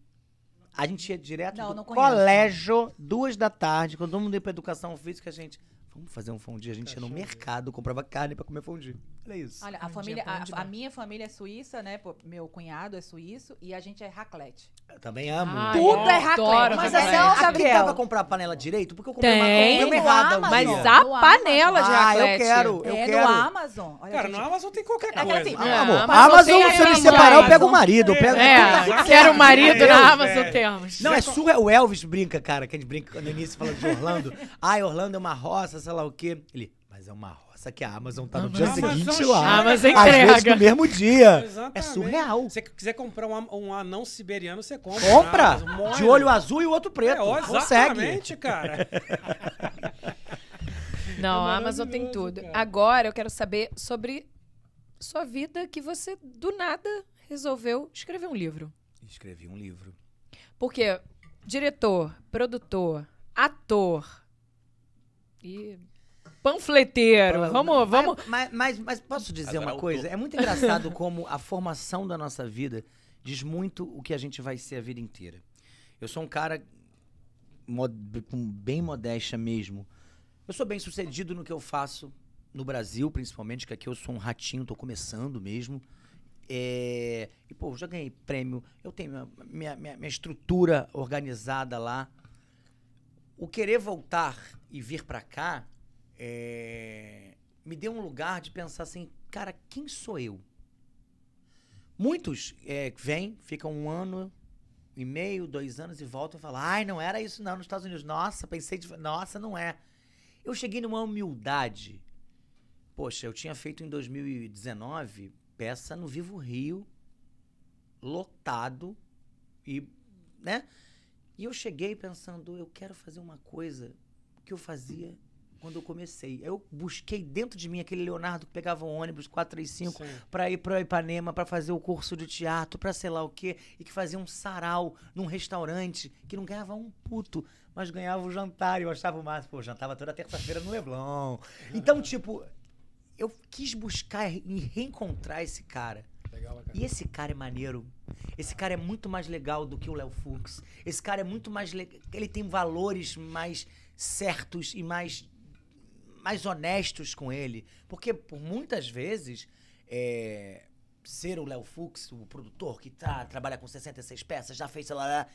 A gente ia direto Não, do não colégio, duas da tarde, quando todo mundo ia pra educação física, a gente. Vamos fazer um fondue. A gente ia no mercado, comprava carne pra comer fondue. Olha isso. Olha, a família, a, a minha família é suíça, né? pô, Meu cunhado é suíço e a gente é raclette. Eu também amo. Ai, Tudo eu é raclette, Mas assim, não, aqui Gabriel. dá pra comprar a panela direito? Porque eu comprei uma, Tem. errada. Amazon. Mas a No panela de Ah, eu quero. Eu é quero. no Amazon. Olha, Cara, gente, no Amazon tem qualquer É que coisa. assim, Ah, é, Amor, Amazon Amazon, se eu me separar, eu Amazon. pego o marido. Eu pego É, quero o marido na Amazon é. temos. Não, é surreal. O Elvis brinca, cara, que a gente brinca no início falando de Orlando. Ai, Orlando é uma roça, sei lá o quê. Ele, mas é uma roça que a Amazon tá no dia Amazon seguinte chega. lá. Amazon Às vezes entrega. no mesmo dia. Exatamente. É surreal. Se você quiser comprar um, um anão siberiano, você compra. Compra! Amazon, moe. De olho azul e o outro preto. É, ó, Consegue. exatamente, cara. (laughs) Não, É a Amazon tem tudo. cara. Agora eu quero saber sobre sua vida que você, do nada, resolveu escrever um livro. Escrevi um livro. Porque diretor, produtor, ator e panfleteiro. Vamos, vamos. Mas, mas, mas posso dizer Agora uma coisa? É muito engraçado (laughs) como a formação da nossa vida diz muito o que a gente vai ser a vida inteira. Eu sou um cara mod- com bem modéstia mesmo. Eu sou bem sucedido no que eu faço no Brasil, principalmente, que aqui eu sou um ratinho, tô começando mesmo. É, E, pô, já ganhei prêmio, eu tenho minha, minha, minha- minha estrutura organizada lá. O querer voltar e vir pra cá é, me deu um lugar de pensar assim, cara, quem sou eu? Muitos é, vêm, ficam um ano e meio, dois anos e voltam e falam, ai, não era isso não nos Estados Unidos. Nossa, pensei, de... nossa, não é. Eu cheguei numa humildade. Poxa, eu tinha feito em 2019 peça no Vivo Rio, lotado e, né? E eu cheguei pensando, eu quero fazer uma coisa que eu fazia quando eu comecei. Eu busquei dentro de mim aquele Leonardo que pegava o ônibus 435 Sim. pra ir pra Ipanema, pra fazer o curso de teatro, pra sei lá o quê, e que fazia um sarau num restaurante que não ganhava um puto, mas ganhava o jantar. E eu achava o máximo, pô, jantava toda terça-feira no Leblon. Então, (laughs) tipo, eu quis buscar e reencontrar esse cara. Legal, cara. E esse cara é maneiro. Esse cara é muito mais legal do que o Léo Fux. Esse cara é muito mais legal. Ele tem valores mais certos e mais, mais honestos com ele. Porque por muitas vezes, é, ser o Léo Fux, o produtor que tá, trabalha com 66 peças, já fez, sei lá, lá.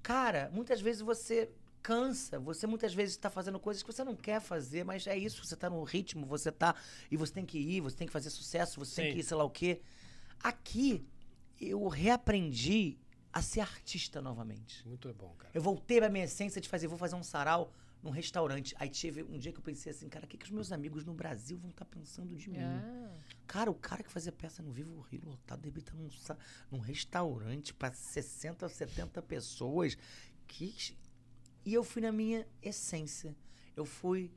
Cara, muitas vezes você cansa, você muitas vezes está fazendo coisas que você não quer fazer, mas é isso, você tá no ritmo, você tá. E você tem que ir, você tem que fazer sucesso, você tem Sim. que ir, sei lá o quê. Aqui, eu reaprendi a ser artista novamente. Muito bom, cara. Eu voltei pra minha essência de fazer, vou fazer um sarau num restaurante. Aí tive um dia que eu pensei assim, cara, o que, que os meus amigos no Brasil vão estar pensando de mim? Ah, Cara, o cara que fazia peça no Vivo Rio lotado, de repente tá num, num restaurante pra 60, 70 pessoas. Que... E eu fui na minha essência. Eu fui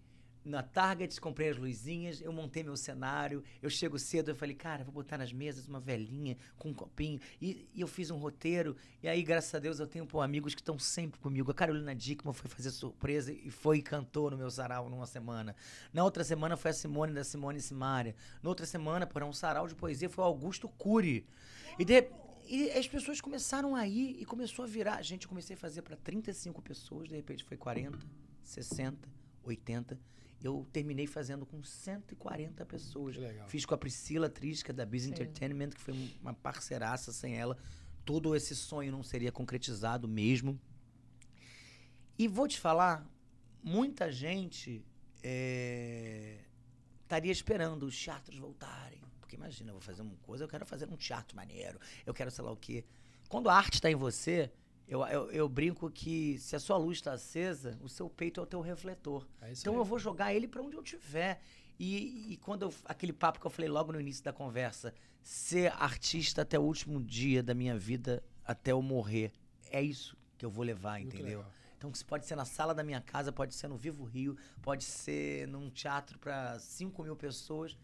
na Target, comprei as luzinhas, eu montei meu cenário, eu chego cedo, eu falei, cara, vou botar nas mesas uma velhinha com um copinho. E, e eu fiz um roteiro, e aí, graças a Deus, eu tenho pô, amigos que estão sempre comigo. A Carolina Dickman foi fazer surpresa e foi e cantou no meu sarau numa semana. Na outra semana foi a Simone da Simone Simaria. Na outra semana, por um sarau de poesia, foi o Augusto Cury. E, de- e as pessoas começaram a ir e começou a virar. Gente, eu comecei a fazer para 35 pessoas, de repente foi 40, 60, 80. Eu terminei fazendo com 140 pessoas. Que legal. Fiz com a Priscila Trisca, da Biz Sim. Entertainment, que foi um- uma parceiraça sem ela. Todo esse sonho não seria concretizado mesmo. E vou te falar, muita gente é, estaria esperando os teatros voltarem. Porque imagina, eu vou fazer uma coisa, eu quero fazer num teatro maneiro, eu quero sei lá o quê. Quando a arte tá em você, eu, eu, eu brinco que se a sua luz está acesa, o seu peito é o teu refletor. É Então aí. eu vou jogar ele pra onde eu tiver. E, e quando eu, aquele papo que eu falei logo no início da conversa, ser artista até o último dia da minha vida, até eu morrer, é isso que eu vou levar, Muito entendeu? legal. Então isso pode ser na sala da minha casa, pode ser no Vivo Rio, pode ser num teatro pra 5 mil pessoas,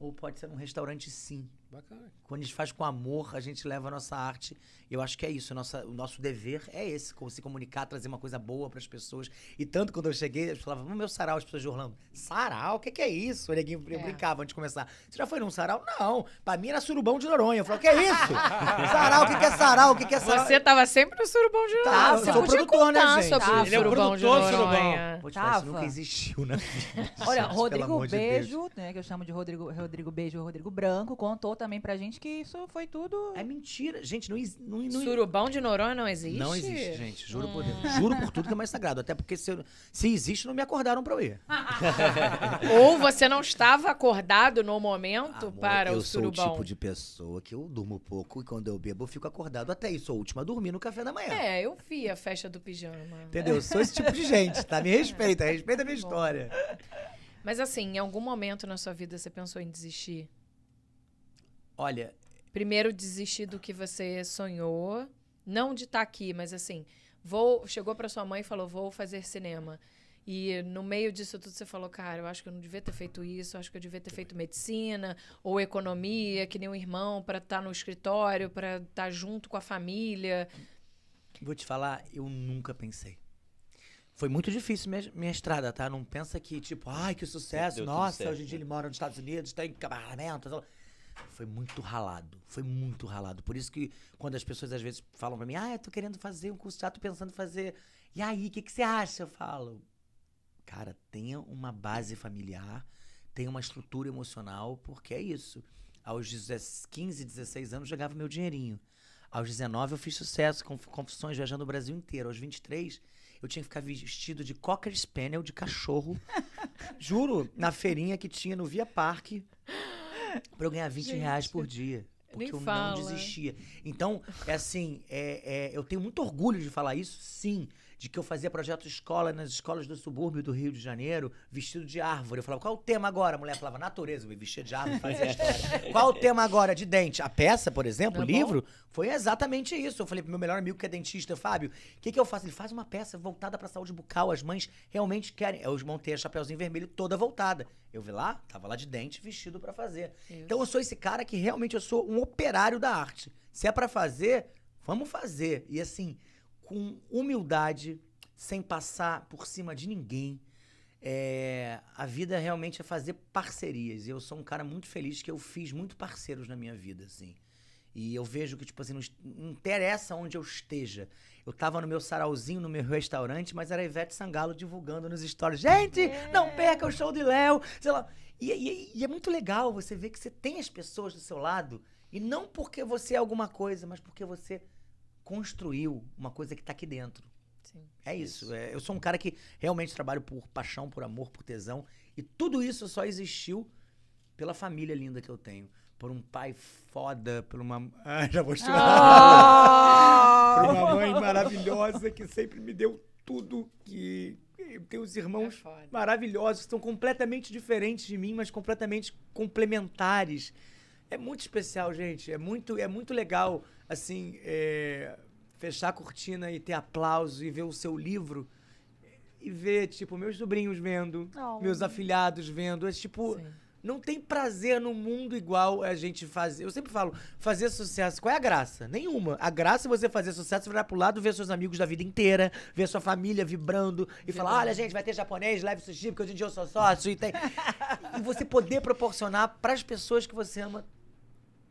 ou pode ser num restaurante sim. Bacana. Quando a gente faz com amor, a gente leva a nossa arte. Eu acho que é isso. Nossa, o nosso dever é esse: co- se comunicar, trazer uma coisa boa para as pessoas. E tanto quando eu cheguei, eles falavam, no meu sarau, as pessoas de Orlando. Sarau? O que, que é isso? O neguinho eu É. brincava antes de começar. Você já foi num sarau? Não. Pra mim era surubão de Noronha. Eu falei, o que é isso? (laughs) sarau, o que, que é sarau? O que, que é sarau? Você tava sempre no surubão de Tá, Noronha. eu Você sou podia produtor, né, contar gente? sobre o Ele é o surubão de produtor do Noronha. Vou te falar, isso Tava. nunca existiu na vida. Olha, gente, Rodrigo amor de. Beijo, né, que eu chamo de Rodrigo, Rodrigo Beijo, Rodrigo Branco, contou também pra gente que isso foi tudo... É mentira. Gente, não, não, não, Surubão de Noronha não existe? Não existe, gente. Juro por Hum. Deus. Juro por tudo que é mais sagrado. Até porque se, eu- se existe, não me acordaram pra eu ir. (laughs) (laughs) Ou você não estava acordado no momento Amor, para eu o sou o surubão? tipo de pessoa que eu durmo pouco e quando eu bebo eu fico acordado até isso. Sou a última a dormir no café da manhã. É, eu vi a festa do pijama. Entendeu? Eu sou esse tipo de gente, tá? Me respeita, (laughs) respeita a minha história. Mas assim, em algum momento na sua vida você pensou em desistir? Olha, Primeiro desistir do que você sonhou, não de estar aqui, mas assim, vou, chegou para sua mãe e falou: "Vou fazer cinema". E no meio disso tudo você falou: "Cara, eu acho que eu não devia ter feito isso, eu acho que eu devia ter feito medicina ou economia, que nem um irmão para estar no escritório, para estar junto com a família". vou te falar, eu nunca pensei. Foi muito difícil minha, minha estrada, tá? Não pensa que, tipo, ai, que sucesso, Deu nossa, certo, hoje em dia né? ele mora nos Estados Unidos, tem casamento. sei lá. Foi muito ralado, foi muito ralado. Por isso que quando as pessoas às vezes falam pra mim, ah, eu tô querendo fazer um curso de teatro, pensando em fazer. E aí, o que, que você acha? Eu falo, cara, tenha uma base familiar, tenha uma estrutura emocional, porque é isso. Aos 10 15, 16 anos, jogava meu dinheirinho. Aos 19, eu fiz sucesso com confissões viajando o Brasil inteiro. Aos 23, eu tinha que ficar vestido de Cocker Spaniel, de cachorro. (laughs) Juro, na feirinha que tinha no Via Parque, pra eu ganhar 20 Gente, reais por dia. Porque eu fala. não desistia. Então, é assim, é, é, eu tenho muito orgulho de falar isso, sim. De que eu fazia projeto escola nas escolas do subúrbio do Rio de Janeiro, vestido de árvore. Eu falava, qual o tema agora? A mulher falava, natureza. Eu me vestia de árvore, fazia história. (laughs) qual o tema agora? De dente. A peça, por exemplo, Tá o bom. livro, foi exatamente isso. Eu falei pro meu melhor amigo que é dentista, Fábio, o que, que eu faço? Ele faz uma peça voltada pra saúde bucal. As mães realmente querem. Eu montei a Chapeuzinho Vermelho toda voltada. Eu vi lá, tava lá de dente, vestido pra fazer. Isso. Então eu sou esse cara que realmente eu sou um operário da arte. Se é pra fazer, vamos fazer. E assim, com humildade, sem passar por cima de ninguém. É, a vida realmente é fazer parcerias. E eu sou um cara muito feliz que eu fiz muito parceiros na minha vida, assim. E eu vejo que, tipo assim, não, interessa onde eu esteja. Eu tava no meu sarauzinho, no meu restaurante, mas era a Ivete Sangalo divulgando nos stories. Gente, não perca o show de Léo! Sei lá. E, e- e é muito legal você ver que você tem as pessoas do seu lado. E não porque você é alguma coisa, mas porque você construiu uma coisa que tá aqui dentro. Sim. É isso. é, eu sou um cara que realmente trabalho por paixão, por amor, por tesão. E tudo isso só existiu pela família linda que eu tenho. Por um pai foda, por uma. (laughs) Ah, já vou chorar. Ah! por uma mãe (laughs) maravilhosa que sempre me deu tudo. Que eu tenho os É irmãos foda. maravilhosos, que são completamente diferentes de mim, mas completamente complementares. É muito especial, gente. É muito, é muito legal, assim, é, fechar a cortina e ter aplauso e ver o seu livro e ver, tipo, meus sobrinhos vendo, Oh. meus afilhados vendo. É tipo, Sim. não tem prazer no mundo igual a gente fazer. Eu sempre falo, fazer sucesso. Qual é a graça? Nenhuma. A graça é você fazer sucesso, virar pro lado, ver seus amigos da vida inteira, ver sua família vibrando e falar: olha, gente, vai ter japonês, leve sushi, porque hoje em dia eu sou sócio e tem. (laughs) e você poder proporcionar pras pessoas que você ama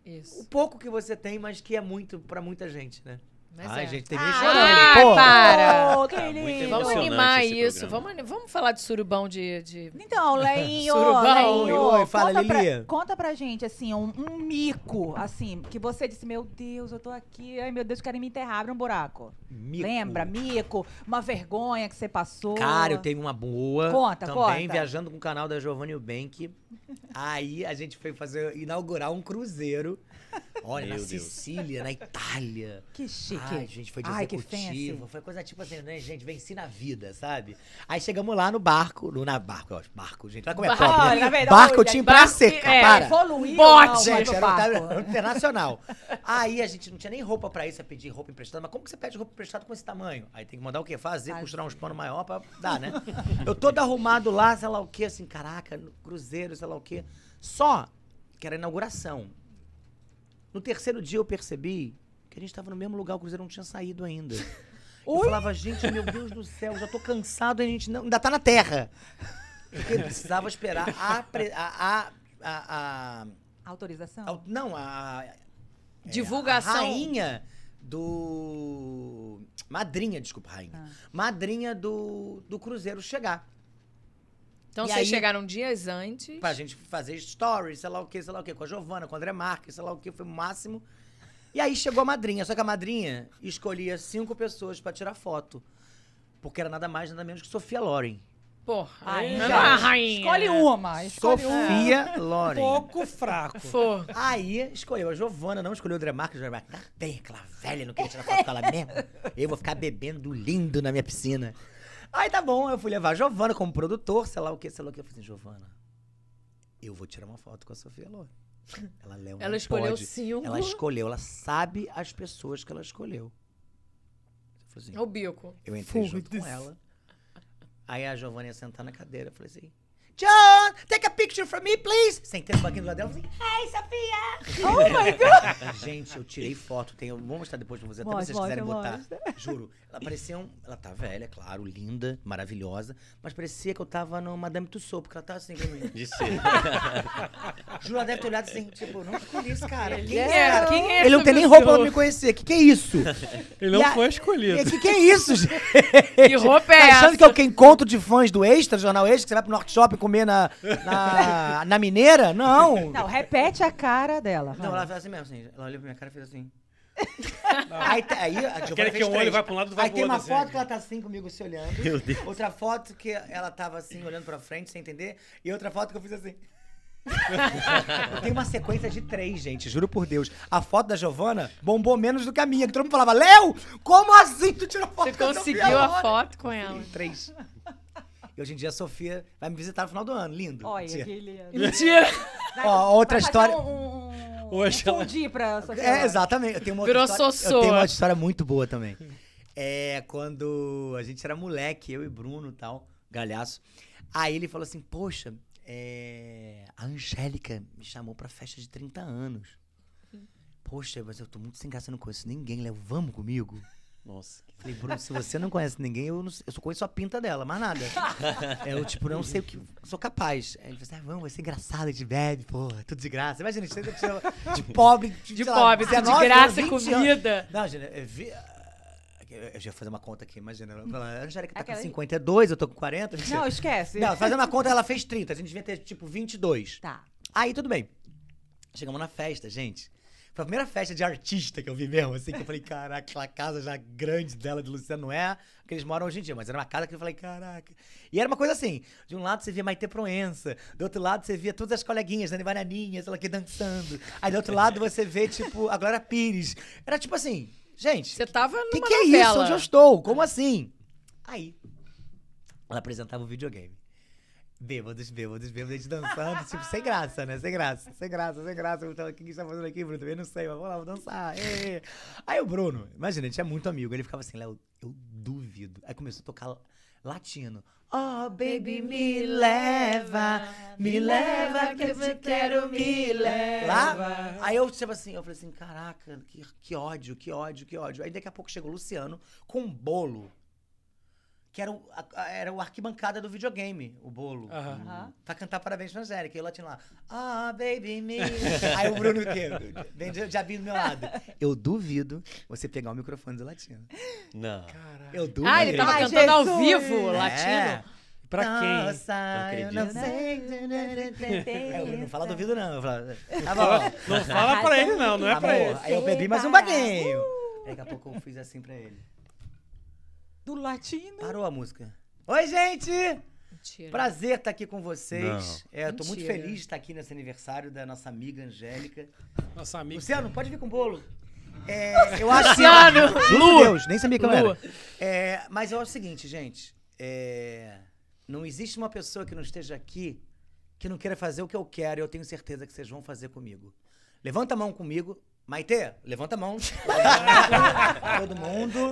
o Isso. pouco que você tem, mas que é muito pra muita gente, né? Mas Ai, é. gente, tem nem Ah, chorando. Pô. para! Oh, que Tá lindo. Vamos animar isso. Vamos, vamos falar de surubão de. de... Então, (laughs) Leinho, Surubão. Leinho, Oi, oi, fala, conta, pra, conta pra gente, assim, um, um mico, assim, que você disse, meu Deus, eu tô aqui, ai meu Deus, querem me enterrar, abre um buraco. Mico. Lembra, mico, uma vergonha que você passou. Cara, eu tenho uma boa. Conta, também conta. viajando com o canal da Giovanni Eubank. Aí a gente foi fazer inaugurar um cruzeiro. Olha, Meu na Deus. Sicília, na Itália. Que chique. Ai, gente, foi de Ai, que executivo. Foi coisa tipo assim, né, gente? Venci na vida, sabe? Aí chegamos lá no barco. No, na barco, ó, barco, gente. Olha como é Barco. pobre. Né? verdade, barco tinha barco- pra seca, é, para. Evoluiu, Bote. não, Gente, era um um internacional. Aí a gente não tinha nem roupa pra isso, é pedir roupa emprestada. Mas como que você pede roupa emprestada com esse tamanho? Aí tem que mandar o quê? Fazer, Fazer. costurar uns panos maior pra dar, né? Eu todo arrumado lá, sei lá o quê, assim, caraca, no cruzeiro, sei lá o quê. Só que era inauguração. No terceiro dia eu percebi que a gente tava no mesmo lugar, o cruzeiro não tinha saído ainda. (laughs) Eu falava, gente, meu Deus do céu, já tô cansado, a gente não, ainda tá na terra. Porque precisava esperar a, a, a, a, Autorização? não, a, é, Divulgação. a rainha do. Madrinha, desculpa, rainha. Ah. Madrinha do, do Cruzeiro chegar. Então E vocês aí- chegaram dias antes. Pra gente fazer stories, sei lá o que, sei lá o que, com a Giovana, com o André Marques, sei lá o que, foi o máximo. E aí chegou a madrinha, só que a madrinha escolhia cinco pessoas pra tirar foto. Porque era nada mais, nada menos que Sofia Loren. Porra. Aí, já. uma rainha. Escolhe uma, escolhe uma. Sofia Loren. Pouco fraco. For. Aí escolheu a Giovana, não escolheu o André Marques. O André Marques, tá bem, aquela velha, não queria tirar foto com ela mesmo. Eu vou ficar bebendo lindo na minha piscina. Aí tá bom, eu fui levar a Giovana como produtor, sei lá o que, sei lá o que. Eu falei assim, Giovana, eu vou tirar uma foto com a Sofia Loren. Ela leu, Ela escolheu pode. cinco. Ela escolheu, ela sabe as pessoas que ela escolheu. Eu falei assim, O bico. eu entrei junto com ela. Aí a Giovanna ia sentar na cadeira. Eu falei assim: John, take a picture from me, please. Sentei no banquinho do lado dela. Falei, Hey, Sofia. Oh my (laughs) God. Gente, eu tirei foto. Tem, vou mostrar depois pra vocês, até vocês quiserem mostra, botar. (laughs) Juro. Ela parecia um. Ela tá velha, claro, linda, maravilhosa. Mas parecia que eu tava no Madame Tussauds, porque ela tá assim pra mim. De ser. (laughs) Juro, ela deve ter olhado assim, tipo, não escolhi esse cara. Quem é é, esse cara? quem é Ele não tem nem roupa pra me conhecer. Que que é isso? Ele não E a- foi escolhido. Que que é isso, gente? Que roupa é Tá achando essa? que é o que? Encontro de fãs do Extra, Jornal Extra, que você vai pro Norte Shopping comer na, na, na Mineira? Não. Não, repete a cara dela. Não, ela fez assim mesmo, assim. Ela olhou pra minha cara e fez assim. aí, tá- aí a Giovana Aquele fez que um olho três. vai pra um lado e vai Aí pro tem uma outro, foto assim. que ela tá assim comigo, se olhando. Meu Deus. Outra foto que ela tava assim, olhando pra frente, sem entender. E outra foto que eu fiz assim. (laughs) tenho uma sequência de três, gente, juro por Deus. A foto da Giovana bombou menos do que a minha. Que todo mundo falava, Léo, como assim tu tirou foto Você com a conseguiu a Loren?" foto com ela. Três. E hoje em dia a Sofia vai me visitar no final do ano. Lindo. Olha, que lindo. Mentira. (laughs) Ó, outra história. Um, um, Hoje um ela- pra Sofia É, exatamente. Eu tenho uma Virou história, sossô. Eu tenho uma história muito boa também. É quando a gente era moleque, eu e Bruno e tal, galhaço. Aí ele falou assim: Poxa, é, a Angélica me chamou pra festa de 30 anos. Poxa, mas eu tô muito sem graça, não conheço ninguém. Léo, vamos comigo? Nossa. Falei, Bruno, se você não conhece ninguém, eu, não, sei- eu só conheço a pinta dela, mais nada. eu, tipo, não sei o que. Sou capaz. Aí ele falou assim: ah, vamos, vai ser engraçado, a gente bebe, porra, tudo de graça. Imagina, a gente de, de pobre, de, De sei lá, pobre, de 19 graça e anos, 20 anos. comida. Não, gente, eu vi. Eu eu já ia fazer uma conta aqui, imagina. A Angélica tá Aquela- com 52, eu tô com 40. mentira. Não, esquece. Não, fazer uma conta, ela fez 30. A gente devia ter, tipo, 22. Tá. Aí, tudo bem. Chegamos na festa, gente. Foi a primeira festa de artista que eu vi mesmo, assim, que eu falei, caraca, aquela casa já grande dela, de Luciano, não é que eles moram hoje em dia, mas era uma casa que eu falei, caraca. E era uma coisa assim, de um lado você via Maite Proença, do outro lado você via todas as coleguinhas, Dani Bananinha, lá que, dançando. Aí do outro lado você vê, tipo, a Glória Pires. Era tipo assim, gente, Você tava numa que, que é isso? Onde eu estou? Como assim? Aí, ela apresentava o videogame. Bêbados, bêbados, bêbados, a gente dançando, tipo, sem graça, né? Sem graça, sem graça, sem graça. Eu tava, o que a gente tá fazendo aqui, Bruno? Também não sei, mas vamos lá, vamos dançar. ê. Aí o Bruno, imagina, a gente é muito amigo, ele ficava assim, Léo, eu duvido. Aí começou a tocar latino. Oh, baby, me leva, me leva que eu quero, me leva. Lá, aí eu, tipo assim, eu falei assim, caraca, que, que ódio, que ódio, que ódio. Aí daqui a pouco chegou o Luciano com um bolo que era o, a- a- era o arquibancada do videogame, o bolo. Aham. Pra cantar parabéns pra Angélica. E eu lá tinha lá, ah, baby me. (laughs) Aí o Bruno? Vem de diabinho do meu lado. Eu duvido você pegar o microfone do latino. Não. Eu duvido. Ah, ele tava Ai, cantando ao Jesus. vivo, É. latino. Pra quem? Nossa, eu não sei. É, eu não falo duvido, não. Eu falo, tá bom. Não fala pra ele, não, não é pra ele. Aí eu bebi mais um baguinho. Daqui a pouco eu fiz assim pra ele. Do latino. Parou a música. Oi, gente! Mentira. Prazer estar aqui com vocês. Não. É, eu tô muito feliz de estar aqui nesse aniversário da nossa amiga Angélica. Nossa amiga. Luciano, pode vir com bolo. É, (laughs) eu acho que. Luciano! Juro por Deus, nem sabia que eu era. É, mas eu acho o seguinte, gente. é, não existe uma pessoa que não esteja aqui que não queira fazer o que eu quero e eu tenho certeza que vocês vão fazer comigo. Levanta a mão comigo. Maite, levanta a mão. (laughs) Todo mundo.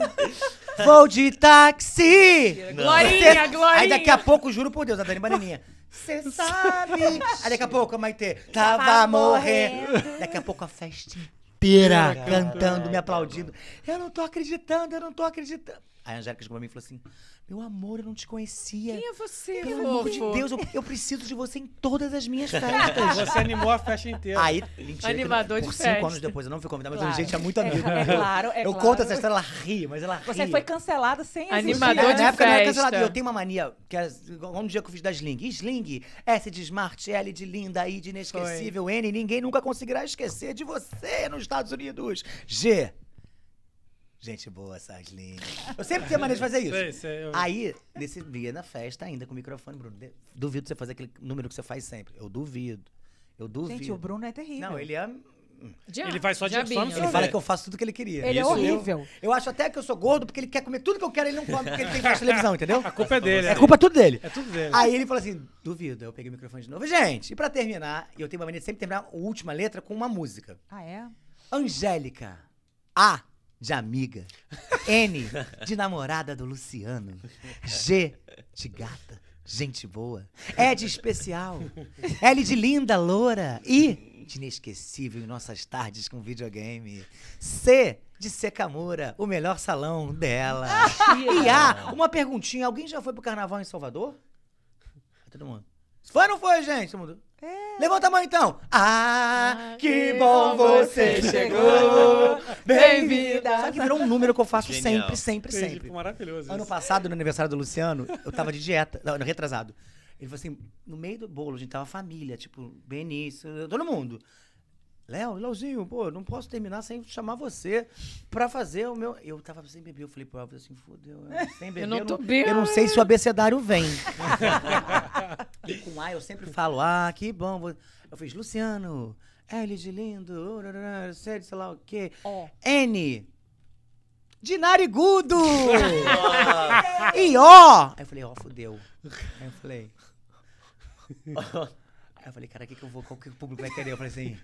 Vou de táxi! Glorinha, Cê- Glorinha. Aí daqui a pouco, juro por Deus, a Dani Bananinha. Você sabe. Aí daqui a pouco a Maite tava morrendo. Daqui a pouco a festa inteira cantando, me aplaudindo. Eu não tô acreditando, eu não tô acreditando. Aí a Angélica chegou pra mim e falou assim: Meu amor, eu não te conhecia. Quem é você, Pelo amor de? Deus, eu, eu preciso de você em todas as minhas (laughs) festas. Você animou a festa inteira. Aí, mentira, que Animador por de cinco festa. anos depois eu não fui convidado, mas Claro. a gente é muito amigo. É, é claro, é eu claro. conto essa história, ela ri, mas ela ri. Você foi cancelada sem existir. Animador É, de na época não era festa. cancelado. E Eu tenho uma mania, que é um dia que eu fiz da Sling. Sling, S de Smart, L de linda, I de inesquecível, N, ninguém nunca conseguirá esquecer de você nos Estados Unidos. G. Gente boa Sling. Eu sempre tenho maneira de fazer isso. Sei, sei, eu- Aí, nesse dia na festa, ainda com o microfone, Bruno, de- duvido você fazer aquele número que você faz sempre. Eu duvido. Eu duvido. Gente, o Bruno é terrível. Não, ele é. Dia- Ele vai só de- no Ele fala É. que eu faço tudo que ele queria. Ele é Isso, horrível. Eu acho até que eu sou gordo porque ele quer comer tudo que eu quero, ele não come porque ele tem que ver televisão, entendeu? A culpa é dele. É né? culpa tudo dele. É tudo dele. Aí ele falou assim: duvido. Aí eu peguei o microfone de novo. Gente, e pra terminar, eu tenho uma mania de sempre terminar a última letra com uma música. Ah, é? Angélica. A de amiga. N de namorada do Luciano. G de gata. Gente boa. E de especial. L de linda, loura. I de inesquecível em nossas tardes com videogame. C de Secamura, o melhor salão dela. e A, uma perguntinha. Alguém já foi pro carnaval em Salvador? Todo mundo. Foi ou não foi, gente? Todo mundo. Levanta a mão então. Ah, que bom você chegou. Bem-vinda. Só que virou um número que eu faço Genial. sempre, sempre, Entendi, sempre. maravilhoso. Ano isso. passado, no aniversário do Luciano, eu tava de dieta. Não, no retrasado. Ele falou assim: no meio do bolo, a gente tava família, tipo, Benício, todo mundo. Léo, Léozinho, pô, não posso terminar sem chamar você pra fazer o meu. Eu tava sem beber. Eu falei pro Elvis assim, fodeu. (laughs) Sem beber. não tô eu bem. eu não sei se o abecedário vem. (laughs) e com A eu sempre falo, ah, que bom. Eu fiz Luciano, L de lindo, de sei lá o quê. Ó. N. De narigudo! (laughs) e ó! Aí eu falei, ó, fudeu. Aí eu falei. Aí eu falei, cara, o que, que eu vou. Qual que o público vai querer? Eu falei assim.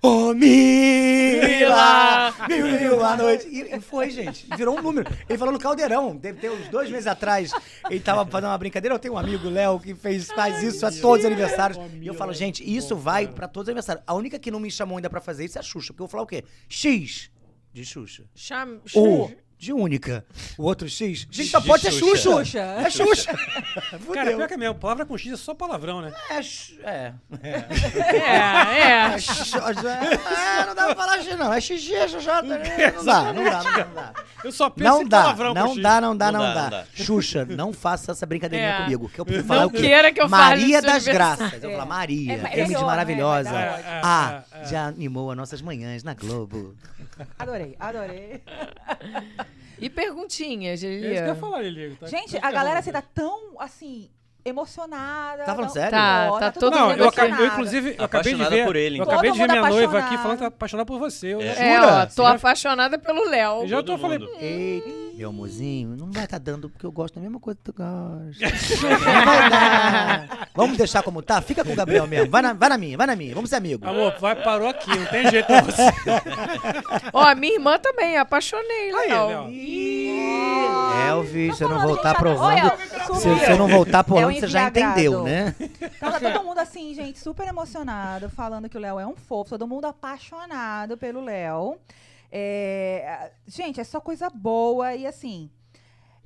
Ô, Mila! Mil e mil à noite. E, e foi, gente. Virou um número. Ele falou no Caldeirão. Deve ter uns dois meses atrás. Ele tava fazendo uma brincadeira. Eu tenho um amigo, Léo, que fez, faz isso a todos os aniversários. E eu falo, gente, isso vai pra todos os aniversários. A única que não me chamou ainda pra fazer isso é a Xuxa. Porque eu vou falar o quê? X de Xuxa. Cham... U de única. O outro X. Gente, só De pode ser Xuxa. Xuxa. Xuxa. É Xuxa. (laughs) Cara, pior que é mesmo. Palavra com X é só palavrão, né? É, X- é. É, é. É, X- é, não dá pra falar X, não. É XG, XJ. né? Não dá, não dá, não dá. Eu só penso Não em dá, palavrão com não X. dá, não dá, Não não dá, não dá. Xuxa, não faça essa brincadeirinha É. comigo. Que eu preciso falar o quê? queira que eu Maria das. Graças. Eu vou falar Maria. É, M de maravilhosa. Ah. É, é, é. já animou as nossas manhãs na Globo. Adorei, adorei. E perguntinhas, É isso que eu ia falar, Lili. Tá- Gente, tá a galera assim, ficando- tá tão, assim, emocionada. Tá falando tão- sério? Tá, Ó, tá todo Não, mundo eu, acabei, eu inclusive eu acabei de Apaixonada ver. por ele, eu então. acabei de ver minha mundo noiva aqui apaixonado. falando que tá apaixonada por você. Eu, É. É, Jura? ó, tô apaixonada pelo Léo. Já tô Todo falei. mundo. Meu amorzinho, não vai estar dando porque eu gosto da mesma coisa que tu gosta. não vai dar. Vamos deixar como tá? Fica com o Gabriel mesmo. Vai na, vai na minha, vai na minha. Vamos ser amigos. Amor, vai, parou aqui, não tem jeito pra você. Ó, a minha irmã também, apaixonei, Léo. Elvis, se eu não voltar tá- provando. Olha, Se você não voltar É provando, um você já entendeu, né? Tava todo mundo assim, gente, super emocionado, falando que o Léo é um fofo, todo mundo apaixonado pelo Léo. É, gente, é só coisa boa e assim.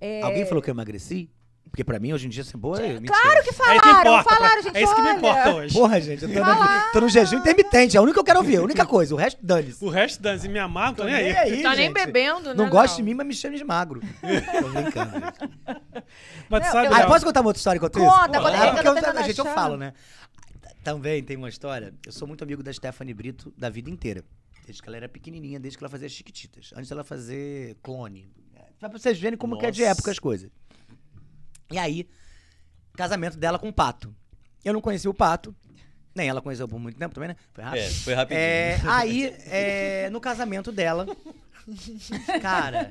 É, Alguém falou que eu emagreci? Porque pra mim, hoje em dia, ser boa é. Claro que É falaram, isso que importa. falaram, gente. é isso que me importa hoje. Porra, gente, eu tô no, tô no jejum intermitente. É o único que eu quero ouvir, a única coisa. O resto, dane-se. O resto das me amar, não tô nem aí. aí, Tá nem gente. bebendo, né? Não gosta de mim, mas me chama de magro. tô brincando. gente. Mas Não, sabe, eu- Ah, posso contar uma outra história enquanto Conta, isso? conta, Ah, que eu porque eu- tentando gente, eu falo, né? Também tem uma história. Eu sou muito amigo da Stephanie Brito da vida inteira. Desde que ela era pequenininha, desde que ela fazia Chiquititas. Antes dela fazer clone. Só pra vocês verem como que é de Nossa. época as coisas. E aí, casamento dela com o Pato. Eu não conhecia o Pato. Nem ela conheceu por muito tempo também, né? Foi rápido. É, foi rapidinho. É, aí, (laughs) é, no casamento dela, cara,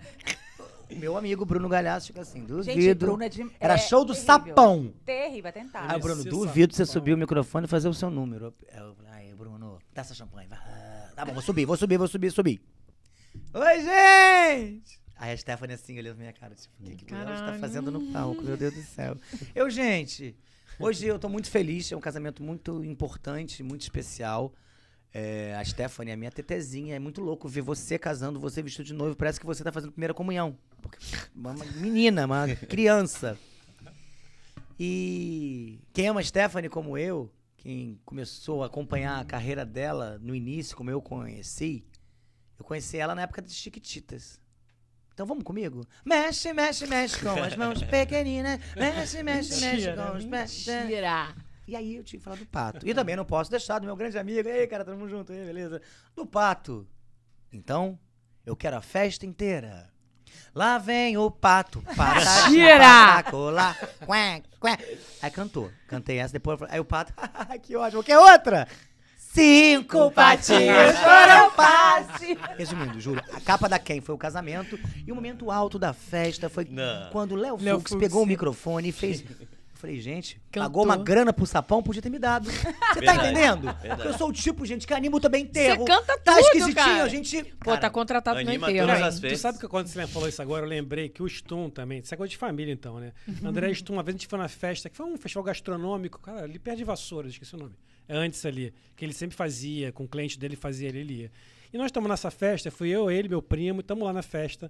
o meu amigo Bruno Galhaço fica assim, duvido. Gente, Bruno é de, Era é show do terrível. sapão. Terrível, vai tentar. Aí, Bruno, duvido você subir o microfone e fazer o seu número. Eu falei, aí, Bruno, dá essa champanhe. vai. Tá bom, vou subir, vou subir, vou subir, subir. Oi, gente! Aí a Stephanie assim, olhando pra minha cara, tipo, o que, que o Léo está fazendo no palco? Meu Deus do céu. Eu, gente, hoje eu tô muito feliz, é um casamento muito importante, muito especial. É, a Stephanie é a minha tetezinha, é muito louco ver você casando, você vestido de noivo, parece que você tá fazendo primeira comunhão. Porque uma uma menina, uma criança. E quem ama a Stephanie como eu, quem começou a acompanhar a carreira dela no início, como eu conheci, eu conheci ela na época das Chiquititas. Então vamos comigo? Mexe, mexe, mexe com as mãos pequeninas. Mexe, mexe, mexe com os pés. Mentira. E aí eu tinha que falar do Pato. E também não posso deixar do meu grande amigo. Ei, cara, tamo junto aí, beleza? Do Pato. Então, eu quero a festa inteira. Lá vem o pato. Mentira! patacola, quá, quá. Aí cantou. Cantei essa, depois eu falei, aí o pato, (laughs) que ótimo. Quer outra? Cinco patinhos foram passe. Resumindo, juro, a capa da Ken foi o casamento e o momento alto da festa foi Não. quando o Léo Léo Fux Fux. pegou o microfone e fez. Eu falei, gente, Cantou. pagou uma grana pro sapão, podia ter me dado. (laughs) Você tá entendendo? verdade. Porque eu sou o tipo, gente, que anima também enterro. canta Tá tudo, esquisitinho, cara. a gente. Pô, tá contratado no enterro. todas as Tu festas. sabe que quando você falou isso agora, eu lembrei que o Stum também, isso é coisa de família então, né? André Stum, uma vez a gente foi na festa, que foi um festival gastronômico, cara, ali perto de Vassouras, esqueci o nome. É antes ali, que ele sempre fazia, com o cliente dele fazia, ele ele ia. E nós estamos nessa festa, fui eu, ele, meu primo, estamos lá na festa.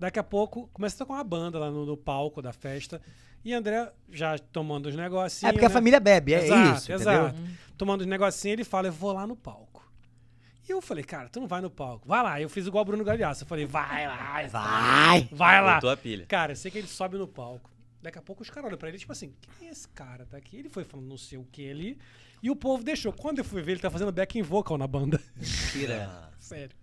Daqui a pouco começa a tocar uma banda lá no, no palco da festa. E André já tomando os negocinhos. É porque a né? família bebe, é exato, isso. Exato. Entendeu? Tomando os negocinhos, ele fala, eu vou lá no palco. E eu falei, cara, tu não vai no palco. Vai lá. Eu fiz igual o Bruno Galhaço. Eu falei, vai lá, Vai! vai lá. Botou a pilha. Cara, eu sei que ele sobe no palco. Daqui a pouco os caras olham pra ele, tipo assim, quem é esse cara? Tá aqui. Ele foi falando não sei o que ali. E o povo deixou. Quando eu fui ver, ele tá fazendo backing vocal na banda. Tira. (laughs) Sério.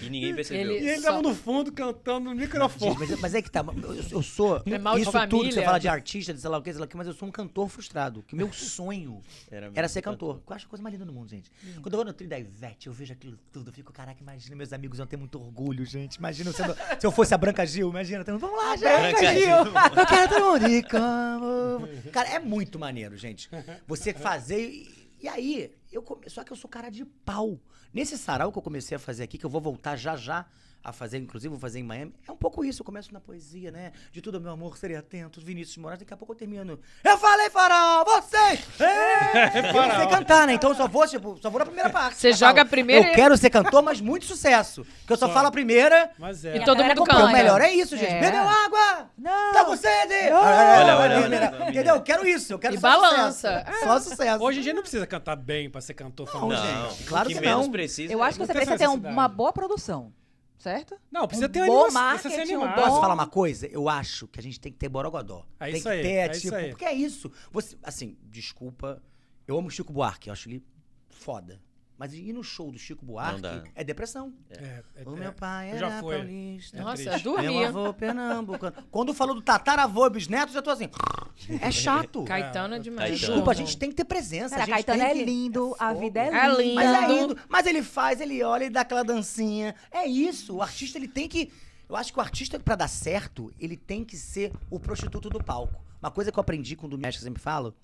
E ninguém percebeu. E ele Só- tava no fundo cantando no microfone. Mas, mas é que tá. Eu, eu sou. É mal de isso tudo que você família. fala de artista, de sei lá o que, sei lá o que, mas eu sou um cantor frustrado. Que meu sonho (laughs) Era, era ser cantor. Eu acho a coisa mais linda do mundo, gente. Quando eu vou no trio da Ivete, eu vejo aquilo tudo. Eu fico, caraca, imagina, meus amigos iam ter muito orgulho, gente. Imagina sendo- se eu fosse a Branca Gil, imagina. tendo, Vamos lá, gente. Branca Gil. Eu quero todo mundo. E como... Cara, é muito maneiro, gente. Você fazer. E, e aí, eu come... só que eu sou cara de pau. Nesse sarau que eu comecei a fazer aqui, que eu vou voltar já já a fazer, inclusive vou fazer em Miami, é um pouco isso. Eu começo na poesia, né? De tudo, meu amor, seria atento. Vinícius de Moraes, daqui a pouco eu termino. Eu falei, farol, vocês! É! Eu não sei cantar, né? Então eu só vou, tipo, só vou na primeira parte. Você Eu joga a primeira Eu e- quero ser cantor, mas muito sucesso. Porque eu só, Só. falo a primeira. Mas E é. todo galera mundo. Então, o canta. melhor é isso, gente. É. Bebeu água! Não. Tá com sede! Olha, olha, olha. Entendeu? Eu quero isso, eu quero E só balança. sucesso. Só sucesso. Hoje em dia não precisa cantar bem pra ser cantor famoso. Não, gente, claro que, que não. precisa. Eu acho que Não você precisa ter um- uma boa produção, certo? Não, precisa Um ter bom anima- precisa ser marketing, um bom- Posso falar uma coisa? Eu acho que a gente tem que ter borogodó. É tem isso que aí, ter, é isso tipo, aí. porque é isso. Você, assim, desculpa, eu amo o Chico Buarque, eu acho ele foda. Mas ir no show do Chico Buarque é depressão. É, é- O é- meu pai já era foi. paulista. Nossa, triste. eu Meu dormia. avô pernambucano. Quando falou do tataravô e bisnetos, eu tô assim. (laughs) É chato. Caetano é demais. Desculpa, a gente tem que ter presença. Cara, a gente Caetano tem é que- lindo, a fogo. vida é É linda. Mas é lindo. Mas ele faz, ele olha e dá aquela dancinha. É isso. O artista, ele tem que. Eu acho que o artista, pra dar certo, ele tem que ser o prostituto do palco. Uma coisa que eu aprendi com o Domingues, que eu sempre falo.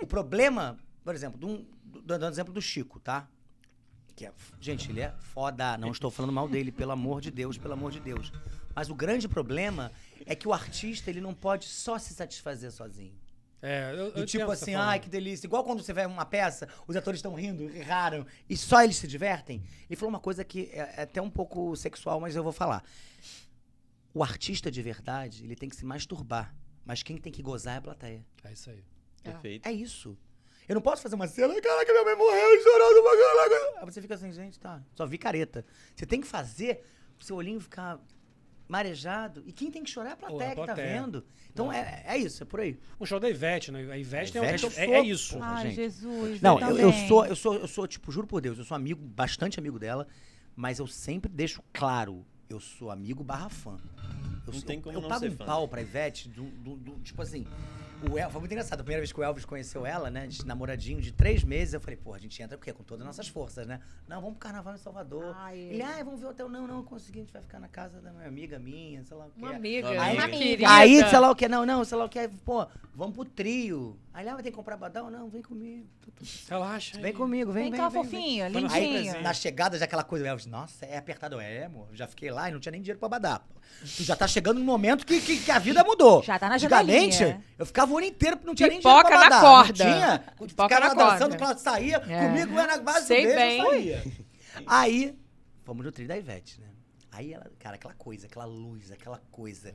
O problema, por exemplo, de um- dando exemplo do Chico, tá? Que é, gente, ele é foda. Não estou falando mal dele, pelo amor de Deus, pelo amor de Deus. Mas o grande problema é que o artista, ele não pode só se satisfazer sozinho. É, eu, eu tipo assim, ai, que delícia. Igual quando você vê uma peça, os atores estão rindo, erraram, e só eles se divertem. Ele falou uma coisa que é, é até um pouco sexual, mas eu vou falar. o artista de verdade, ele tem que se masturbar. Mas quem tem que gozar é a plateia. É isso aí. Perfeito. É isso. Eu não posso fazer uma cena, caraca, minha mãe morreu chorando pra caraca. Aí você fica assim, gente, tá, só vi careta. Você tem que fazer o seu olhinho ficar marejado. E quem tem que chorar é a plateia, que tá plateia. vendo. Então é, é isso, é por aí. O show da Ivete, né? A Ivete, tem um- é, é isso. Ai, gente. Jesus. Não, eu, eu, sou, eu sou, eu sou, tipo, juro por Deus, eu sou amigo, bastante amigo dela, mas eu sempre deixo claro, eu sou amigo barra fã. Eu, Não tem como eu não pago ser um fã. pau pra Ivete, do, do- do- tipo assim, o El, foi muito engraçado, a primeira vez que o Elvis conheceu ela, né, de namoradinho de três meses, eu falei, pô, a gente entra o quê? Com todas as nossas forças, né? Não, vamos pro carnaval em Salvador. Ai, Ele, ah, vamos ver o hotel. Não, não, eu consegui, a gente vai ficar na casa da minha amiga minha, sei lá o quê. Uma amiga. Aí- uma querida. Aí, sei lá o que, não, não, sei lá o que, pô, vamos pro trio. Aí, ah, vai ter que comprar badal? Não, vem comigo. Relaxa. Vem aí. comigo, vem, Vem, vem, cá, vem, vem. fofinho, Foi no Aí, na chegada, já aquela coisa, o Elvis, nossa, é apertado. É, amor, já fiquei lá e não tinha nem dinheiro pra badar. Tu já tá chegando num momento que, que, que a vida mudou. Já tá na Antigamente, janelinha. eu ficava o ano inteiro, não tinha nem dinheiro pra na corda. Não tinha. Pipoca ficava na dançando, Cláudio saía, É. comigo era na base Sei do beijo, saía. Aí, fomos no trio da Ivete, né? Aí ela, cara, aquela coisa, aquela luz, aquela coisa.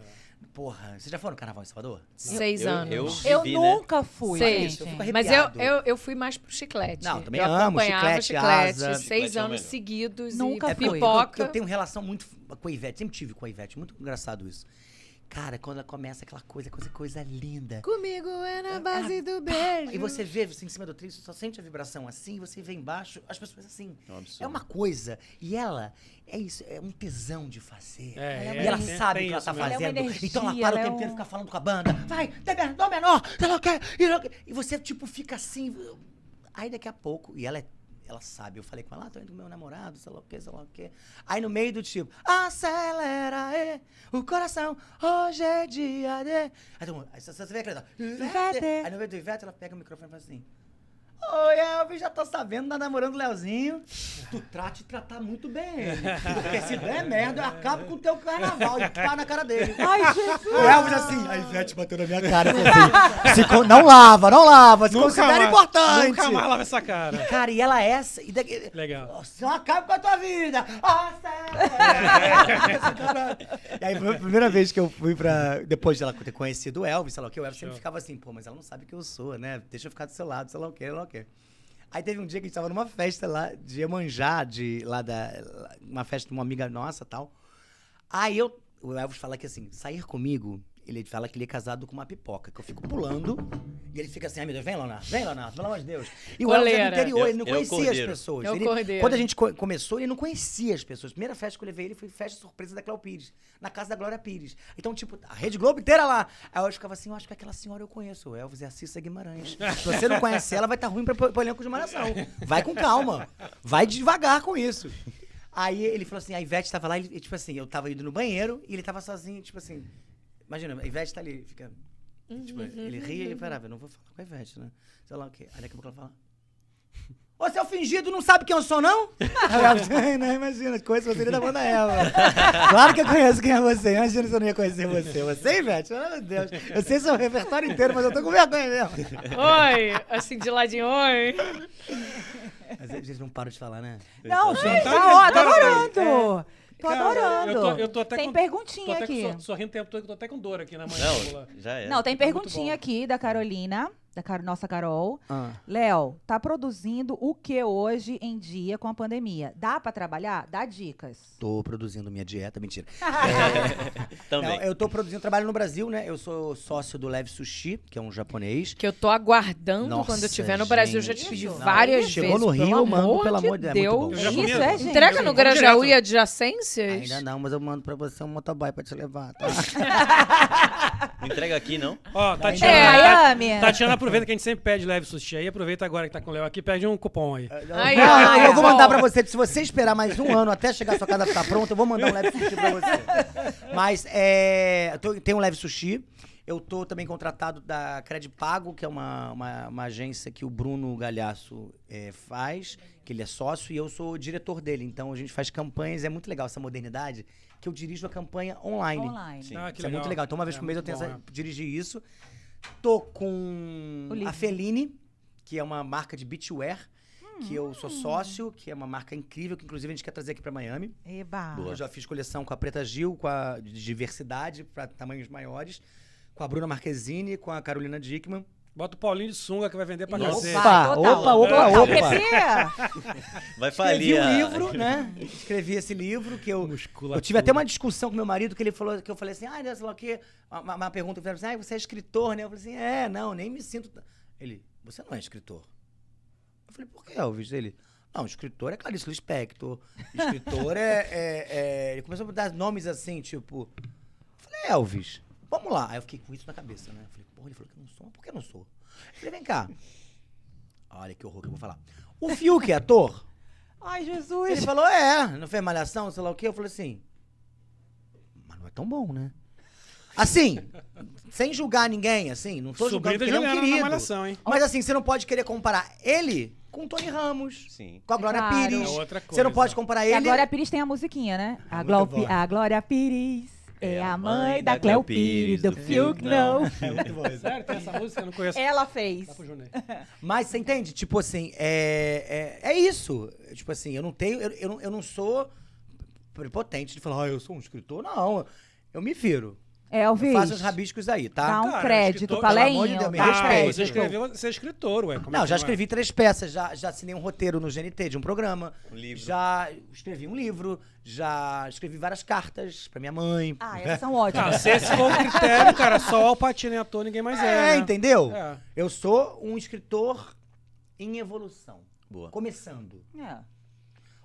Porra, você já foi no carnaval em Salvador? Seis Eu- anos. eu- Eu vivi, né? nunca fui, Sei. gente. Eu fico Mas eu, eu, eu fui mais pro chiclete. Não, também eu amo, acompanhava chiclete, asa. Seis Chiclete é o anos melhor. seguidos Nunca e fui. É porque eu- pipoca. Eu, tenho relação muito com a Ivete, sempre tive com a Ivete, muito engraçado isso. Cara, quando ela começa aquela coisa, coisa, coisa linda. Comigo é na base do beijo. E você vê você em cima do trilho, você só sente a vibração assim, e você vê embaixo, as pessoas assim. É um absurdo. É uma coisa. E ela, é isso, é um tesão de fazer. É, e ela tem- sabe o que ela isso tá mesmo. Ela é fazendo. energia, então ela para o ela é tempo inteiro um- fica falando com a banda. Vai, tem dó menor, sei lá o quê, e E você, tipo, fica assim. Aí daqui a pouco, e ela é. Ela sabe, eu falei com ela, ah, tô indo com meu namorado, sei lá o quê, sei lá o quê. Aí no meio do tipo, acelera é, o coração, hoje é dia de. Aí, todo mundo, aí você, você vê aquela. Aí no meio do Ivete, ela pega o microfone e fala assim. Oi, Elvis, já tô sabendo, tá namorando o Leozinho. Tu trate de tratar muito bem ele. Porque se der merda, eu acabo com o teu carnaval. E pá na cara dele. Ai, Jesus. O Elvis assim, a Ivete bateu na minha cara. Assim, con- não lava, não lava, se considera mais- importante. Nunca mais lava essa cara. Cara, e ela é essa. E daqui, Legal. Só acaba com a tua vida. Ah, sério? (laughs) e aí, foi a primeira vez que eu fui pra. Depois de ela ter conhecido o Elvis, sei lá o que, o Elvis sempre ficava assim, pô, mas ela não sabe que eu sou, né? Deixa eu ficar do seu lado, sei lá o que, sei lá o Aí teve um dia que a gente tava numa festa lá de Iemanjá, de, lá da. Uma festa de uma amiga nossa tal. Aí eu. O Elvis fala que assim, sair comigo. Ele fala que ele é casado com uma pipoca, que eu fico pulando e ele fica assim, ai meu Deus, vem Leonardo, vem Leonardo, pelo amor de Deus. E o Elvis é do interior, ele não É o conhecia as pessoas. É o Ele- quando a gente co- começou, ele não conhecia as pessoas. Primeira festa que eu levei ele foi festa surpresa da Cléo Pires, na casa da Glória Pires. Então, tipo, a Rede Globo inteira lá. Aí eu ficava assim, eu acho que aquela senhora eu conheço. O Elvis é a Cissa Guimarães. Se você não conhece ela, vai estar ruim pra, pra, pra elenco de malhação. Vai com calma. Vai devagar com isso. Aí ele falou assim, a Ivete tava lá, e, tipo assim, eu tava indo no banheiro e ele tava sozinho, tipo assim. Imagina, a Ivete tá ali, fica. Tipo, ele ria e parava, eu não vou falar com a Ivete, né? Sei lá o quê. Aí daqui a pouco ela fala. Ô, seu fingido, não sabe quem eu sou, não? (laughs) Ela, "Ai, não, imagina, conheço você da banda Eva. Claro que eu conheço quem é você. Imagina se eu não ia conhecer você. Você, Ivete? Amor de Deus. Eu sei seu repertório inteiro, mas eu tô com vergonha mesmo. Oi, assim de ladinho, oi. Mas eles não param de falar, né? Não, Tá gente, tá ó, tô vendo? adorando. Tô Cara, adorando. eu tô- eu tô até tem com- perguntinha Tô até aqui. com, sor- sorrindo o tempo todo, que eu tô até com dor aqui na mandíbula. Não, já é. Não, tem Tá perguntinha aqui da Carolina, da Car- nossa Carol. Ah. Léo, tá produzindo o que hoje em dia com a pandemia? Dá pra trabalhar? Dá dicas. Tô produzindo minha dieta, mentira. (laughs) Também. Não, eu tô produzindo trabalho no Brasil, né? Eu sou sócio do Leve Sushi, que é um japonês. Que eu tô aguardando Nossa, quando eu estiver no Brasil. Eu já te pedi Não, várias chegou vezes. no Rio, pelo eu mando, amor pelo amor de Deus, é muito bom. Eu já Isso, é, gente? Entrega no Grajaú e adjacências? Ainda não, mas eu mando pra você um motoboy pra te levar, tá? Não entrega aqui, não? Ó, É, Tatiana, Miami. Tatiana aproveita que a gente sempre pede leve sushi aí. Aproveita agora que tá com o Léo aqui, pede um cupom aí. Ai, não, ai, eu vou mandar pra você. Se você esperar mais um ano até chegar a sua casa ficar pronta, eu vou mandar um leve sushi pra você. Mas é, tô- tem um leve sushi. Eu tô também contratado da Credit Pago, que é uma, uma, uma agência que o Bruno Galhaço é, faz, que ele é sócio, e eu sou o diretor dele. Então a gente faz campanhas, é muito legal essa modernidade, que eu dirijo a campanha online. Online. Sim. Ah, que Isso é muito legal. Então, uma vez É por mês eu tenho essa, dirigir isso. Tô com a Feline, que é uma marca de beachwear. que eu sou sócio, que é uma marca incrível, que inclusive a gente quer trazer aqui pra Miami. Eba. Eu já fiz coleção com a Preta Gil, com a de diversidade para tamanhos maiores, com a Bruna Marquezine, com a Carolina Dickman. Bota o Paulinho de sunga que vai vender pra Nossa. cacete. Opa, opa, opa, opa. (laughs) Vai falir. Escrevi um a- livro, né? Escrevi esse livro que eu Musculatura. Eu tive até uma discussão com meu marido que ele falou que eu falei assim, ah, sei lá o quê. Uma, uma pergunta, assim, ah, você é escritor, né? Eu falei assim, é, não, nem me sinto. t-" Ele, você não é escritor. Eu falei, por que, Elvis? Ele, não, escritor é Clarice Lispector. Escritor é, é- é-" Ele começou a dar nomes assim, tipo. Eu falei, Elvis, vamos lá. Aí eu fiquei com isso na cabeça, né? Eu falei, porra, ele falou que eu não sou, mas por que eu não sou? Eu falei, vem cá. Olha que horror que eu vou falar. O Fiuk é ator? Ai, Ele Jesus. falou, é, não fez malhação, sei lá o quê. Eu falei assim, mas não é tão bom, né? Assim, sem julgar ninguém, assim, não tô Sobrinho julgando porque ele é um Juliana na querido. Malhação, hein? Mas assim, você não pode querer comparar ele com o Tony Ramos, Sim. com a Glória Claro. Pires. É outra Você não coisa. pode comparar E a ele... Glória Pires tem a musiquinha, né? A, muito Glo- boa. a Glória Pires é a mãe da Cleo Pires, do Fiuk, não. É muito bom. Sério, tem essa música? Eu não conheço. Ela fez. Dá pro Júnior. (laughs) Mas você entende? Tipo assim, é, é, é isso. Tipo assim, eu não tenho. Eu, eu, não, eu não sou prepotente de falar, ah, eu sou um escritor. Não. Eu me viro. Elvis, Eu faço os rabiscos aí, tá? dá um Cara, crédito escritor, pelo amor de. Deus, me dá respeita. Ah, você escreveu, você é escritor, ué. Como é Não, que já é? escrevi três peças, já, já assinei um roteiro no GNT de um programa. Um livro. Já escrevi um livro, já escrevi várias cartas pra minha mãe. Ah, essas são Ah, ótimas. se esse for o critério, cara, só o Alpatino é ator, ninguém mais é, É, né? entendeu? É. Eu sou um escritor em evolução. Boa. Começando. É.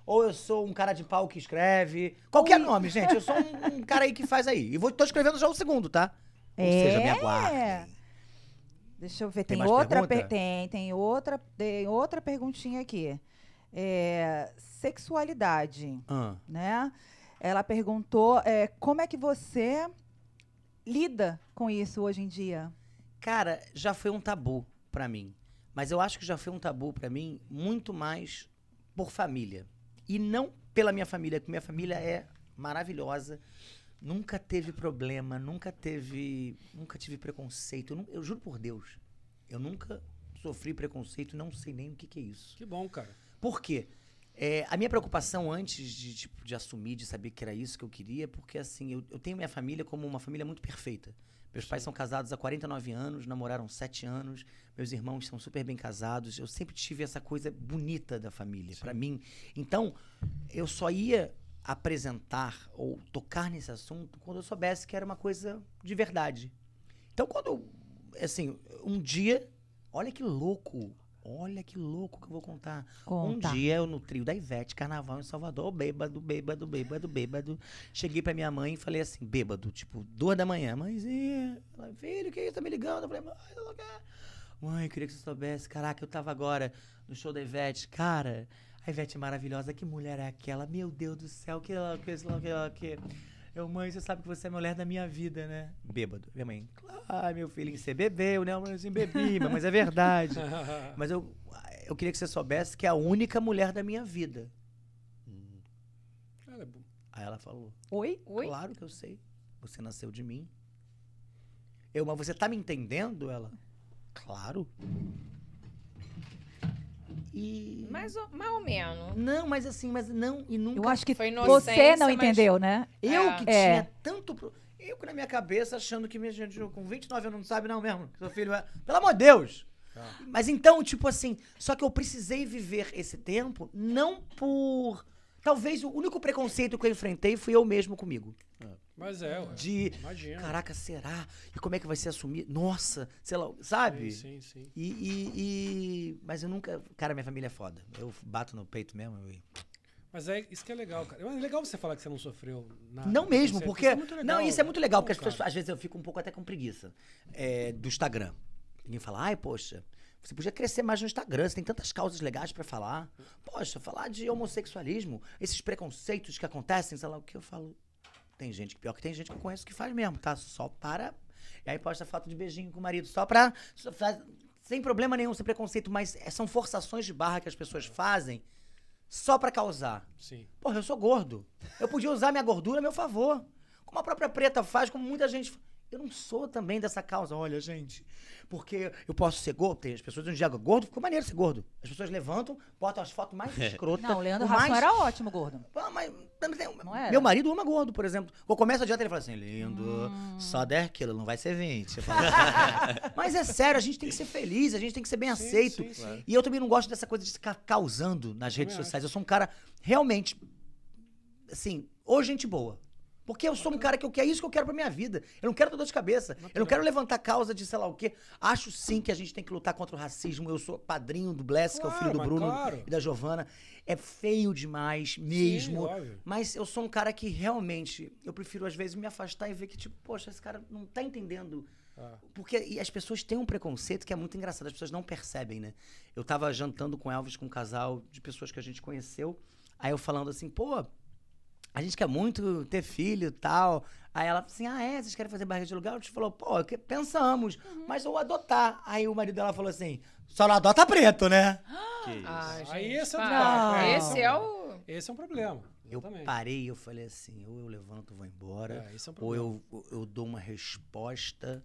Ou eu sou um cara de pau que escreve. Qualquer nome, gente. Eu sou um, um cara aí que faz aí. E vou, tô escrevendo já o segundo, tá? Ou seja, me É. aguardem. Deixa eu ver, Tem tem, outra, pergunta? per- tem, tem outra, tem outra perguntinha aqui. É, sexualidade, Ah. né? Ela perguntou é, como é que você lida com isso hoje em dia? Cara, já foi um tabu pra mim. Mas eu acho que já foi um tabu pra mim muito mais por família. E não pela minha família, porque minha família é maravilhosa. Nunca teve problema, nunca teve. Nunca tive preconceito. Eu, eu juro por Deus. Eu nunca sofri preconceito, não sei nem o que, que é isso. Que bom, cara. Por quê? É, a minha preocupação antes de, tipo, de assumir, de saber que era isso que eu queria, porque assim, eu, eu tenho minha família como uma família muito perfeita. Meus pais são casados há 49 anos, namoraram 7 anos, meus irmãos são super bem casados. Eu sempre tive essa coisa bonita da família, pra mim. Então, eu só ia apresentar ou tocar nesse assunto quando eu soubesse que era uma coisa de verdade. Então, quando eu, assim, um dia, olha que louco, olha que louco que eu vou contar. Conta. Um dia eu no trio da Ivete, carnaval em Salvador, bêbado, bêbado, bêbado, bêbado. Cheguei pra minha mãe e falei assim, bêbado, tipo, duas da manhã. Mãezinha, ela, filho, que isso? Tá me ligando? Eu falei, mãe, eu não quero. Mãe, eu queria que você soubesse. Caraca, eu tava agora no show da Ivete. Cara, a Ivete é maravilhosa. Que mulher é aquela? Meu Deus do céu, que ela, que ela, que ela, que... Eu, mãe, você sabe que você é a mulher da minha vida, né? Bêbado. Minha mãe, claro, meu filhinho, você bebeu, né? Eu assim, bebi, mas é verdade. (laughs) Mas eu, eu queria que você soubesse que é a única mulher da minha vida. Cara, é bom. Aí ela falou: Oi? Oi? Claro que eu sei. Você nasceu de mim. Eu, mas você tá me entendendo? Ela. Claro. E. Mais ou, mais ou menos. Não, mas assim, mas não, e nunca. Eu acho que Foi você não mas- entendeu, né? Eu É. que É. tinha tanto. pro- Eu que na minha cabeça achando que minha gente com 29 anos não sabe, não mesmo. que Seu filho é. Pelo amor de Deus! Mas então, tipo assim, só que eu precisei viver esse tempo não por. Talvez o único preconceito que eu enfrentei fui eu mesmo comigo. Mas é, ué. De. Imagina. Caraca, será? E como é que vai ser assumir? Nossa, sei lá, sabe? Sim, sim, sim. E, e- e- Mas eu nunca. Cara, minha família é foda. Eu bato no peito mesmo. e- Mas é isso que é legal, cara. É legal você falar que você não sofreu nada. Não mesmo, Você- porque. isso é. Não, isso é muito legal, Bom, porque as pessoas, às vezes eu fico um pouco até com preguiça é, do Instagram. Ninguém fala, ai, poxa, você podia crescer mais no Instagram, você tem tantas causas legais pra falar. Poxa, falar de homossexualismo, esses preconceitos que acontecem, sei lá o que eu falo. Tem gente, pior que tem gente que eu conheço que faz mesmo, tá? Só para. E aí posta foto de beijinho com o marido, só pra. só faz- sem problema nenhum, sem preconceito, mas é, são forçações de barra que as pessoas fazem só pra causar. Sim. Porra, eu sou gordo. Eu podia usar minha gordura a meu favor. Como a própria preta faz, como muita gente. Eu não sou também dessa causa. Olha, gente, porque eu posso ser gordo. Tem as pessoas dizem, Diego, gordo, ficou maneiro ser gordo. As pessoas levantam, botam as fotos mais (laughs) escrotas. Não, o Leandro o mais... Rasson era ótimo, gordo. Ah, mas, mas tem- Não era? meu marido ama gordo, por exemplo. Eu começo a dieta ele fala assim, lindo, Hum. só 10 quilos, não vai ser 20. (laughs) Eu falo assim, mas é sério, a gente tem que ser feliz, a gente tem que ser bem Sim, aceito. sim, sim. E eu também não gosto dessa coisa de ficar causando nas redes sociais. Eu sou um cara realmente, assim, ou gente boa. Porque eu sou um cara que eu quero é isso que eu quero pra minha vida. Eu não quero ter dor de cabeça. Eu não quero levantar causa de sei lá o quê. Acho sim que a gente tem que lutar contra o racismo. Eu sou padrinho do Bless, que é o filho Claro, do Bruno claro. e da Giovana. É feio demais mesmo. óbvio. mas eu sou um cara que realmente, eu prefiro às vezes me afastar e ver que, tipo, poxa, esse cara não tá entendendo. Ah. Porque as pessoas têm um preconceito que é muito engraçado, as pessoas não percebem, né? Eu tava jantando com Elvis, com um casal de pessoas que a gente conheceu. Aí eu falando assim, pô, a gente quer muito ter filho e tal. Aí ela assim, ah, é? Vocês querem fazer barriga de aluguel? A gente falou, pô, que- pensamos, mas ou adotar. Aí o marido dela falou assim, só não adota preto, né? Que isso. Ah, gente, Aí esse é o para. papo, é, Esse é o... Esse é um problema. Eu Exatamente. parei e eu falei assim, ou eu levanto e vou embora, É, é um ou eu, eu dou uma resposta.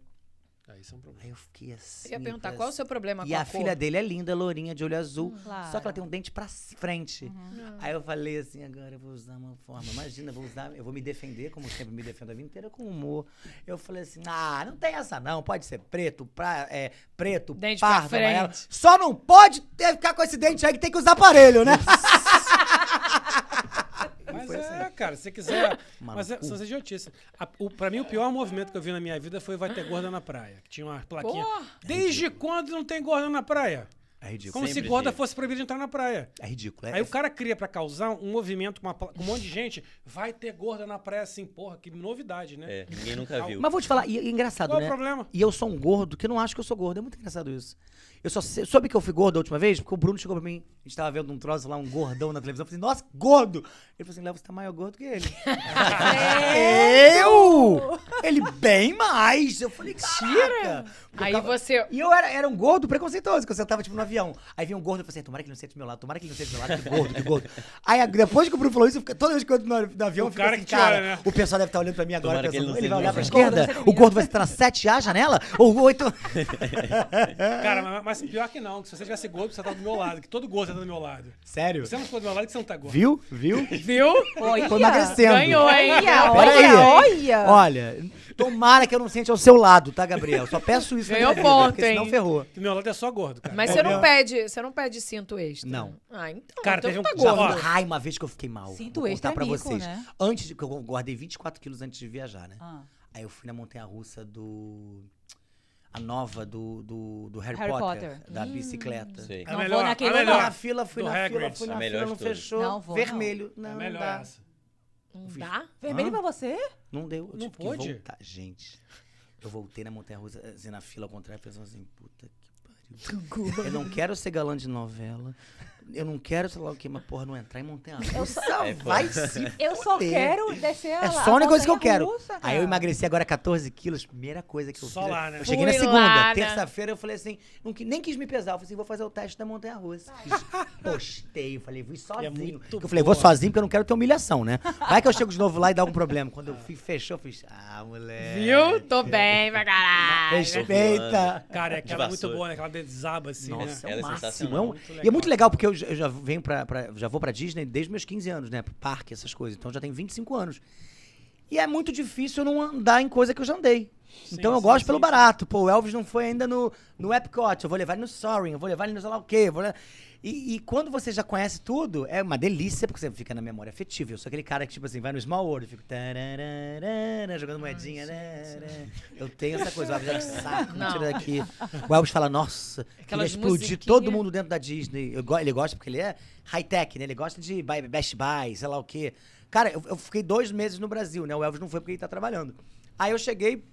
É, esse é um problema. Aí eu fiquei assim. Eu ia perguntar, qual é o seu problema E com a, a cor? filha dele é linda, lourinha, de olho azul. Claro. Só que ela tem um dente pra frente. Uhum. Aí eu falei assim, agora eu vou usar uma forma. Imagina, eu vou usar, eu vou me defender, como sempre me defendo a vida inteira, com humor. Eu falei assim, ah, não tem essa não. Pode ser preto, pra, é, preto, Dente pra pardo, amarelo. frente. Só não pode ter, ficar com esse dente aí que tem que usar aparelho, né? (laughs) Mas Foi assim. é, cara, se você quiser. (laughs) Mano, mas é, são essas idiotices. Pra mim, o pior movimento que eu vi na minha vida foi Vai Ter Gorda na Praia. Que tinha uma plaquinha. Porra! Desde quando não tem gorda na praia? É ridículo. Como se Sempre gorda teve. fosse proibida de entrar na praia. É ridículo. É, Aí o cara cria pra causar um movimento com, uma um monte de gente. Vai ter gorda na praia assim, porra, que novidade, né? É, ninguém nunca viu. Mas vou te falar, e, e é engraçado, Qual é né? o problema? E eu sou um gordo que não acho que eu sou gordo. É muito engraçado isso. Eu só sei- soube que eu fui gordo a última vez porque o Bruno chegou pra mim. A gente tava vendo um troço lá, um gordão na televisão. Eu falei, nossa, gordo! Ele falou assim, Léo, você tá maior gordo que ele. (laughs) eu! Ele bem mais. Eu falei, tira! Aí você... E eu era, era um gordo preconceituoso, que eu sentava, tipo, no avião. Aí vinha um gordo e eu falei assim, tomara que ele não sente do meu lado, tomara que ele não sente do meu lado, que gordo, que gordo. Aí depois que o Bruno falou isso, eu fico- toda vez que eu entro no, no avião, O eu fico cara assim, cara, olha, né? o pessoal deve estar olhando pra mim agora, Tomara ele pensando, não ele vai seja olhar pra esquerda, o gordo vai estar 7A a janela? Ou 8... (laughs) Cara, mas, mas pior que não. que Se você tivesse gordo, você tá do meu lado. Que todo gordo tá do meu lado. Sério? Você não ficou do meu lado que você não tá gordo. Viu? Viu? Viu? Olha. Tô emagrecendo. Ganhou, hein? Olha, olha, olha. Tomara que eu não sente ao seu lado, tá, Gabriel? Só peço isso Ganhou vida, ponto, porque senão hein? ferrou. Do meu lado é só gordo, cara. Mas É você não pede, você não pede cinto extra. Não. Ah, então, Cara, então teve tá um- já- gordo. ó, Ai, uma vez que eu fiquei mal. Sinto Vou extra contar pra mico, vocês. né? Antes de que eu guardei 24 quilos antes de viajar, né? Ah. Aí eu fui na montanha-russa do... A nova do, do, do Harry, Harry Potter, Potter. da bicicleta. Sei. A Não melhor, vou naquele a Fui melhor. na fila, fui Do na fila, Hagrid. fui A na melhor fila, não fechou. Não vou, Vermelho. É Não, a não melhor dá. essa. Não dá? Vermelho Hã? pra você? Não deu. Eu Não tive pôde? que voltar. Gente, eu voltei na montanha-russa, assim, na fila ao contrário, pensando assim, puta que pariu. Eu não quero ser galã de novela. Eu não quero, sei lá o que, mas porra, não entrar em montanha-russa. É vai se Eu só quero descer a É só a única coisa que eu quero. montanha-russa, Aí eu emagreci agora 14 quilos. Primeira coisa que eu Só fiz. lá, né? Eu cheguei na Fui segunda. lá, né? Terça-feira eu falei assim, não, nem quis me pesar. Eu falei assim, vou fazer o teste da montanha-russa. Fiz- (laughs) Postei, eu falei, fui sozinho. Porque eu falei, vou boa. sozinho porque eu não quero ter humilhação, né? Vai que eu chego de novo lá e dá algum problema. Quando eu fui, fechou, eu fiz, ah, moleque. Viu? Tô bem pra caralho. Respeita. Cara, é aquela muito boa, né? Aquela desaba assim, Nossa, né? é é sensacional. é Muito E é legal. muito legal porque eu já, eu já venho pra, pra- já vou pra Disney desde meus 15 anos, né? Pro parque, essas coisas. Então já tenho 25 anos. E é muito difícil eu não andar em coisa que eu já andei. então eu sim, gosto sim, pelo sim. barato. Pô, o Elvis não foi ainda no, no Epcot. Eu vou levar ele no Soaring, eu vou levar ele no sei lá o quê. eu vou le- E, e quando você já conhece tudo, é uma delícia, porque você fica na memória afetiva. Eu sou aquele cara que, tipo assim, vai no Small World, fico tararara, jogando moedinha. tararara. Eu tenho essa coisa, o Elvis é que saco, Não. tira daqui. O Elvis fala, nossa, queria Aquelas explodir todo mundo dentro da Disney. Eu ele gosta porque ele é high-tech, né? Ele gosta de Best Buy, sei lá o quê. Cara, eu, eu fiquei dois meses no Brasil, né? O Elvis não foi porque ele tá trabalhando. Aí eu cheguei,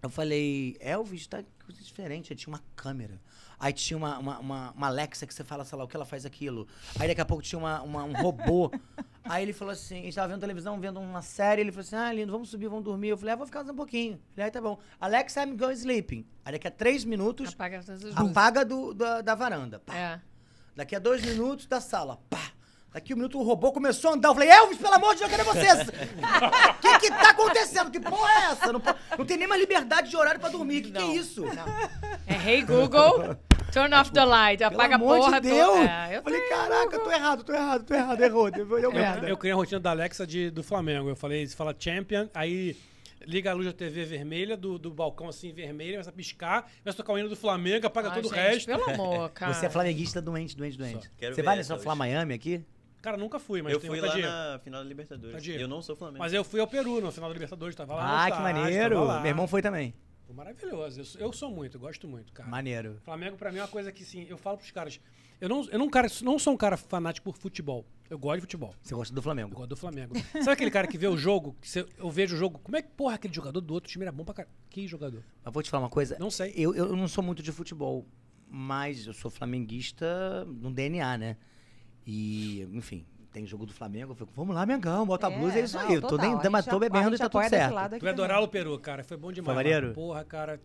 eu falei, Elvis, tá coisa diferente. Aí tinha uma câmera. Aí tinha uma, uma, uma, uma Alexa que você fala, sei lá, o que ela faz aquilo. Aí daqui a pouco tinha uma, uma- um robô. (laughs) Aí ele falou assim, a gente tava vendo televisão, vendo uma série, ele falou assim, ah, lindo, vamos subir, vamos dormir. Eu falei, ah, vou ficar mais um pouquinho. Eu falei, ah, tá bom. Alexa, I'm going sleeping. Aí daqui a três minutos, Apaga apaga do, da, da varanda. Pá. É. Daqui a dois minutos, da sala. Pá. Daqui um minuto o robô começou a andar. Eu falei, Elvis, pelo amor de Deus, cadê vocês? O (laughs) que que tá acontecendo? Que porra é essa? Não, não tem nem mais liberdade de horário pra dormir. Que que é isso? É Hey Google, turn off the light. Pelo Apaga a porra de Deus. toda. É, eu falei, caraca, tô errado, tô errado, tô errado, errou. Deu, merda. Eu criei a rotina da Alexa de, do Flamengo. Eu falei, você fala champion, aí liga a luz da TV vermelha, do, do balcão assim, vermelha, começa a piscar, começa a tocar o hino do Flamengo, apaga Ai, todo o gente, resto. Pelo amor, (laughs) cara. Você é flamenguista doente, doente, doente. Você vai essa nessa Fla. Miami aqui? Cara, nunca fui, mas eu tem fui lá na final da Libertadores. Eu não sou Flamengo. Mas eu fui ao Peru no final da Libertadores, tava lá. Ah, que estádio, maneiro. Meu irmão foi também. Pô, Maravilhoso. Eu, sou- eu sou muito, gosto muito, cara. Maneiro. Flamengo, pra mim, é uma coisa que, sim, eu falo pros caras. Eu não, eu não, cara, não sou um cara fanático por futebol. Eu gosto de futebol. Você gosta do Eu Flamengo? gosto do Flamengo. (laughs) Sabe aquele cara que vê o jogo? Que você- eu vejo o jogo. Como é que, porra, aquele jogador do outro time era bom pra caralho? Que jogador? Mas vou te falar uma coisa. Não sei. Eu, eu não sou muito de futebol, mas eu sou flamenguista no DNA, né? E, enfim, tem jogo do Flamengo, eu fico, vamos lá, Mengão, bota a blusa, é isso não, aí. Eu tô, nem, mas tô bebendo e tá tudo certo. Tu é o Peru, cara. Foi bom demais. maneiro? Porra, cara.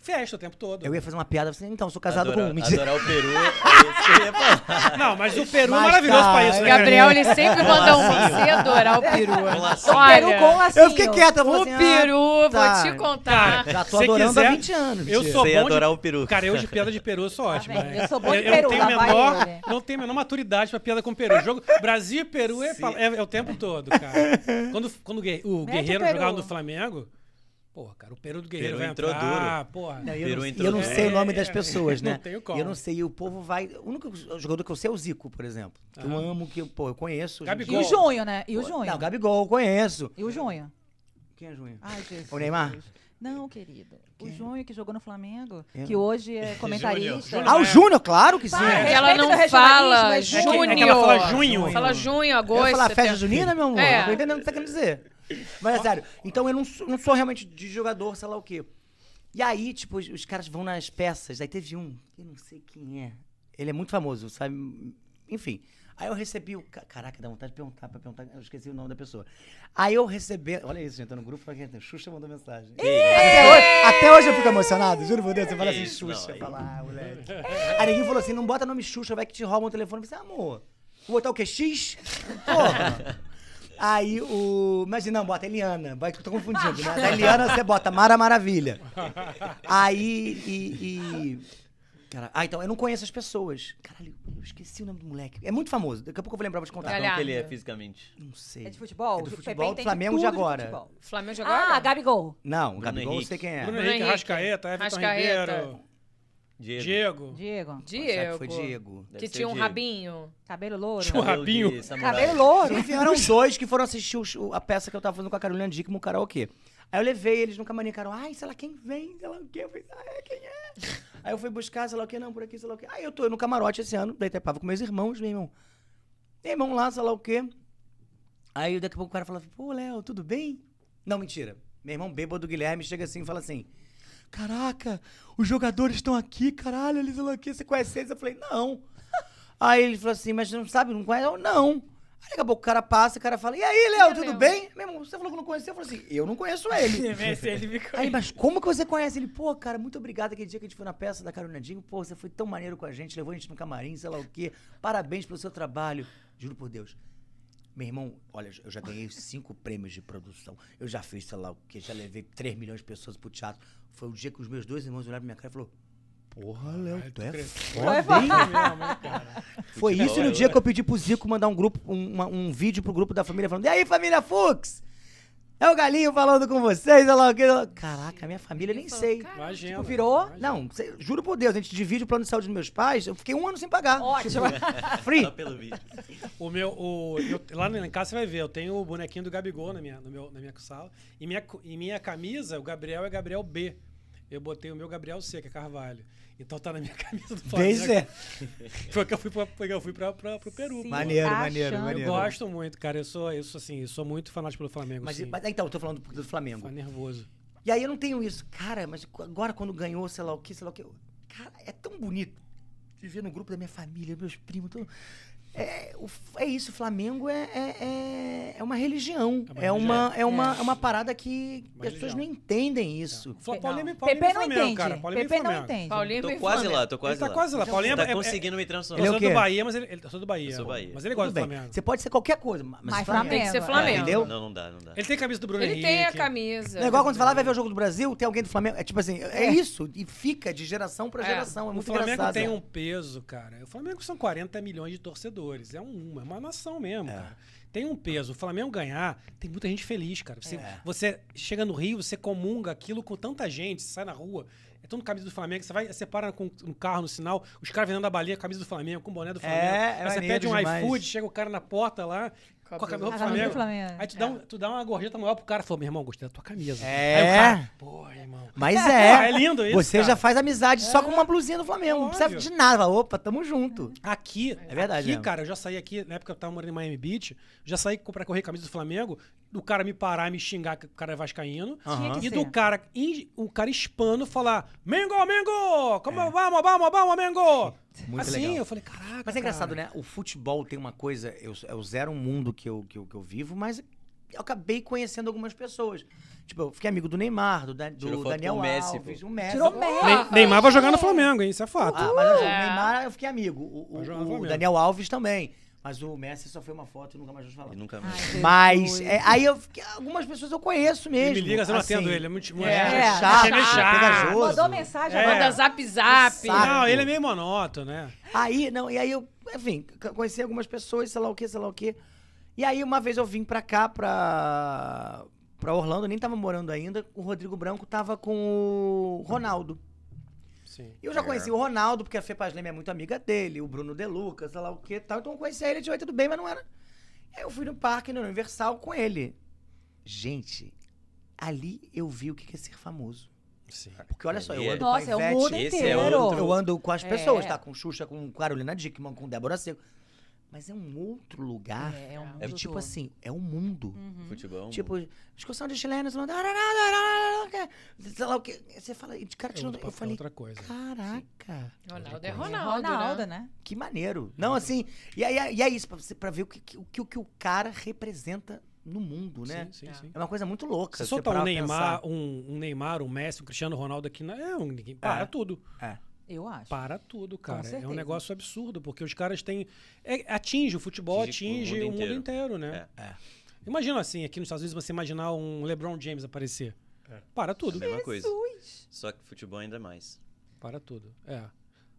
Festa o tempo todo. Eu ia fazer uma piada, eu falei, então, sou casado adorar, com um. Adorar o Peru. (laughs) é eu. Não, mas o Peru Mas, é maravilhoso cara, pra isso, né? Gabriel, ele sempre manda um lacinho. você adorar o peru. Lacinho. O peru com lacinho. Eu fiquei quieta, eu O assim, ah, peru, tá. vou te contar. Já tô Se adorando quiser, há 20 anos. Eu sou bom de- adorar o Peru. Cara, eu de piada de peru eu sou ótimo. vendo? né? Eu sou bom de eu, peru, tenho lá vai menor, não tenho a menor maturidade pra piada com peru. Jogo Brasil e Peru é, é- é o tempo todo, cara. (laughs) Quando, quando o o Guerreiro o jogava no Flamengo, porra, cara, o Peru do Guerreiro Peru vai entrou entrar, porra. Não, e eu, Peru não, e entrou eu não duro. sei o nome É, das pessoas, (laughs) né? não tenho como. Eu não sei, e o povo vai. O único jogador que eu sei é o Zico, por exemplo. Que eu amo, que eu, pô, eu conheço. em E Gabigol. o. Junho, né? E o Junho. Não, Gabigol, eu conheço. E o Junho. Quem é Junho? Ai, Jesus. O Neymar? Não, querida. O Quem? Junho que jogou no Flamengo, Eu que hoje é (laughs) comentarista. Júnior. Ah, o é. Júnior, claro que sim. É que ela não o fala regionalismo, é que- junho. é que ela fala junho. Fala junho, agosto. ia falar festa junina, meu amor. É. Não tô entendendo o que você tá querendo dizer. Mas é sério. Então eu não sou, não sou realmente de jogador, sei lá o quê. E aí, tipo, os, os caras vão nas peças. Aí teve um, eu não sei quem é. Ele é muito famoso, sabe? Enfim. Aí eu recebi o. ca- Caraca, dá vontade de perguntar, pra perguntar. Eu esqueci o nome da pessoa. Aí eu recebi. Olha isso, gente, tô no grupo. falando que Xuxa mandou mensagem. Até hoje, até hoje eu fico emocionado, juro por Deus. Você fala assim, Isso, não, Xuxa. aí- Fala, ah, moleque. Aí ninguém falou assim: não bota nome Xuxa, vai que te roubam o telefone. Eu falei, assim, amor, vou botar o quê? X? Porra. Aí o. Imagina, não, bota Eliana. Vai que eu tô confundindo, né? Da Eliana você bota Mara Maravilha. Aí e. e- Cara, ah, então eu não conheço as pessoas. Caralho, eu esqueci o nome do moleque. É muito famoso. Daqui a pouco eu vou lembrar pra te contar. Como que ele é fisicamente? Não sei. É de futebol? É do futebol do Flamengo de agora. futebol. Flamengo de agora? Ah, Gabigol. Não, Bruno Gabigol eu Henrique. sei quem é. Bruno Bruno Henrique, Henrique. Rascaeta, Everton Rascaeta. Ribeiro, Diego. Diego. Diego. Que foi Diego? Deve Que tinha um Diego. rabinho. Cabelo louro. Tinha um rabinho. de samurai. Cabelo louro. Enfim, eram dois que foram assistir o a peça que eu tava fazendo com a Carolina Dickman, o karaokê. Aí eu levei eles no camarim, cara, ai, sei lá quem vem, sei lá o quê. Eu falei, ah, é, quem é? Aí eu fui buscar, sei lá o quê, não, por aqui, sei lá o quê. Aí eu tô no camarote esse ano, daí Itapava com meus irmãos, meu irmão. Meu irmão lá, sei lá o quê. Aí daqui a pouco o cara fala, pô, Léo, tudo bem? Não, mentira. Meu irmão bêbado do Guilherme chega assim e fala assim, caraca, os jogadores estão aqui, caralho, eles sei lá o quê, você conhece eles? Eu falei, não. Aí ele falou assim, mas não sabe, não conhece? Eu, não. Aí daqui a pouco o cara passa, o cara fala, e aí, Léo, tudo Léo? bem? Meu irmão, você falou que não conhecia? Eu falei assim, eu não conheço ele. (laughs) Aí, mas como que você conhece ele? Pô, cara, muito obrigado aquele dia que a gente foi na peça da Carolina. Pô, você foi tão maneiro com a gente, levou a gente no camarim, sei lá o quê. Parabéns pelo seu trabalho. Juro por Deus. Meu irmão, olha, eu já ganhei cinco prêmios de produção. Eu já fiz, sei lá o quê, já levei 3 milhões de pessoas pro teatro. Foi o dia que os meus dois irmãos olharam pra minha cara e falaram: Porra, Léo, tu é foda, hein? Foi isso no dia que eu pedi pro Zico mandar um grupo, um, uma- um vídeo pro grupo da família falando: E aí, família Fux? É o galinho falando com vocês, olha lá o que. Caraca, minha família, nem sei. Imagina. Tipo, virou? imagina. Não, cê- juro por Deus, a gente divide o plano de saúde dos meus pais, eu fiquei um ano sem pagar. Ótimo. (laughs) Free. Só pelo vídeo. O meu, o, eu- lá em casa você vai ver, eu tenho o bonequinho do Gabigol na minha, no meu, na minha sala. E minha, e minha camisa, o Gabriel é Gabriel B. Eu botei o meu Gabriel C, que é Carvalho. Então tá na minha (laughs) camisa do Flamengo. Pois (laughs) é. Foi que eu fui, pra, foi que eu fui pra, pra, pro Peru. Sim. Maneiro, achando. maneiro, Eu maneiro. gosto muito, cara. Eu sou, eu sou assim, eu sou muito fanático pelo Flamengo. Mas, sim. mas então, eu tô falando do, do Flamengo. Tá nervoso. E aí eu não tenho isso. Cara, mas agora quando ganhou, sei lá o que, sei lá o que. Cara, é tão bonito viver no grupo da minha família, meus primos, todo... É, o é isso, o Flamengo é, é, é, é uma religião. É É uma uma, é uma, é uma parada que Uma as pessoas não entendem isso. Fla- Não. Paulinho, Paulinho Pepe não Flamengo, entende. cara. Paulinho e Pepe não Flamengo. entende. Paulinho Tô quase Flamengo. lá, tô quase Ele tá lá. quase lá. Paulinho Tá é, é, conseguindo me transformar. Ele é o sou do? Bahia, mas ele, ele eu sou do Bahia. Eu sou Bahia. Mas ele gosta Tudo do bem. Flamengo. Você pode ser qualquer coisa, mas, Mas Flamengo. Tem que ser É, Flamengo. Entendeu? Não, não dá, não dá. Ele tem camisa do Bruno Ele Henrique. tem a camisa. É igual quando você vai lá, vai ver o jogo do Brasil, tem alguém do Flamengo. É tipo assim, é, isso. E fica de geração pra É. geração. É O muito Flamengo engraçado. tem um peso, cara. O Flamengo são 40 milhões de torcedores. É, um, é uma nação mesmo, cara. Tem um peso. O Flamengo ganhar, tem muita gente feliz, cara. Você, É. você chega no Rio, você comunga aquilo com tanta gente, você sai na rua. É todo camisa do Flamengo, você vai, você para com um carro no sinal, os caras vendendo a balinha, camisa do Flamengo, com boné do Flamengo. É, é Aí você pede um demais. iFood, chega o cara na porta lá, com a camisa do Flamengo. Flamengo. Aí tu dá, um- tu dá uma gorjeta maior pro cara, falou, meu irmão, gostei da tua camisa. É. Aí o cara, pô, irmão. Mas (laughs) é. é lindo isso, Você cara. já faz amizade só com uma blusinha do Flamengo. Não precisa de nada. Fala, Opa, tamo junto. Aqui, É verdade aqui, cara, eu já saí aqui, na época eu tava morando em Miami Beach, já saí pra correr camisa do Flamengo, do cara me parar e me xingar que o cara é vascaíno, que e do cara, o cara hispano falar, Mengo, Mengo, como vamos, vamos, vamos, Mengo. Muito assim, legal. eu falei, caraca, Mas é engraçado, cara. né? O futebol tem uma coisa. Eu, eu zero um mundo que eu, que, eu, que eu vivo, mas eu acabei conhecendo algumas pessoas. Tipo, eu fiquei amigo do Neymar, do, Dan- do Daniel o Messi, Alves, o Messi. Tirou Messi. Ne- Neymar vai jogar no Flamengo, hein, isso é fato. Ah, mas assim, É. o Neymar eu fiquei amigo. O, o- o. Daniel Alves também. Mas o Messi só foi uma foto e nunca mais vou falar. E nunca mais. Ai. Mas é, aí eu fiquei- algumas pessoas eu conheço mesmo. Ele me liga, você não assim. atendo ele, é muito, muito É, É, chato, é meio chato. pegajoso. Mandou mensagem É. agora. Manda zap zap. Saco. Não, ele é meio monótono, né? Aí, não, e aí eu, enfim, c- conheci algumas pessoas, sei lá o que, sei lá o que. E aí uma vez eu vim pra cá, pra, pra Orlando, eu nem tava morando ainda, o Rodrigo Branco tava com o Ronaldo. Sim. E eu já conheci o Ronaldo, porque a Fê Paz Leme é muito amiga dele, o Bruno De Luca, sei lá o que e tal. Então eu conheci ele, oi, tudo bem, mas não era. Aí eu fui no parque, no Universal, com ele. Gente, ali eu vi o que que é ser famoso. Sim. Porque olha só, eu é- ando com a Nossa, é o Ivete, mundo é inteiro. eu ando com as É. pessoas, tá? Com Xuxa, com Carolina Dickman, com Débora Seco. Mas é um outro lugar. É, é um É mundo tipo todo. assim, é um mundo. Futebol. é um Tipo, discussão de chilenos, sei lá o que. Você fala, de cara É tirando. outra, Eu falei, outra coisa. caraca, Ronaldo é É Ronaldo, Ronaldo, né? né? que maneiro. Não, assim, e, e é isso, pra, você, pra ver o que, o que, o que o cara representa no mundo, né? Sim, sim, sim. É uma coisa muito louca. Se você soltar um Neymar, pensar. um, um Neymar, um Messi, um Cristiano Ronaldo aqui, não é um ninguém. Para É. tudo. Eu acho. Para tudo, cara. É um negócio absurdo, porque os caras têm. é- atinge, o futebol Atinge atinge, o mundo inteiro, né? É. Imagina assim, aqui nos Estados Unidos, você imaginar um LeBron James aparecer. Para tudo. Mesma coisa. Só que futebol ainda mais. Para tudo. É.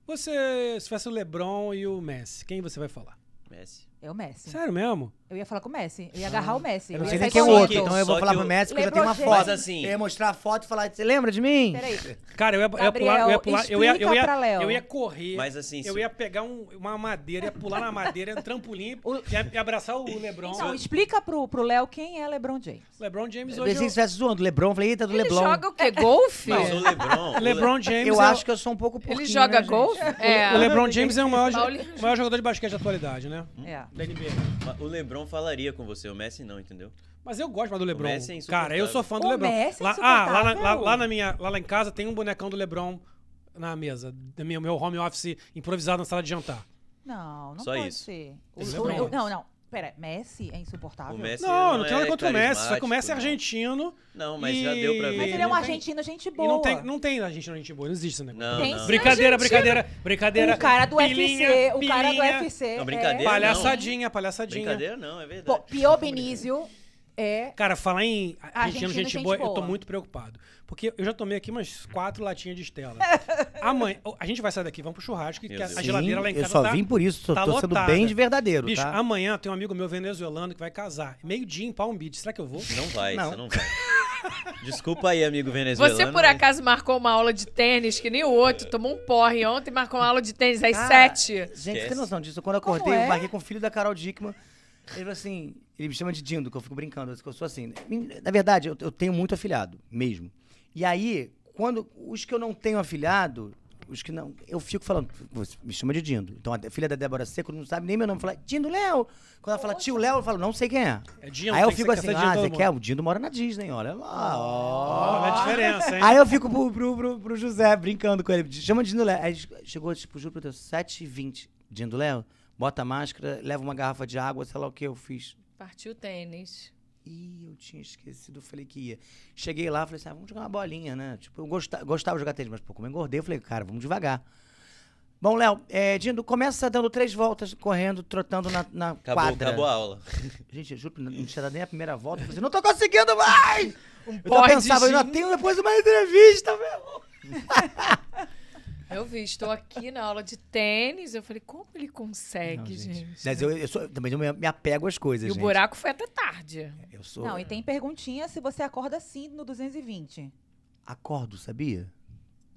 Você, se fosse o LeBron e o Messi, quem você vai falar? Messi. É o Messi. Sério mesmo? Eu ia falar com o Messi. Eu ia agarrar o Messi. Eu não sei nem quem é o outro, então eu vou falar que pro Messi porque eu já tenho uma LeBron foto. Mas assim- Eu ia mostrar a foto e falar, você lembra de mim? Peraí. Cara, eu ia, eu ia pular, eu ia pular, eu ia, eu ia, pra Léo. eu ia correr. Mas assim, eu ia pegar um- uma madeira, ia pular na madeira, um trampolim, O- e, abraçar o LeBron. Então, explica pro, pro Léo quem é LeBron James. LeBron James Eu hoje. pensei que eu- estivesse zoando. Lebron, falei, eita, do Ele Leblon. joga o quê? Golfe? Mas o LeBron. LeBron James. Eu é acho que eu sou um pouco porquinho, Ele joga né, golfe? É. O LeBron James é o maior, Paulinho. o maior jogador de basquete da atualidade, né? É. Da NBA. O LeBron falaria com você, o Messi não, entendeu? Mas eu gosto mais do LeBron. Messi é. Cara, eu sou fã do O LeBron. Messi é lá, ah, lá, na, lá, lá na minha, lá, lá em casa tem um bonecão do LeBron na mesa. Do meu, meu home office improvisado na sala de jantar. Não, não Só pode isso. ser. O- o- o- não, não. Pera, Messi é insuportável? O Messi Não, não tem nada é contra o Messi, só que o Messi é argentino. Não, mas e- já deu pra ver. Mas E ele é um argentino, gente E boa. não tem, não tem argentino gente boa, não existe esse negócio. Não, Tem não. sim. Brincadeira, brincadeira, brincadeira. O cara do Pilinha, UFC, o cara do pilinha. UFC. Não, brincadeira, Palhaçadinha, palhaçadinha. Brincadeira não, é É... verdade. Pô, Pio Benício é... Cara, falar em argentino, Argentino, gente, gente boa, eu tô boa. muito preocupado. Porque eu já tomei aqui umas quatro latinhas de Estela. Amanhã, (laughs) a gente vai sair daqui, vamos pro churrasco, que Meu a, Deus. geladeira lá em Sim, casa eu só tá... vim por isso, tô, tá tô sendo bem de verdadeiro, Bicho, tá? amanhã tem um amigo meu venezuelano que vai casar. Meio-dia em Palm Beach. Será que eu vou? Não vai, Não. você não vai. (laughs) Desculpa aí, amigo venezuelano. Você, por mas- acaso, marcou uma aula de tênis que nem o outro, tomou um porre ontem, marcou uma aula de tênis às Cara, sete. Gente, você Esquece. tem noção disso? Quando eu acordei, é? eu marquei com o filho da Carol Dickman. Ele falou assim, ele me chama de Dindo, que eu fico brincando, que eu sou assim. Na verdade, eu, eu tenho muito afilhado, mesmo. E aí, quando os que eu não tenho afilhado, os que não, eu fico falando, você me chama de Dindo. Então a filha da Débora Seco não sabe nem meu nome, fala Dindo Léo. Quando ela fala tio Léo, eu falo, não sei quem é. É Dindo, aí eu fico assim, ah, você quer? O Dindo mora na Disney, olha lá. ó. Olha a diferença, hein? Aí eu fico pro, pro, pro, pro José brincando com ele. Chama de Dindo Léo. Aí chegou, tipo, juro pra Deus, 7h20. Dindo Léo, bota a máscara, leva uma garrafa de água, sei lá o que eu fiz. Partiu tênis. Ih, eu tinha esquecido, eu falei que ia. Cheguei lá, falei assim, ah, vamos jogar uma bolinha, né? Tipo, eu gostava, gostava de jogar tênis, mas pô, como eu engordei, eu falei, cara, vamos devagar. Bom, Léo, é, Dindo, começa dando três voltas, correndo, trotando na, na Acabou, quadra. acabou a aula. (laughs) Gente, eu juro, não tinha dado nem a primeira volta. Eu falei assim, não tô conseguindo mais! eu pó de pensava, eu gin. tenho depois uma entrevista, meu. (laughs) Eu vi, estou aqui na aula de tênis. Eu falei, como ele consegue, Não, gente? Mas eu, eu sou, também eu me apego às coisas, E o gente. buraco foi até tarde. Eu sou... Não, e tem perguntinha se você acorda assim no 220. Acordo, sabia?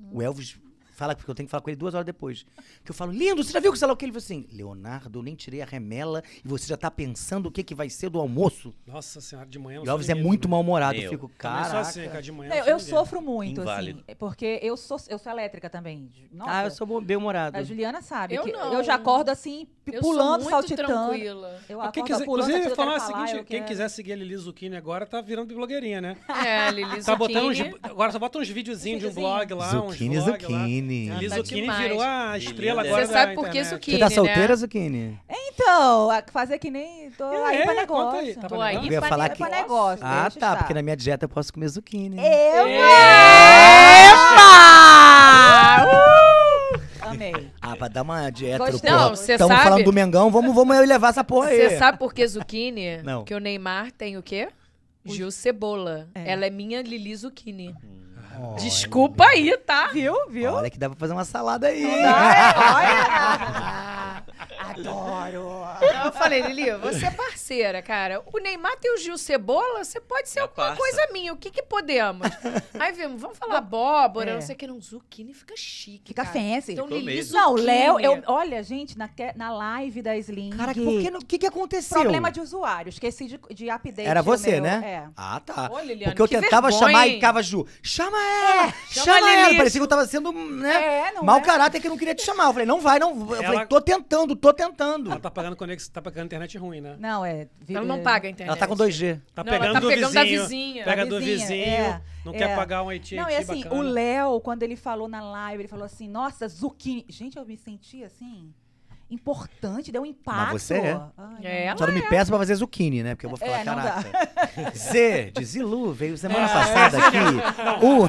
Hum. O Elvis fala, porque eu tenho que falar com ele duas horas depois. Que eu falo, lindo, você já viu que sei lá o que? Ele falou assim, Leonardo, eu nem tirei a remela e você já tá pensando o que, que vai ser do almoço. Nossa senhora, de manhã eu O não Elvis é muito também. mal-humorado. Eu eu. fico, caraca. assim, cara, de manhã Eu, eu ninguém. sofro muito, Inválido. assim, porque eu sou, eu sou elétrica também. Nossa, Ah, eu sou bem-humorado. A Juliana sabe. Eu que não. Eu já acordo assim, Eu pulando, sou muito saltitando. tranquila. Eu Ah, Quem acordo quiser, pulando, inclusive, eu falar o seguinte: eu quem quero- quiser seguir a Lili Zucchini agora tá virando blogueirinha, né? É, Lili Tá botando uns, Zucchini. agora só bota uns videozinhos de um blog lá, Zucchini, uns vlog Zucchini. Ah, tá Zucchini demais. virou a estrela né? agora Você sabe por que. Zucchini, Você tá né? solteira, Zucchini? Então, fazer que nem. Tô É, aí pra negócio. aí, tá Tô pra aí negócio? Eu ia pra falar pra que- negócio. Ah, deixa tá, estar. porque na minha dieta eu posso comer zucchini. Eu Epa! Uh! amei. (laughs) Ah, pra dar uma dieta. Gostei. porra. Não, Estamos sabe- falando do Mengão, vamos, vamos levar essa porra aí. Você sabe por que zucchini? Não. Que o Neymar tem o quê? Gil Cebola. É. Ela é minha Lili Zucchini. Olha. Desculpa aí, tá? Viu? Viu? Olha que dá pra fazer uma salada aí. (laughs) Adoro. Não, eu falei, Lili, você é parceira, cara. O Neymar tem o Gil Cebola, você pode ser É alguma parça. coisa minha. O que que podemos? Aí vimos, vamos falar abóbora, É. não sei o que. Não, zucchini fica chique, Fica cara. fancy. Então, Lili mesmo. Não. Léo, eu, olha, gente, na, na live da Sling. Que, não- o que, que aconteceu? Problema de usuário. Esqueci de, de update. Era você, meu- né? É. Ah, tá. Ô, Liliane, Porque eu que tentava vergonha, chamar e hein? ficava Ju, chama ela! chama chama a ela! Parecia que eu tava sendo, né? É, não mau é? caráter que eu não queria te chamar. Eu falei, não vai, não. Eu Ela- falei, tô tentando, tô tentando. Ela tá pagando conex, tá pagando internet ruim, né? Não, é. vi- Ela não é, paga a internet. Ela tá com 2G. Tá Não, ela pegando tá do pegando da vizinho. vizinha. Pega Da do vizinha, vizinho, é, não é. quer pagar um AT&T Não, e assim, bacana. o Léo, quando ele falou na live, ele falou assim, nossa, zucchini. Gente, eu me senti assim, importante, deu um impacto. você é. Ai, É, não. Só não me peça pra fazer zucchini, né? Porque eu vou falar, É, não caraca. (laughs) Z, de Zilu, veio semana É, passada aqui. U,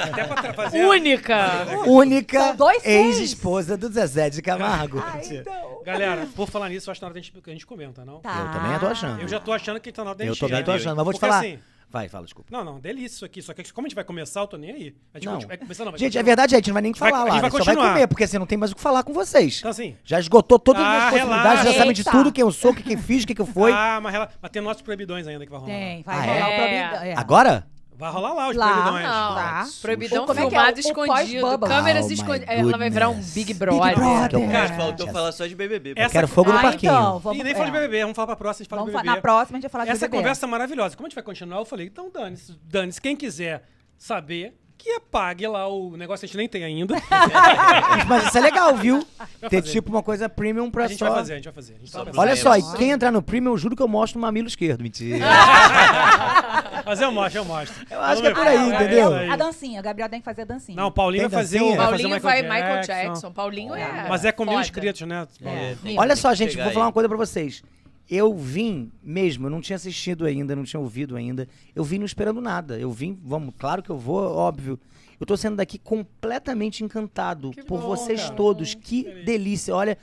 Até pra tra- fazer... Única! única ex-esposa do Zezé de Camargo. Ah, então. Galera, por falar nisso, eu acho que na hora da gente, que a gente comenta, não? Tá. Eu também tô achando. Eu já tô achando que tá na hora da Eu gente também ir. tô achando, mas vou te Porque falar. assim, Vai, fala, desculpa. não, não, delícia isso aqui. Só que como a gente vai começar, eu tô nem aí. A gente Não. vai começar, não, vai Gente, é continuar. verdade, a gente não vai nem Vai- falar a lá. gente vai né? Só vai continuar. comer, porque você não tem mais o que falar com vocês. Então assim... Já esgotou todas as Ah, minhas possibilidades, relaxa. já sabe de tudo, quem eu sou, o que quem fiz, o que, que eu fui. Ah, mas, rela- mas tem nossos proibidões ainda que vai rolar. Tem, vai Ah, rolar é? o proibidão. é. Agora? Vai rolar lá os Lá, proibidões. Não, Tá. proibidão Como é que é? filmado O- o escondido, pós-bubble. câmeras Oh, escondidas. Ela vai virar um. Big Big Brother. Brother. Cara, É. faltou falar só de BBB. Essa- Quero fogo no Ah, parquinho. então, vamos, E nem fala de é. BBB, vamos falar pra próxima, a gente fala Vamos de BBB. na próxima a gente vai falar de Essa BBB. conversa é maravilhosa. Como a gente vai continuar, eu falei, então dane-se, dane-se. Quem quiser saber, que apague lá o negócio que a gente nem tem ainda. (laughs) Mas isso é legal, viu? Vai Ter fazer. tipo uma coisa premium pra a gente só. vai fazer, a gente vai fazer. A gente Só fazer. Olha só, e quem entrar no premium, eu juro que eu mostro o mamilo esquerdo. Mentira. (laughs) Mas eu mostro, eu mostro. Eu acho que é por aí, é entendeu? A dancinha, a Gabriel tem que fazer a dancinha. Não, o Paulinho Tem vai fazer o dancinha? vai fazer Paulinho o vai Michael, Michael Jackson. Paulinho é. Mas é com mil foda. inscritos, né? É. Olha só, gente, vou falar uma coisa pra vocês. Eu vim mesmo, eu não tinha assistido ainda, não tinha ouvido ainda. Eu vim não esperando nada. Eu vim, vamos, claro que eu vou, óbvio. Eu tô saindo daqui completamente encantado Que por bom, vocês cara. todos. Que delícia. Olha,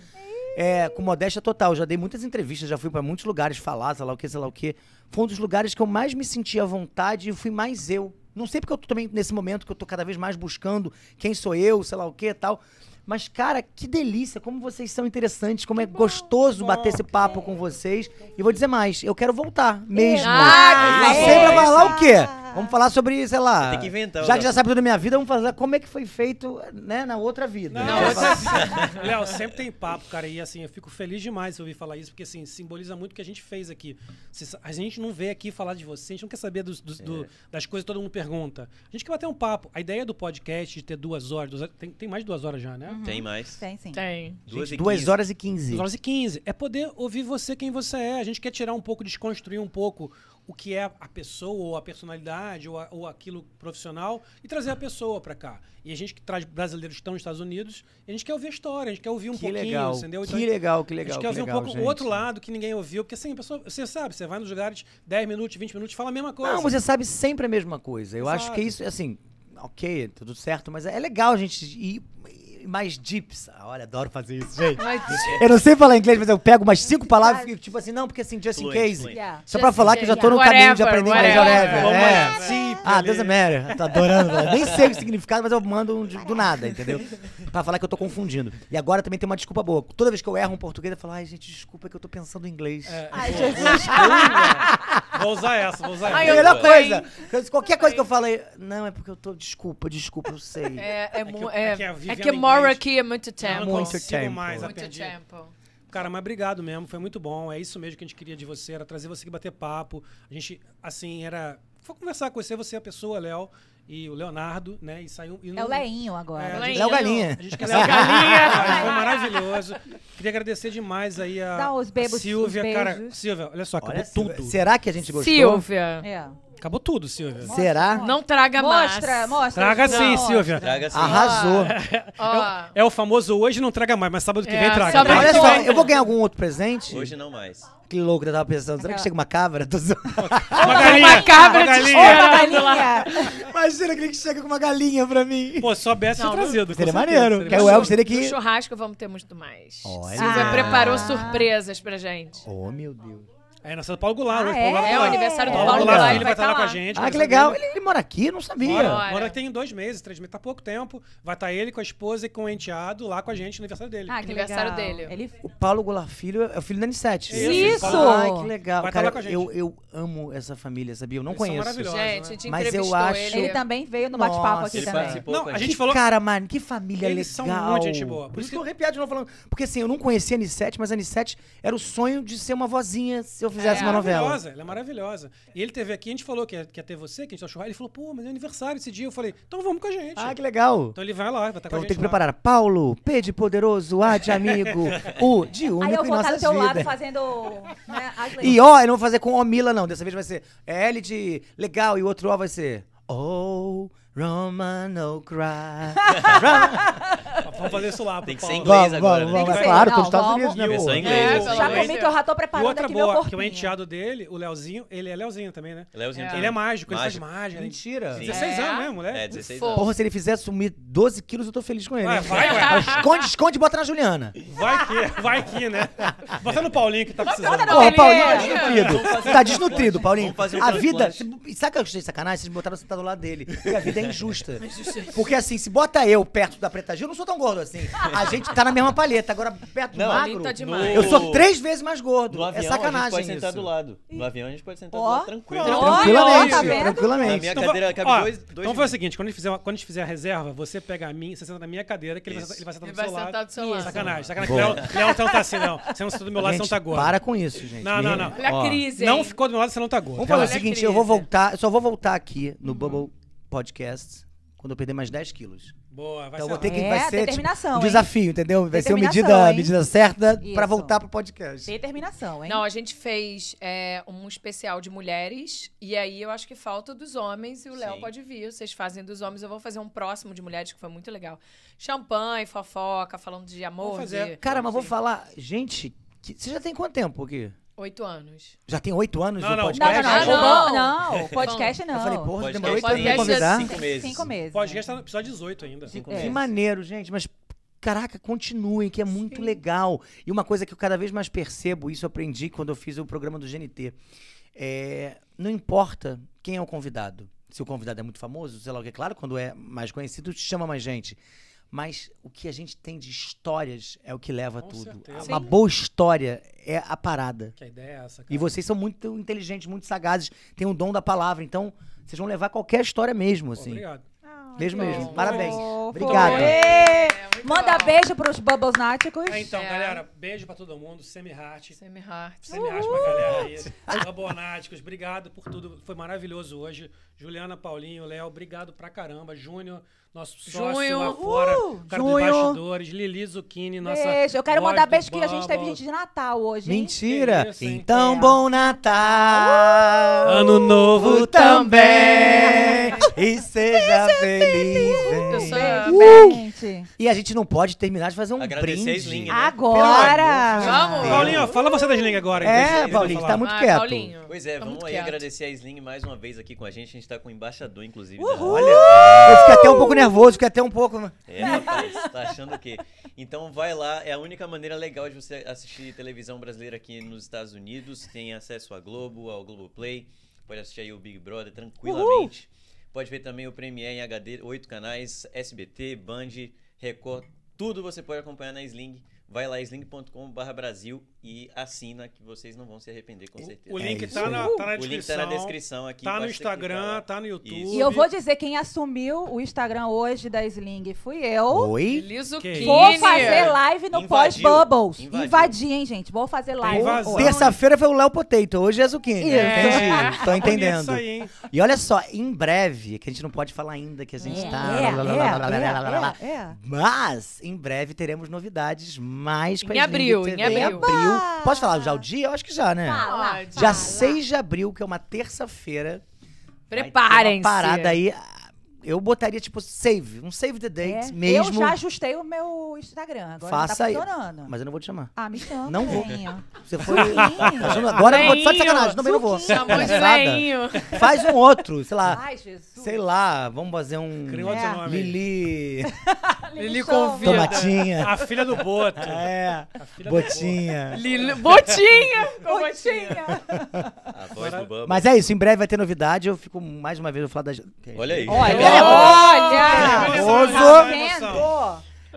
é, com modéstia total, já dei muitas entrevistas, já fui pra muitos lugares falar, sei lá o que, sei lá o que. Foi um dos lugares que eu mais me senti à vontade e fui mais eu. Não sei porque eu tô também nesse momento que eu tô cada vez mais buscando quem sou eu, sei lá o que e tal. Mas, cara, que delícia, como vocês são interessantes, como é gostoso bom, bater esse papo com vocês. E vou dizer mais, eu quero voltar mesmo. Ah, que pra delícia. falar o quê? Vamos falar sobre, sei lá. Tem que inventar Já que já sabe tudo da minha vida, vamos falar como é que foi feito, né, na outra vida. Não, mas assim, (laughs) Léo, sempre tem papo, cara. E assim, eu fico feliz demais de ouvir falar isso, porque assim, simboliza muito o que a gente fez aqui. A gente não veio aqui falar de você, a gente não quer saber dos- dos- do- das coisas que todo mundo pergunta. A gente quer bater um papo. A ideia do podcast de ter duas horas, duas tem, tem mais de duas horas já, né? Tem mais. Tem sim. Tem. Duas Gente, e duas quinze. horas e 15. Duas horas e 15. É poder ouvir você quem você é. A gente quer tirar um pouco, desconstruir um pouco o que é a pessoa, ou a personalidade, ou, a- ou aquilo profissional, e trazer a pessoa pra cá. E a gente que traz brasileiros que estão nos Estados Unidos, a gente quer ouvir a história, a gente quer ouvir um que pouquinho, legal. entendeu? Que legal, que a legal. gente quer que ouvir legal, um pouco o outro lado que ninguém ouviu, porque assim, a pessoa, você sabe, você vai nos lugares 10 minutos, 20 minutos, fala a mesma coisa. Não, você sabe sempre a mesma coisa. Eu acho que Exato. isso, assim, ok, tudo certo, mas é legal a gente ir mais deeps. Ah, Olha, adoro fazer isso, gente. Eu não sei falar inglês, mas eu pego umas cinco palavras e fico tipo assim, não, porque assim, just in case. Yeah. Só pra Just falar in que eu já tô no caminho de Whatever, aprender inglês, whatever. whatever. É. Ah, doesn't matter. Tô adorando. falar. Nem sei o significado, mas eu mando um do nada, entendeu? Pra falar que eu tô confundindo. E agora também tem uma desculpa boa. Toda vez que eu erro um português, eu falo, ai, gente, desculpa que eu tô pensando em inglês. É, Ai, vou- Jesus. Vou usar essa, vou usar Ai, essa. eu Melhor coisa. Qualquer coisa que eu falei, não, é porque eu tô. Desculpa, desculpa, eu sei. É, é, que mu- eu- é, é que a é Viviana que mora inglês- aqui é muito Eu tempo. não Muito tempo. mais, Muito aprendi. tempo. Cara, mas obrigado mesmo, foi muito bom. É isso mesmo que a gente queria de você, era trazer você aqui bater papo. A gente, assim, era. Foi conversar com você, você é a pessoa, Léo, e o Leonardo, né? E saiu. e É não- o Leinho agora. É, Leinho. Léo Galinha. A gente quer Léo Galinha. (laughs) Foi maravilhoso. Queria agradecer demais aí a, Dá os bebos, a Silvia. os Cara. Silvia, olha só, acabou Olha, tudo. Silvia, Será que a gente gostou? Silvia, É. Acabou tudo, Silvia. Será? não traga Mostra, mais. mostra. Traga Ju, sim, mostra. Silvia. Traga assim. Arrasou. Ó, (laughs) É o famoso hoje não traga mais, mas sábado que É, vem traga. sábado? Olha só, eu vou ganhar algum outro presente? Hoje não mais. Que louco, eu tava pensando. Será que chega uma cabra? Uma galinha. uma cabra uma te galinha. esperando lá. Galinha. Imagina que chega com uma galinha pra mim. Pô, se soubesse, Não, trazido. Seria maneiro. seria Que aí o. Elvis teria No que. churrasco vamos ter muito mais. Olha. Silvia Ah. preparou surpresas pra gente. Oh, meu Deus. É, nasceu do Paulo Goulart. Ah, hoje, é? Paulo Goulart É o tá- aniversário do. Paulo Paulo Goulart, Goulart, ele vai estar lá com a gente. Ah, que legal. Ele, ele mora aqui? Eu não sabia. Mora, mora tem dois meses, três meses, tá pouco tempo. Vai estar ele com a esposa e com o enteado lá com a gente no aniversário dele. Ah, que Aniversário legal. dele. Ele... O Paulo Goulart Filho é o filho da Anissete. Isso! Ai, que legal. Vai tá Cara, lá com a gente. eu, eu amo essa família, sabia? Eu não Eles são conheço. maravilhosos. Gente, né? Mas eu acho- ele. Ele também veio no bate-papo aqui Ele também. Não, a gente falou. Cara, mano, que família Eles são legal. muito gente boa. Por isso que eu arrepiado de novo falando. Porque assim, eu não conhecia a Anissete, mas a Anissete era o sonho de ser uma vozinha eu fizesse É, uma novela. Maravilhosa, ela é maravilhosa. E ele teve aqui, a gente falou que ia, que ia ter você, que a gente tá churrasco. Ele falou, pô, mas é aniversário esse dia. Eu falei, então vamos com a gente. Ah, que legal. Então ele vai lá, vai estar com Então a eu gente. tenho que lá. preparar Paulo, P de poderoso, A de amigo, U de Aí eu único em vou estar do nossas teu lado vidas. fazendo. Né, as E ó, eu não vou fazer com O Mila, não. Dessa vez vai ser L de legal e o outro O vai ser Oh, Roman, no cry. (laughs) Vamos fazer isso lá. Tem que ser inglês vamos, agora, vamos, né? É que claro, tô Não, nos Estados. Unidos, né, em inglês É, pelo Já comi que eu já tô E preparando outra aqui meu boa, que corpinho. o enteado dele, o Leozinho, ele é Leozinho também, né? Leozinho É. também. Ele é mágico, ele Mágico. faz mágica. ele- Mentira. Sim. 16 É. anos, né, moleque? É, 16 Fofo. anos. Porra, se ele fizer sumir 12 quilos, eu tô feliz com ele. Vai, hein? vai, ué. (laughs) Esconde, esconde e bota na Juliana. Vai que, vai que, né? Bota no Paulinho que tá precisando. Porra, Ele Paulinho é. tá desnutrido. Tá desnutrido, Paulinho. A vida. sabe o que eu achei de sacanagem? Vocês me botaram sentado do lado dele. A vida é injusta. Porque assim, se bota eu perto da Preta Gil, eu não sou tão gordo assim. A gente tá na mesma palheta. Agora, perto do Não, magro, tá No- demais. eu sou três vezes mais gordo. No avião, é a gente sacanagem pode sentar isso. do lado. No avião, a gente pode sentar do Ó, lado tranquilo. Tranquilamente, Tá vendo? Na tranquilamente. minha Então, cadeira cabe ó, dois, dois então foi o seguinte, quando a gente fizer, quando a gente fizer a reserva, você pega a minha, você senta na minha cadeira, que ele vai, ele vai sentar Ele do vai seu sentar lado. do seu lado. Sacanagem, sacanagem. Léo, Léo então tá assim, não. Você não sentou do meu lado, você não tá gordo. para com isso, gente. Não, não, não. Olha a crise, Não ficou do meu lado, você não tá gordo. Vamos fazer o seguinte, eu vou voltar, eu só vou voltar aqui no Bubble Podcast quando eu perder mais 10 quilos. Boa, vai Então ser eu vou ter que É, vai ser tipo, determinação, um hein? desafio, entendeu? Vai ser uma medida, hein? medida certa pra Isso. voltar pro podcast. Determinação, hein? Não, a gente fez é, um especial de mulheres e aí eu acho que falta dos homens e o Léo pode vir. Vocês fazem dos homens, eu vou fazer um próximo de mulheres que foi muito legal. Champanhe, fofoca, falando de amor. De- Cara, mas vou falar, gente, que- você já tem quanto tempo aqui? Oito anos. Já tem oito anos Não, no não, Não, podcast? não, não. não. Não, não, podcast não. Eu falei, porra, Podcast demorou oito anos pra convidar? Cinco meses. Cinco meses. Podcast tá no episódio 18 ainda. Cinco É. Que meses. maneiro, gente, mas caraca, continuem, que é muito legal. E uma coisa que eu cada vez mais percebo, isso eu aprendi quando eu fiz o programa do GNT, é, não importa quem é o convidado. Se o convidado é muito famoso, sei lá o que, claro, quando é mais conhecido, chama mais gente. Mas o que a gente tem de histórias é o que leva Com tudo. certeza. Uma Sim. boa história é a parada. Que a ideia é essa, cara. E vocês são muito inteligentes, muito sagazes, têm o dom da palavra, então vocês vão levar qualquer história mesmo, assim. Obrigado. Ah, Mesmo mesmo. Parabéns. Obrigado. Ê! É, muito Manda legal. beijo pros Bubbles Náticos. É, então, É. galera, beijo pra todo mundo. Semi-heart. Semi-heart. Semi-heart pra galera aí. Abonáticos, obrigado por tudo. Foi maravilhoso hoje. Juliana, Paulinho, Léo, obrigado pra caramba. Júnior, nosso sócio Junho. lá fora. Uh, cara dos Junho. bastidores. Lili Zucchini, nossa. Beijo. Eu quero mandar beijo que a gente teve Bubbles. gente de Natal hoje. hein? Mentira! Isso, hein? então, É. bom Natal! Ano novo também! e seja feliz! Eu vem. sou Beijo, gente. E a gente não pode terminar de fazer um Agradecer a brinde. Sling, né? Agora. Vamos. Paulinho, fala você das línguas agora. É, Paulinho, tá muito Vai, quieto. Paulinho. Pois é, Tá vamos aí quieto. agradecer a Sling mais uma vez aqui com a gente. A gente tá com o embaixador, inclusive. Olha, eu fiquei até um pouco nervoso, fiquei até um pouco. Da... É, rapaz, tá achando o quê? Então vai lá, é a única maneira legal de você assistir televisão brasileira aqui nos Estados Unidos. Tem acesso à Globo, ao Globoplay. Pode assistir aí o Big Brother tranquilamente. Pode ver também o Premiere em HD, oito canais, SBT, Band, Record, tudo você pode acompanhar na Sling. Vai lá, sling.com.br Brasil e assina que vocês não vão se arrepender, com certeza. O link É tá, na, tá na O link descrição. tá na descrição aqui. Tá no Instagram, tá no YouTube. Isso. E eu vou dizer, quem assumiu o Instagram hoje da Sling fui eu. Oi? Liso. Vou fazer live no pós-Bubbles. Invadi, hein, gente? Vou fazer live. Terça-feira foi o Léo Potato, hoje é Zucchini. Isso. Entendi, tô Bonito entendendo. Isso aí, hein? E olha só, em breve, que a gente não pode falar ainda que a gente É, tá. é, é, é, é. Mas, em breve, teremos novidades mais com a Em Sling abril, TV. em abril. Pode falar já o dia? Eu acho que já, né? Fala. Dia fala. 6 de abril, que é uma terça-feira. vai ter Preparem-se. Parada aí. Eu botaria, tipo, save. Um save the É, dates mesmo. Eu já ajustei o meu Instagram. Agora Faça aí. não tá funcionando. Mas eu não vou te chamar. Ah, me chama. Não vou. Você foi. Suquinho. Agora eu não vou. Só de sacanagem, também não vou. Chamou de veinho. Faz um outro, sei lá. Ai, Jesus. Sei lá, vamos fazer um. Cria outro É. nome. Lili. (laughs) Lili convida. Tomatinha. A filha do Boto. É. A filha do Botinha. Lili... Botinha. Botinha. A voz do Bubba. Mas é isso, em breve vai ter novidade. Eu fico mais uma vez, eu vou falar das. Olha aí. Olha, Olha!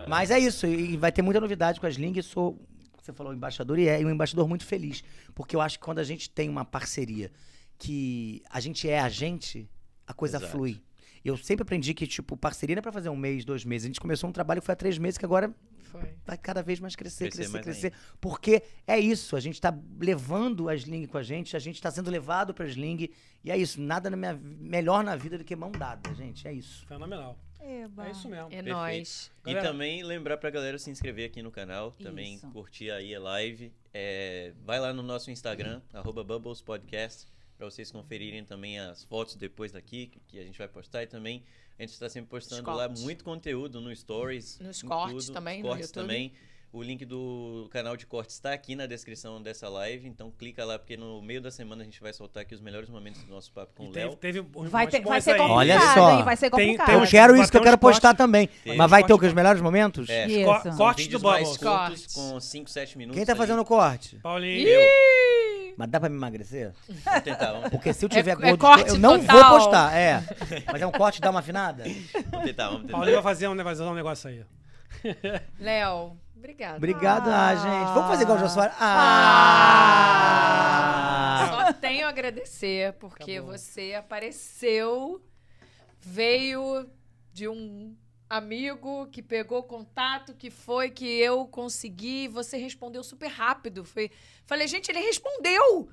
Mas é isso, e vai ter muita novidade com as links. Eu sou, você falou, embaixador, e é e um embaixador muito feliz. Porque eu acho que quando a gente tem uma parceria que a gente é a gente, a coisa Exato. flui. Eu sempre aprendi que, tipo, parceria não é pra fazer um mês, dois meses. A gente começou um trabalho que foi há três meses, que agora Foi. vai cada vez mais crescer, Crescer crescer, mais crescer. Porque é isso, a gente tá levando a Sling com a gente, a gente tá sendo levado pra Sling. E é isso, nada na minha, melhor na vida do que mão dada, gente. É isso. Fenomenal. Eba. É isso mesmo. É nóis. E também lembrar pra galera se inscrever aqui no canal, também Isso. curtir aí a live. É, vai lá no nosso Instagram, arroba Bubbles Podcast, pra vocês conferirem também as fotos depois daqui, que- a gente vai postar e também a gente está sempre postando Os lá muito conteúdo no Stories. Nos em cortes tudo, também, nos no cortes YouTube. também. O link do canal de cortes está aqui na descrição dessa live, então clica lá, porque no meio da semana a gente vai soltar aqui os melhores momentos do nosso papo com o Léo. teve, teve uns Vai, momentos ter, bons vai ser complicado, Olha só. hein? Vai ser Tem- complicado. tem Eu Vai- quero isso que eu quero cortes. postar também. Tem. Mas vai ter o Corte- que? Os melhores momentos? É, Isso. Co- São cortes do curtos, Cortes. com 5, 7 minutos. Quem tá fazendo o corte? Paulinho. Ih! Mas dá pra me emagrecer? Vamos tentar, vamos Porque se eu tiver É- é gordo, corte eu não total. vou postar. É. Mas é um corte dá uma afinada? Vamos tentar, vamos tentar. Paulinho vai fazer um negócio, um negócio aí. Léo, obrigada. Obrigado, ah, gente. Vamos fazer igual o Jô Soares? Ah! Só tenho a agradecer, porque Acabou. você apareceu, veio de um amigo que pegou contato, que foi que eu consegui, você respondeu super rápido. Foi, falei, gente, ele respondeu!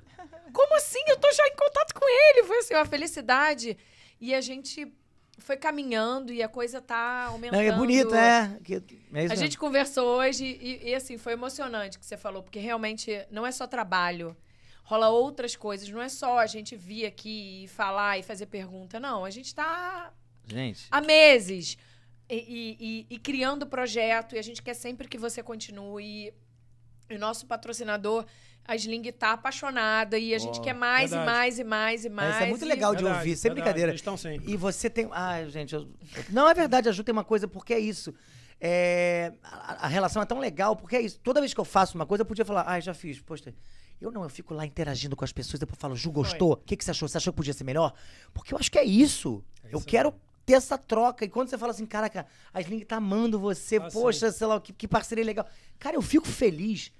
Como assim? Eu tô já em contato com ele! Foi assim, uma felicidade. E a gente foi caminhando e a coisa tá Não, aumentando. é bonito, é. Que- é A mesmo. gente conversou hoje e, e, assim, foi emocionante o que você falou, porque realmente não é só trabalho. Rola outras coisas, não é só a gente vir aqui e falar e fazer pergunta, não. A gente tá Gente, há meses e, e- e- e criando projeto e a gente quer sempre que você continue. E o nosso patrocinador, a Sling, tá apaixonada e a gente Ó, quer mais verdade. e mais e mais e mais. isso é muito e- legal de Verdade, ouvir, sem verdade, brincadeira. Eles estão sim. E você tem. Ah, gente, eu- não é verdade, a Ju tem uma coisa, porque é isso. É, a, a relação é tão legal, porque é isso. Toda vez que eu faço uma coisa, eu podia falar, ah, já fiz, poxa. Eu não, eu fico lá interagindo com as pessoas, depois eu falo, Ju, gostou? O que, que você achou? Você achou que podia ser melhor? Porque eu acho que é isso. É eu isso quero ter essa troca. E quando você fala assim, caraca, a Sling tá amando você, Ah, poxa, sei lá, que, que parceria legal. Cara, eu fico feliz.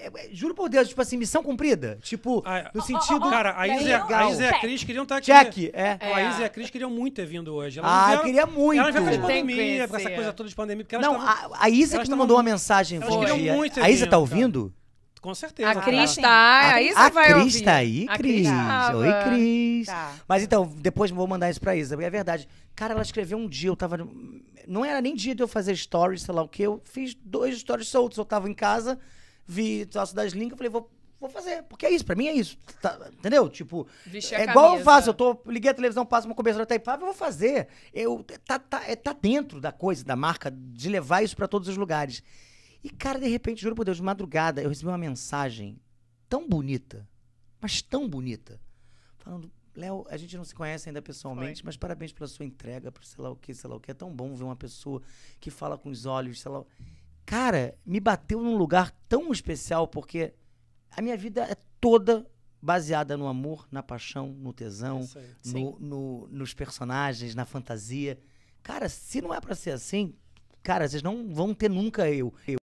é- é- juro por Deus, tipo assim, missão cumprida. Tipo, Ah, no sentido. Cara, a Isa, e a- a legal. Isa e a. Cris queriam estar aqui. Check, é. Ó, A Isa e a Cris queriam muito ter vindo hoje. Elas Ah, vieram- queria muito. Elas vieram de pandemia, com essa coisa toda de pandemia, porque elas Não, estavam- a, a Isa elas que me tavam- mandou uma mensagem elas hoje. queriam muito ter A Isa vindo, tá cara. ouvindo? Com certeza. A cara. Cris tá, a Isa a vai Cris ouvir. tá aí, Cris. tava. Oi, Cris. Tá. Mas então, depois vou mandar isso pra Isa, porque é verdade. Cara, ela escreveu um dia, eu tava. Não era nem dia de eu fazer stories, sei lá o que. Eu fiz dois stories soltos. Eu tava em casa, vi troço das links, eu falei, vou, vou fazer. Porque é isso, pra mim é isso. tá- entendeu? Tipo, Vestir a é igual eu faço. Eu tô, liguei a televisão, passo uma cobertura da Itaipava, eu vou fazer. Eu, tá, tá, é, tá dentro da coisa, da marca, de levar isso pra todos os lugares. E, cara, de repente, juro por Deus, de madrugada, eu recebi uma mensagem tão bonita, mas tão bonita, falando, Léo, a gente não se conhece ainda pessoalmente, mas parabéns pela sua entrega, por sei lá o que, sei lá o que. É tão bom ver uma pessoa que fala com os olhos, sei lá. o- Cara, me bateu num lugar tão especial, porque a minha vida é toda baseada no amor, na paixão, no tesão, aí. no, no- nos personagens, na fantasia. Cara, se não é pra ser assim, cara, vocês não vão ter nunca eu. eu.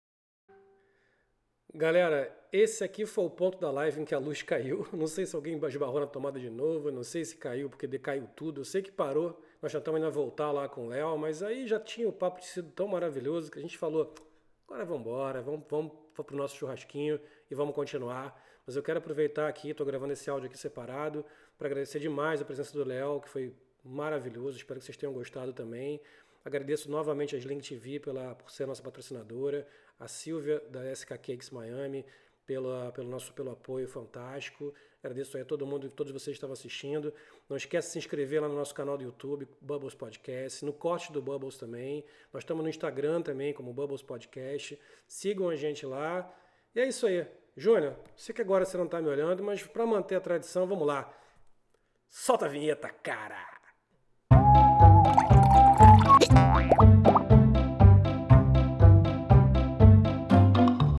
Galera, esse aqui foi o ponto da live em que a luz caiu. (laughs) Não sei se alguém esbarrou na tomada de novo, não sei se caiu porque decaiu tudo. Eu sei que parou, nós já estamos indo voltar lá com o Léo, mas aí já tinha o papo sido tão maravilhoso que a gente falou: agora vamos embora, vamos, vamos para o nosso churrasquinho e vamos continuar. Mas eu quero aproveitar aqui, estou gravando esse áudio aqui separado, para agradecer demais a presença do Léo, que foi maravilhoso. Espero que vocês tenham gostado também. Agradeço novamente a Sling TV pela, por ser nossa patrocinadora, a Silvia da SK Cakes Miami pela, pelo nosso pelo apoio fantástico. Agradeço aí a todo mundo, todos vocês que estavam assistindo. Não esquece de se inscrever lá no nosso canal do YouTube, Bubbles Podcast, no corte do Bubbles também. Nós estamos no Instagram também, como Bubbles Podcast. Sigam a gente lá. E é isso aí. Júnior, sei que agora você não está me olhando, mas para manter a tradição, vamos lá. Solta a vinheta, cara!